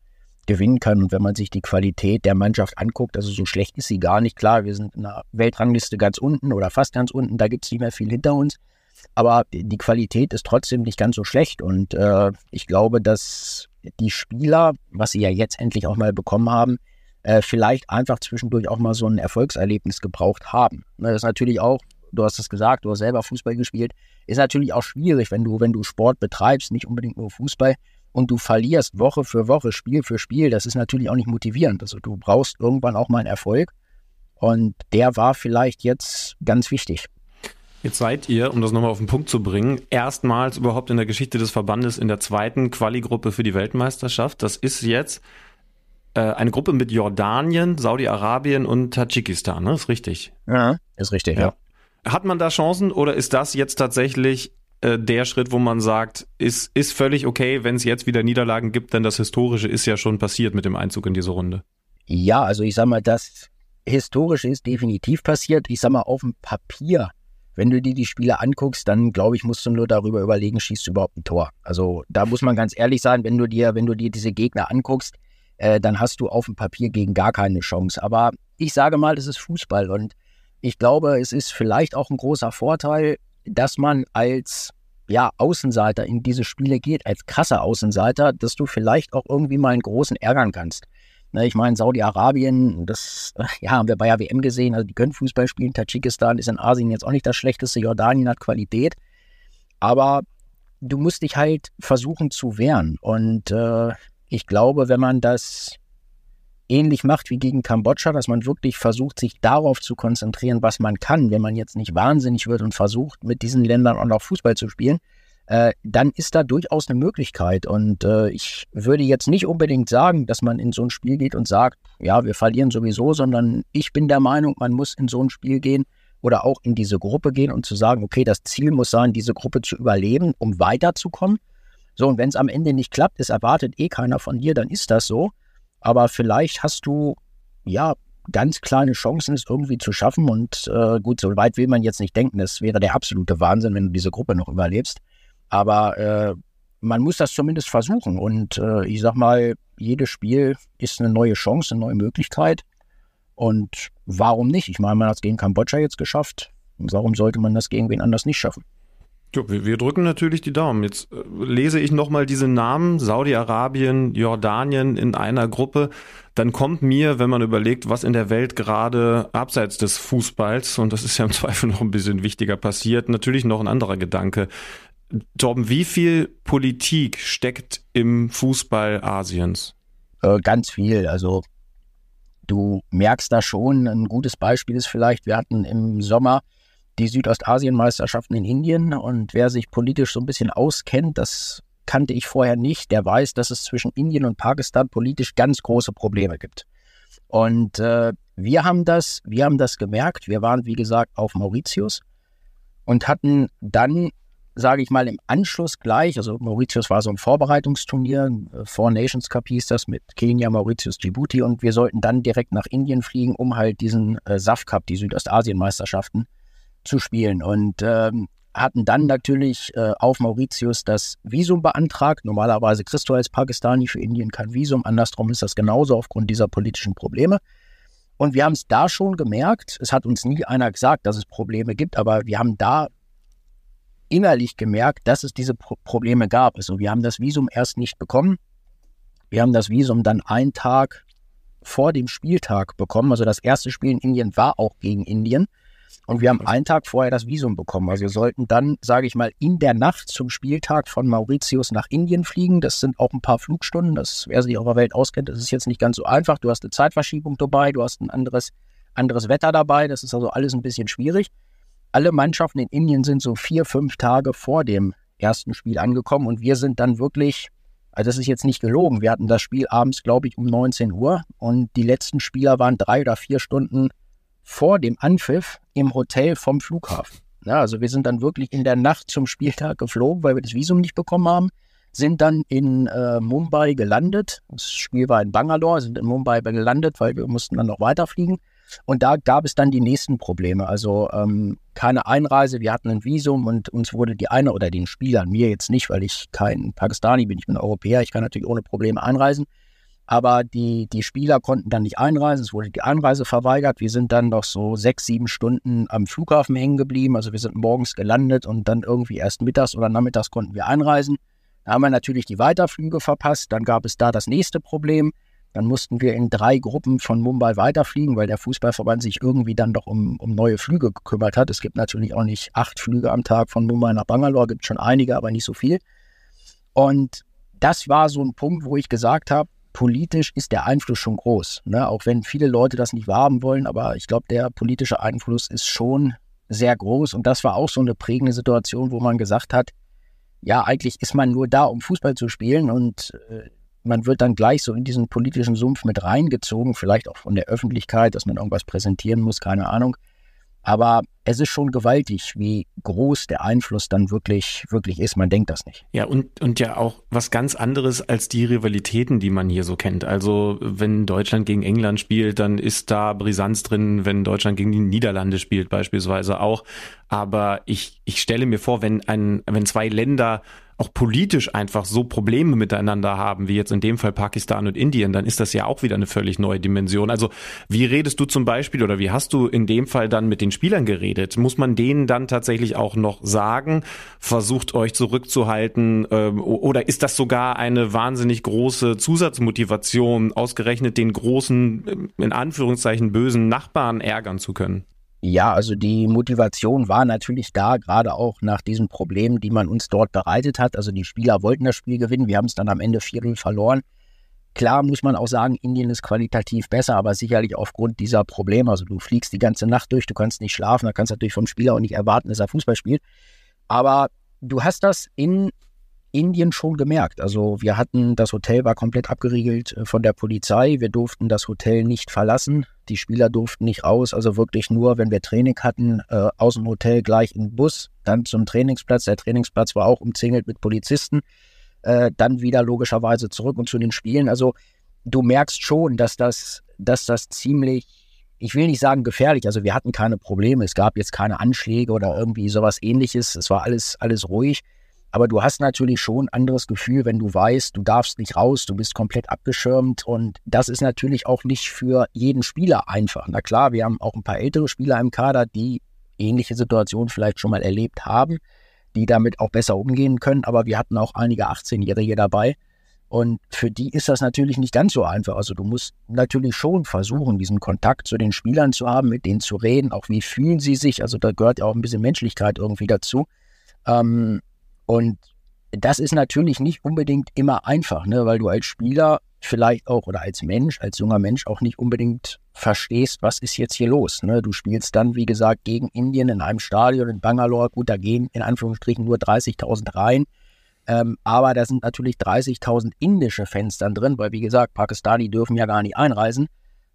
gewinnen kann. Und wenn man sich die Qualität der Mannschaft anguckt, also so schlecht ist sie gar nicht. Klar, wir sind in der Weltrangliste ganz unten oder fast ganz unten, da gibt es nicht mehr viel hinter uns. Aber die Qualität ist trotzdem nicht ganz so schlecht. Und äh, ich glaube, dass die Spieler, was sie ja jetzt endlich auch mal bekommen haben, äh, vielleicht einfach zwischendurch auch mal so ein Erfolgserlebnis gebraucht haben. Das ist natürlich auch du hast es gesagt, du hast selber Fußball gespielt, ist natürlich auch schwierig, wenn du, wenn du Sport betreibst, nicht unbedingt nur Fußball, und du verlierst Woche für Woche, Spiel für Spiel, das ist natürlich auch nicht motivierend. Also du brauchst irgendwann auch mal einen Erfolg. Und der war vielleicht jetzt ganz wichtig. Jetzt seid ihr, um das nochmal auf den Punkt zu bringen, erstmals überhaupt in der Geschichte des Verbandes in der zweiten Quali-Gruppe für die Weltmeisterschaft. Das ist jetzt äh, eine Gruppe mit Jordanien, Saudi-Arabien und Tadschikistan, ne? Ist richtig. Ja, ist richtig, ja. ja. Hat man da Chancen oder ist das jetzt tatsächlich äh, der Schritt, wo man sagt, ist, ist völlig okay, wenn es jetzt wieder Niederlagen gibt, denn das Historische ist ja schon passiert mit dem Einzug in diese Runde? Ja, also ich sag mal, das Historische ist definitiv passiert. Ich sag mal, auf dem Papier, wenn du dir die Spiele anguckst, dann glaube ich, musst du nur darüber überlegen, schießt du überhaupt ein Tor. Also da muss man ganz ehrlich sein, wenn du dir, wenn du dir diese Gegner anguckst, äh, dann hast du auf dem Papier gegen gar keine Chance. Aber ich sage mal, das ist Fußball und ich glaube, es ist vielleicht auch ein großer Vorteil, dass man als ja, Außenseiter in diese Spiele geht, als krasser Außenseiter, dass du vielleicht auch irgendwie mal einen großen ärgern kannst. Ne, ich meine, Saudi-Arabien, das ja, haben wir bei der WM gesehen, also die können Fußball spielen. Tadschikistan ist in Asien jetzt auch nicht das schlechteste. Jordanien hat Qualität. Aber du musst dich halt versuchen zu wehren. Und äh, ich glaube, wenn man das ähnlich macht wie gegen Kambodscha, dass man wirklich versucht, sich darauf zu konzentrieren, was man kann, wenn man jetzt nicht wahnsinnig wird und versucht, mit diesen Ländern auch noch Fußball zu spielen, äh, dann ist da durchaus eine Möglichkeit. Und äh, ich würde jetzt nicht unbedingt sagen, dass man in so ein Spiel geht und sagt, ja, wir verlieren sowieso, sondern ich bin der Meinung, man muss in so ein Spiel gehen oder auch in diese Gruppe gehen und zu sagen, okay, das Ziel muss sein, diese Gruppe zu überleben, um weiterzukommen. So, und wenn es am Ende nicht klappt, es erwartet eh keiner von dir, dann ist das so. Aber vielleicht hast du, ja, ganz kleine Chancen, es irgendwie zu schaffen. Und äh, gut, so weit will man jetzt nicht denken. Das wäre der absolute Wahnsinn, wenn du diese Gruppe noch überlebst. Aber äh, man muss das zumindest versuchen. Und äh, ich sag mal, jedes Spiel ist eine neue Chance, eine neue Möglichkeit. Und warum nicht? Ich meine, man hat es gegen Kambodscha jetzt geschafft. Warum sollte man das gegen wen anders nicht schaffen? Ja, wir, wir drücken natürlich die Daumen. Jetzt äh, lese ich nochmal diese Namen, Saudi-Arabien, Jordanien in einer Gruppe. Dann kommt mir, wenn man überlegt, was in der Welt gerade abseits des Fußballs, und das ist ja im Zweifel noch ein bisschen wichtiger passiert, natürlich noch ein anderer Gedanke. Torben, wie viel Politik steckt im Fußball Asiens? Äh, ganz viel. Also du merkst da schon, ein gutes Beispiel ist vielleicht, wir hatten im Sommer die Südostasien-Meisterschaften in Indien. Und wer sich politisch so ein bisschen auskennt, das kannte ich vorher nicht, der weiß, dass es zwischen Indien und Pakistan politisch ganz große Probleme gibt. Und äh, wir haben das, wir haben das gemerkt. Wir waren, wie gesagt, auf Mauritius und hatten dann, sage ich mal, im Anschluss gleich, also Mauritius war so ein Vorbereitungsturnier, Four Nations Cup hieß das mit Kenia, Mauritius, Djibouti und wir sollten dann direkt nach Indien fliegen, um halt diesen äh, SAF Cup, die Südostasien-Meisterschaften, zu spielen und ähm, hatten dann natürlich äh, auf Mauritius das Visum beantragt. Normalerweise kriegst du als Pakistani für Indien kein Visum. Andersrum ist das genauso aufgrund dieser politischen Probleme. Und wir haben es da schon gemerkt. Es hat uns nie einer gesagt, dass es Probleme gibt, aber wir haben da innerlich gemerkt, dass es diese Pro Probleme gab. Also wir haben das Visum erst nicht bekommen. Wir haben das Visum dann einen Tag vor dem Spieltag bekommen. Also das erste Spiel in Indien war auch gegen Indien. Und wir haben einen Tag vorher das Visum bekommen. Also wir sollten dann, sage ich mal, in der Nacht zum Spieltag von Mauritius nach Indien fliegen. Das sind auch ein paar Flugstunden. Das, wer sich auf der Welt auskennt, das ist jetzt nicht ganz so einfach. Du hast eine Zeitverschiebung dabei, du hast ein anderes, anderes Wetter dabei. Das ist also alles ein bisschen schwierig. Alle Mannschaften in Indien sind so vier, fünf Tage vor dem ersten Spiel angekommen und wir sind dann wirklich, also das ist jetzt nicht gelogen, wir hatten das Spiel abends, glaube ich, um 19 Uhr und die letzten Spieler waren drei oder vier Stunden vor dem Anpfiff im Hotel vom Flughafen. Ja, also wir sind dann wirklich in der Nacht zum Spieltag geflogen, weil wir das Visum nicht bekommen haben, sind dann in äh, Mumbai gelandet. Das Spiel war in Bangalore, sind in Mumbai gelandet, weil wir mussten dann noch weiterfliegen. Und da gab es dann die nächsten Probleme. Also ähm, keine Einreise, wir hatten ein Visum und uns wurde die eine oder den Spielern, mir jetzt nicht, weil ich kein Pakistani bin, ich bin Europäer, ich kann natürlich ohne Probleme einreisen. Aber die, die Spieler konnten dann nicht einreisen, es wurde die Einreise verweigert. Wir sind dann noch so sechs, sieben Stunden am Flughafen hängen geblieben. Also wir sind morgens gelandet und dann irgendwie erst mittags oder nachmittags konnten wir einreisen. Da haben wir natürlich die Weiterflüge verpasst. Dann gab es da das nächste Problem. Dann mussten wir in drei Gruppen von Mumbai weiterfliegen, weil der Fußballverband sich irgendwie dann doch um, um neue Flüge gekümmert hat. Es gibt natürlich auch nicht acht Flüge am Tag von Mumbai nach Bangalore, gibt schon einige, aber nicht so viel. Und das war so ein Punkt, wo ich gesagt habe, politisch ist der Einfluss schon groß. Ne? Auch wenn viele Leute das nicht wahrhaben wollen, aber ich glaube, der politische Einfluss ist schon sehr groß. Und das war auch so eine prägende Situation, wo man gesagt hat, ja, eigentlich ist man nur da, um Fußball zu spielen und äh, man wird dann gleich so in diesen politischen Sumpf mit reingezogen, vielleicht auch von der Öffentlichkeit, dass man irgendwas präsentieren muss, keine Ahnung. Aber es ist schon gewaltig, wie groß der Einfluss dann wirklich, wirklich ist. Man denkt das nicht. Ja, und, und ja auch was ganz anderes als die Rivalitäten, die man hier so kennt. Also, wenn Deutschland gegen England spielt, dann ist da Brisanz drin, wenn Deutschland gegen die Niederlande spielt, beispielsweise auch. Aber ich, ich stelle mir vor, wenn ein, wenn zwei Länder auch politisch einfach so Probleme miteinander haben, wie jetzt in dem Fall Pakistan und Indien, dann ist das ja auch wieder eine völlig neue Dimension. Also wie redest du zum Beispiel oder wie hast du in dem Fall dann mit den Spielern geredet? Muss man denen dann tatsächlich auch noch sagen, versucht euch zurückzuhalten ähm, oder ist das sogar eine wahnsinnig große Zusatzmotivation, ausgerechnet den großen, in Anführungszeichen bösen Nachbarn ärgern zu können? Ja, also die Motivation war natürlich da, gerade auch nach diesen Problemen, die man uns dort bereitet hat. Also die Spieler wollten das Spiel gewinnen, wir haben es dann am Ende 4 verloren. Klar muss man auch sagen, Indien ist qualitativ besser, aber sicherlich aufgrund dieser Probleme. Also du fliegst die ganze Nacht durch, du kannst nicht schlafen, da kannst du natürlich vom Spieler auch nicht erwarten, dass er Fußball spielt. Aber du hast das in Indien schon gemerkt. Also wir hatten, das Hotel war komplett abgeriegelt äh, von der Polizei. Wir durften das Hotel nicht verlassen. Die Spieler durften nicht raus. Also wirklich nur, wenn wir Training hatten, äh, aus dem Hotel gleich in den Bus, dann zum Trainingsplatz. Der Trainingsplatz war auch umzingelt mit Polizisten. Äh, dann wieder logischerweise zurück und zu den Spielen. Also du merkst schon, dass das, dass das ziemlich ich will nicht sagen gefährlich, also wir hatten keine Probleme, es gab jetzt keine Anschläge oder irgendwie sowas ähnliches, es war alles, alles ruhig. Aber du hast natürlich schon ein anderes Gefühl, wenn du weißt, du darfst nicht raus, du bist komplett abgeschirmt. Und das ist natürlich auch nicht für jeden Spieler einfach. Na klar, wir haben auch ein paar ältere Spieler im Kader, die ähnliche Situationen vielleicht schon mal erlebt haben, die damit auch besser umgehen können. Aber wir hatten auch einige 18-Jährige dabei. Und für die ist das natürlich nicht ganz so einfach. Also du musst natürlich schon versuchen, diesen Kontakt zu den Spielern zu haben, mit denen zu reden, auch wie fühlen sie sich. Also da gehört ja auch ein bisschen Menschlichkeit irgendwie dazu. Ähm, und das ist natürlich nicht unbedingt immer einfach, ne? weil du als Spieler vielleicht auch oder als Mensch, als junger Mensch auch nicht unbedingt verstehst, was ist jetzt hier los. Ne? Du spielst dann, wie gesagt, gegen Indien in einem Stadion in Bangalore. Gut, da gehen in Anführungsstrichen nur 30.000 rein. Ähm, aber da sind natürlich 30.000 indische Fans dann drin, weil, wie gesagt, Pakistani dürfen ja gar nicht einreisen.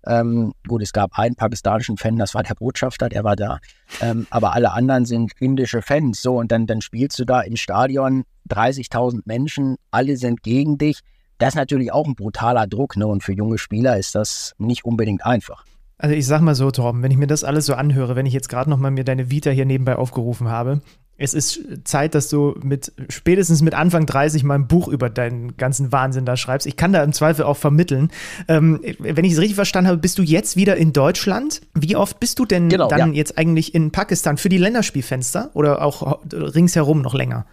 Ähm, gut, es gab einen pakistanischen Fan, das war der Botschafter, der war da. Ähm, aber alle anderen sind indische Fans. So, und dann, dann spielst du da im Stadion 30.000 Menschen, alle sind gegen dich. Das ist natürlich auch ein brutaler Druck, ne? Und für junge Spieler ist das nicht unbedingt einfach. Also ich sag mal so, Torben, wenn ich mir das alles so anhöre, wenn ich jetzt gerade noch mal mir deine Vita hier nebenbei aufgerufen habe, es ist Zeit, dass du mit spätestens mit Anfang 30 mal ein Buch über deinen ganzen Wahnsinn da schreibst. Ich kann da im Zweifel auch vermitteln. Ähm, wenn ich es richtig verstanden habe, bist du jetzt wieder in Deutschland. Wie oft bist du denn genau, dann ja. jetzt eigentlich in Pakistan für die Länderspielfenster oder auch ringsherum noch länger?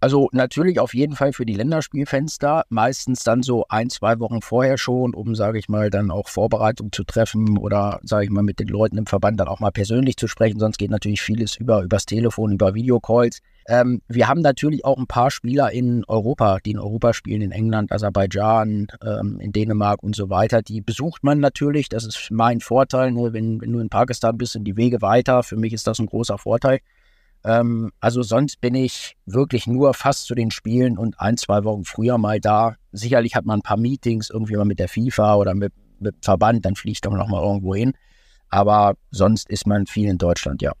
Also natürlich auf jeden Fall für die Länderspielfenster, meistens dann so ein, zwei Wochen vorher schon, um, sage ich mal, dann auch Vorbereitung zu treffen oder, sage ich mal, mit den Leuten im Verband dann auch mal persönlich zu sprechen. Sonst geht natürlich vieles über übers Telefon, über Videocalls. Ähm, wir haben natürlich auch ein paar Spieler in Europa, die in Europa spielen, in England, Aserbaidschan, ähm, in Dänemark und so weiter. Die besucht man natürlich. Das ist mein Vorteil. Ne? Wenn, wenn du in Pakistan bist, sind die Wege weiter. Für mich ist das ein großer Vorteil. Ähm, also sonst bin ich wirklich nur fast zu den Spielen und ein, zwei Wochen früher mal da. Sicherlich hat man ein paar Meetings irgendwie mal mit der FIFA oder mit, mit Verband, dann fliegt man noch mal irgendwo hin. Aber sonst ist man viel in Deutschland, ja.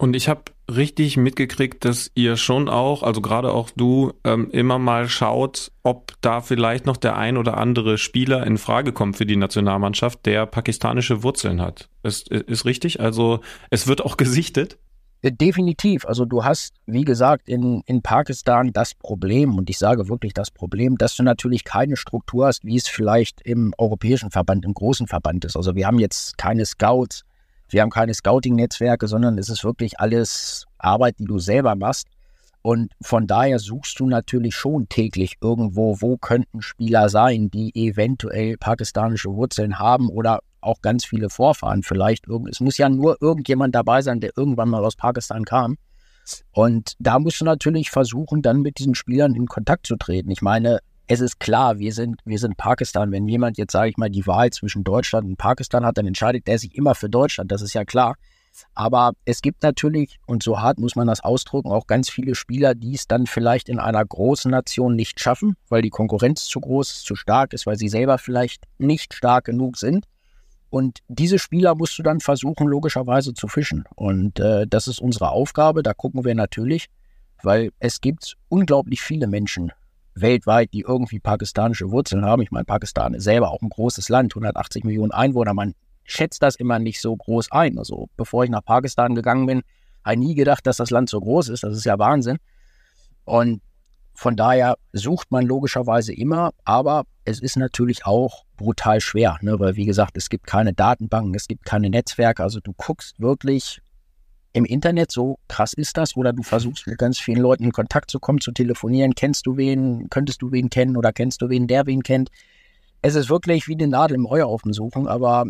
Und ich habe richtig mitgekriegt, dass ihr schon auch, also gerade auch du, ähm, immer mal schaut, ob da vielleicht noch der ein oder andere Spieler in Frage kommt für die Nationalmannschaft, der pakistanische Wurzeln hat. Ist, ist richtig? Also es wird auch gesichtet? Äh, definitiv. Also du hast, wie gesagt, in, in Pakistan das Problem, und ich sage wirklich das Problem, dass du natürlich keine Struktur hast, wie es vielleicht im europäischen Verband, im großen Verband ist. Also wir haben jetzt keine Scouts, wir haben keine Scouting-Netzwerke, sondern es ist wirklich alles Arbeit, die du selber machst. Und von daher suchst du natürlich schon täglich irgendwo, wo könnten Spieler sein, die eventuell pakistanische Wurzeln haben oder auch ganz viele Vorfahren vielleicht. Es muss ja nur irgendjemand dabei sein, der irgendwann mal aus Pakistan kam. Und da musst du natürlich versuchen, dann mit diesen Spielern in Kontakt zu treten. Ich meine, es ist klar, wir sind, wir sind Pakistan. Wenn jemand jetzt, sage ich mal, die Wahl zwischen Deutschland und Pakistan hat, dann entscheidet der sich immer für Deutschland. Das ist ja klar. Aber es gibt natürlich, und so hart muss man das ausdrücken, auch ganz viele Spieler, die es dann vielleicht in einer großen Nation nicht schaffen, weil die Konkurrenz zu groß, zu stark ist, weil sie selber vielleicht nicht stark genug sind. Und diese Spieler musst du dann versuchen, logischerweise zu fischen. Und äh, das ist unsere Aufgabe. Da gucken wir natürlich, weil es gibt unglaublich viele Menschen weltweit, die irgendwie pakistanische Wurzeln haben. Ich meine, Pakistan ist selber auch ein großes Land, 180 Millionen Einwohner. Man schätzt das immer nicht so groß ein. Also bevor ich nach Pakistan gegangen bin, habe ich nie gedacht, dass das Land so groß ist. Das ist ja Wahnsinn. Und von daher sucht man logischerweise immer, aber es ist natürlich auch brutal schwer, ne? weil wie gesagt, es gibt keine Datenbanken, es gibt keine Netzwerke. Also du guckst wirklich im Internet, so krass ist das, oder du versuchst mit ganz vielen Leuten in Kontakt zu kommen, zu telefonieren. Kennst du wen? Könntest du wen kennen oder kennst du wen, der wen kennt? Es ist wirklich wie eine Nadel im Heuhaufen suchen, aber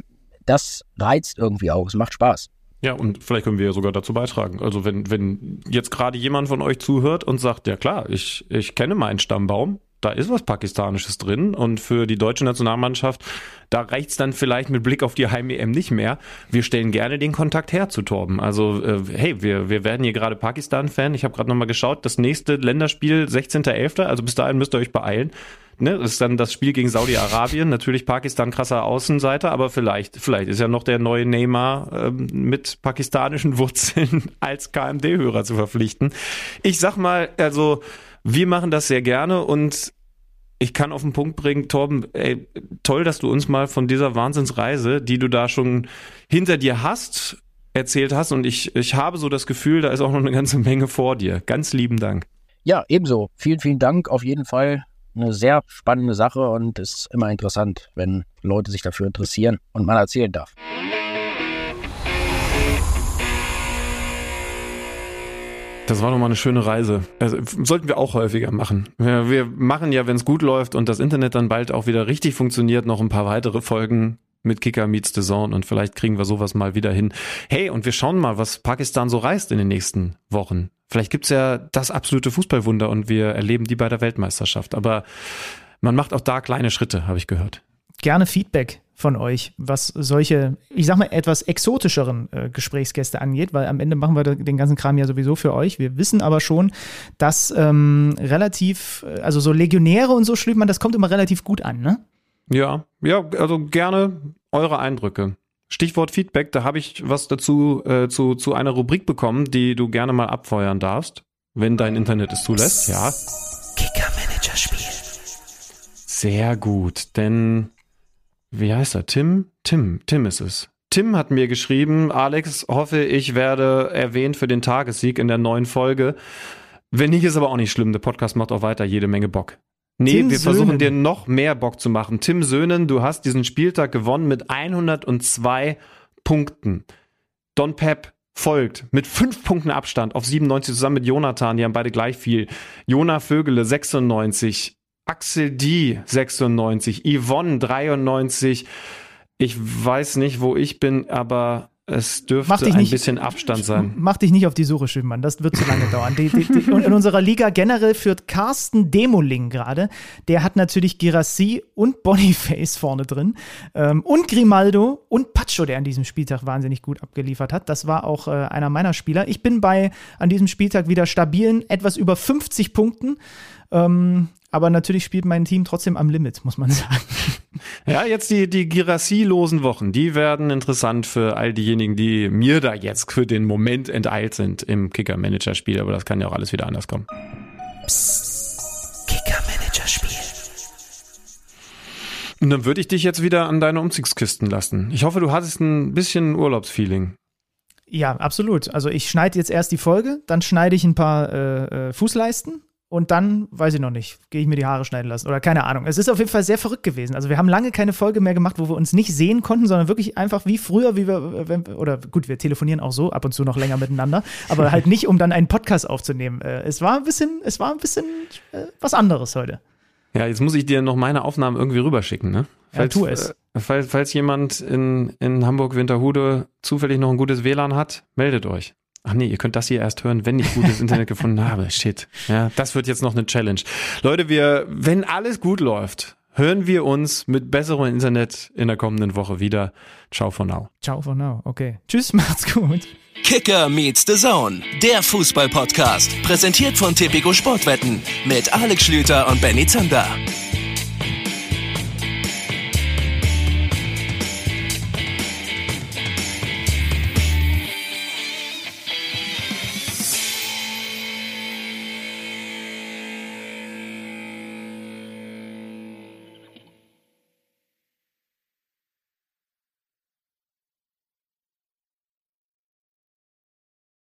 das reizt irgendwie auch. Es macht Spaß. Ja, und vielleicht können wir ja sogar dazu beitragen. Also wenn, wenn jetzt gerade jemand von euch zuhört und sagt, ja klar, ich, ich kenne meinen Stammbaum, da ist was Pakistanisches drin und für die deutsche Nationalmannschaft, da reicht's dann vielleicht mit Blick auf die Heim-EM nicht mehr. Wir stellen gerne den Kontakt her zu Torben. Also äh, hey, wir, wir werden hier gerade Pakistan-Fan. Ich habe gerade nochmal geschaut, das nächste Länderspiel 16.11., also bis dahin müsst ihr euch beeilen. Ne, das ist dann das Spiel gegen Saudi-Arabien. Natürlich Pakistan krasser Außenseiter, aber vielleicht, vielleicht ist ja noch der neue Neymar ähm, mit pakistanischen Wurzeln als KMD-Hörer zu verpflichten. Ich sag mal, also wir machen das sehr gerne und ich kann auf den Punkt bringen, Torben, ey, toll, dass du uns mal von dieser Wahnsinnsreise, die du da schon hinter dir hast, erzählt hast. Und ich, ich habe so das Gefühl, da ist auch noch eine ganze Menge vor dir. Ganz lieben Dank. Ja, ebenso. Vielen, vielen Dank. Auf jeden Fall eine sehr spannende Sache und ist immer interessant, wenn Leute sich dafür interessieren und man erzählen darf. Das war nochmal eine schöne Reise. Also, sollten wir auch häufiger machen. Wir, wir machen ja, wenn es gut läuft und das Internet dann bald auch wieder richtig funktioniert, noch ein paar weitere Folgen mit Kicker meets the Zone und vielleicht kriegen wir sowas mal wieder hin. Hey, und wir schauen mal, was Pakistan so reißt in den nächsten Wochen. Vielleicht gibt's ja das absolute Fußballwunder und wir erleben die bei der Weltmeisterschaft. Aber man macht auch da kleine Schritte, habe ich gehört. Gerne Feedback von euch, was solche, ich sag mal, etwas exotischeren äh, Gesprächsgäste angeht, weil am Ende machen wir den ganzen Kram ja sowieso für euch. Wir wissen aber schon, dass ähm, relativ, äh, also so Legionäre und so schrieb man, das kommt immer relativ gut an, ne? Ja, ja, also gerne eure Eindrücke. Stichwort Feedback, da habe ich was dazu äh, zu, zu einer Rubrik bekommen, die du gerne mal abfeuern darfst, wenn dein Internet es zulässt. Ja. Kicker-Manager-Spiel. Sehr gut, denn wie heißt er? Tim? Tim, Tim ist es. Tim hat mir geschrieben, Alex, hoffe, ich werde erwähnt für den Tagessieg in der neuen Folge. Wenn nicht, ist aber auch nicht schlimm. Der Podcast macht auch weiter jede Menge Bock. Nee, Tim wir Söhnen. versuchen dir noch mehr Bock zu machen. Tim Söhnen, du hast diesen Spieltag gewonnen mit 102 Punkten. Don Pep folgt mit fünf Punkten Abstand auf 97 zusammen mit Jonathan. Die haben beide gleich viel. Jona Vögele 96. Axel D 96. Yvonne 93. Ich weiß nicht, wo ich bin, aber es dürfte Mach dich ein nicht- bisschen Abstand sein. Mach dich nicht auf die Suche, Schönmann. Das wird zu lange dauern. Die, die, die, und in unserer Liga generell führt Carsten Demoling gerade. Der hat natürlich Girassi und Boniface vorne drin. Ähm, und Grimaldo und Pacho, der an diesem Spieltag wahnsinnig gut abgeliefert hat. Das war auch äh, einer meiner Spieler. Ich bin bei an diesem Spieltag wieder stabilen, etwas über 50 Punkten. Ähm, aber natürlich spielt mein Team trotzdem am Limit, muss man sagen. Ja, jetzt die, die Girassi-losen Wochen, die werden interessant für all diejenigen, die mir da jetzt für den Moment enteilt sind im Kicker-Manager-Spiel, aber das kann ja auch alles wieder anders kommen. Kicker-Manager-Spiel. Und dann würde ich dich jetzt wieder an deine Umzugskisten lassen. Ich hoffe, du hattest ein bisschen Urlaubsfeeling. Ja, absolut. Also ich schneide jetzt erst die Folge, dann schneide ich ein paar äh, äh, Fußleisten und dann, weiß ich noch nicht, gehe ich mir die Haare schneiden lassen oder keine Ahnung. Es ist auf jeden Fall sehr verrückt gewesen. Also wir haben lange keine Folge mehr gemacht, wo wir uns nicht sehen konnten, sondern wirklich einfach wie früher, wie wir, wenn, oder gut, wir telefonieren auch so ab und zu noch länger miteinander, aber halt nicht, um dann einen Podcast aufzunehmen. Äh, es war ein bisschen, es war ein bisschen äh, was anderes heute. Ja, jetzt muss ich dir noch meine Aufnahmen irgendwie rüberschicken, ne? Ja, tu es. Äh, falls, falls jemand in, in Hamburg-Winterhude zufällig noch ein gutes WLAN hat, meldet euch. Ach nee, ihr könnt das hier erst hören, wenn ich gutes Internet gefunden habe. Shit. Ja, das wird jetzt noch eine Challenge. Leute, wir, wenn alles gut läuft, hören wir uns mit besserem Internet in der kommenden Woche wieder. Ciao for now. Ciao for now. Okay. Tschüss, macht's gut. Kicker meets the Zone, der Fußball-Podcast. Präsentiert von Tipico Sportwetten mit Alex Schlüter und Benny Zander.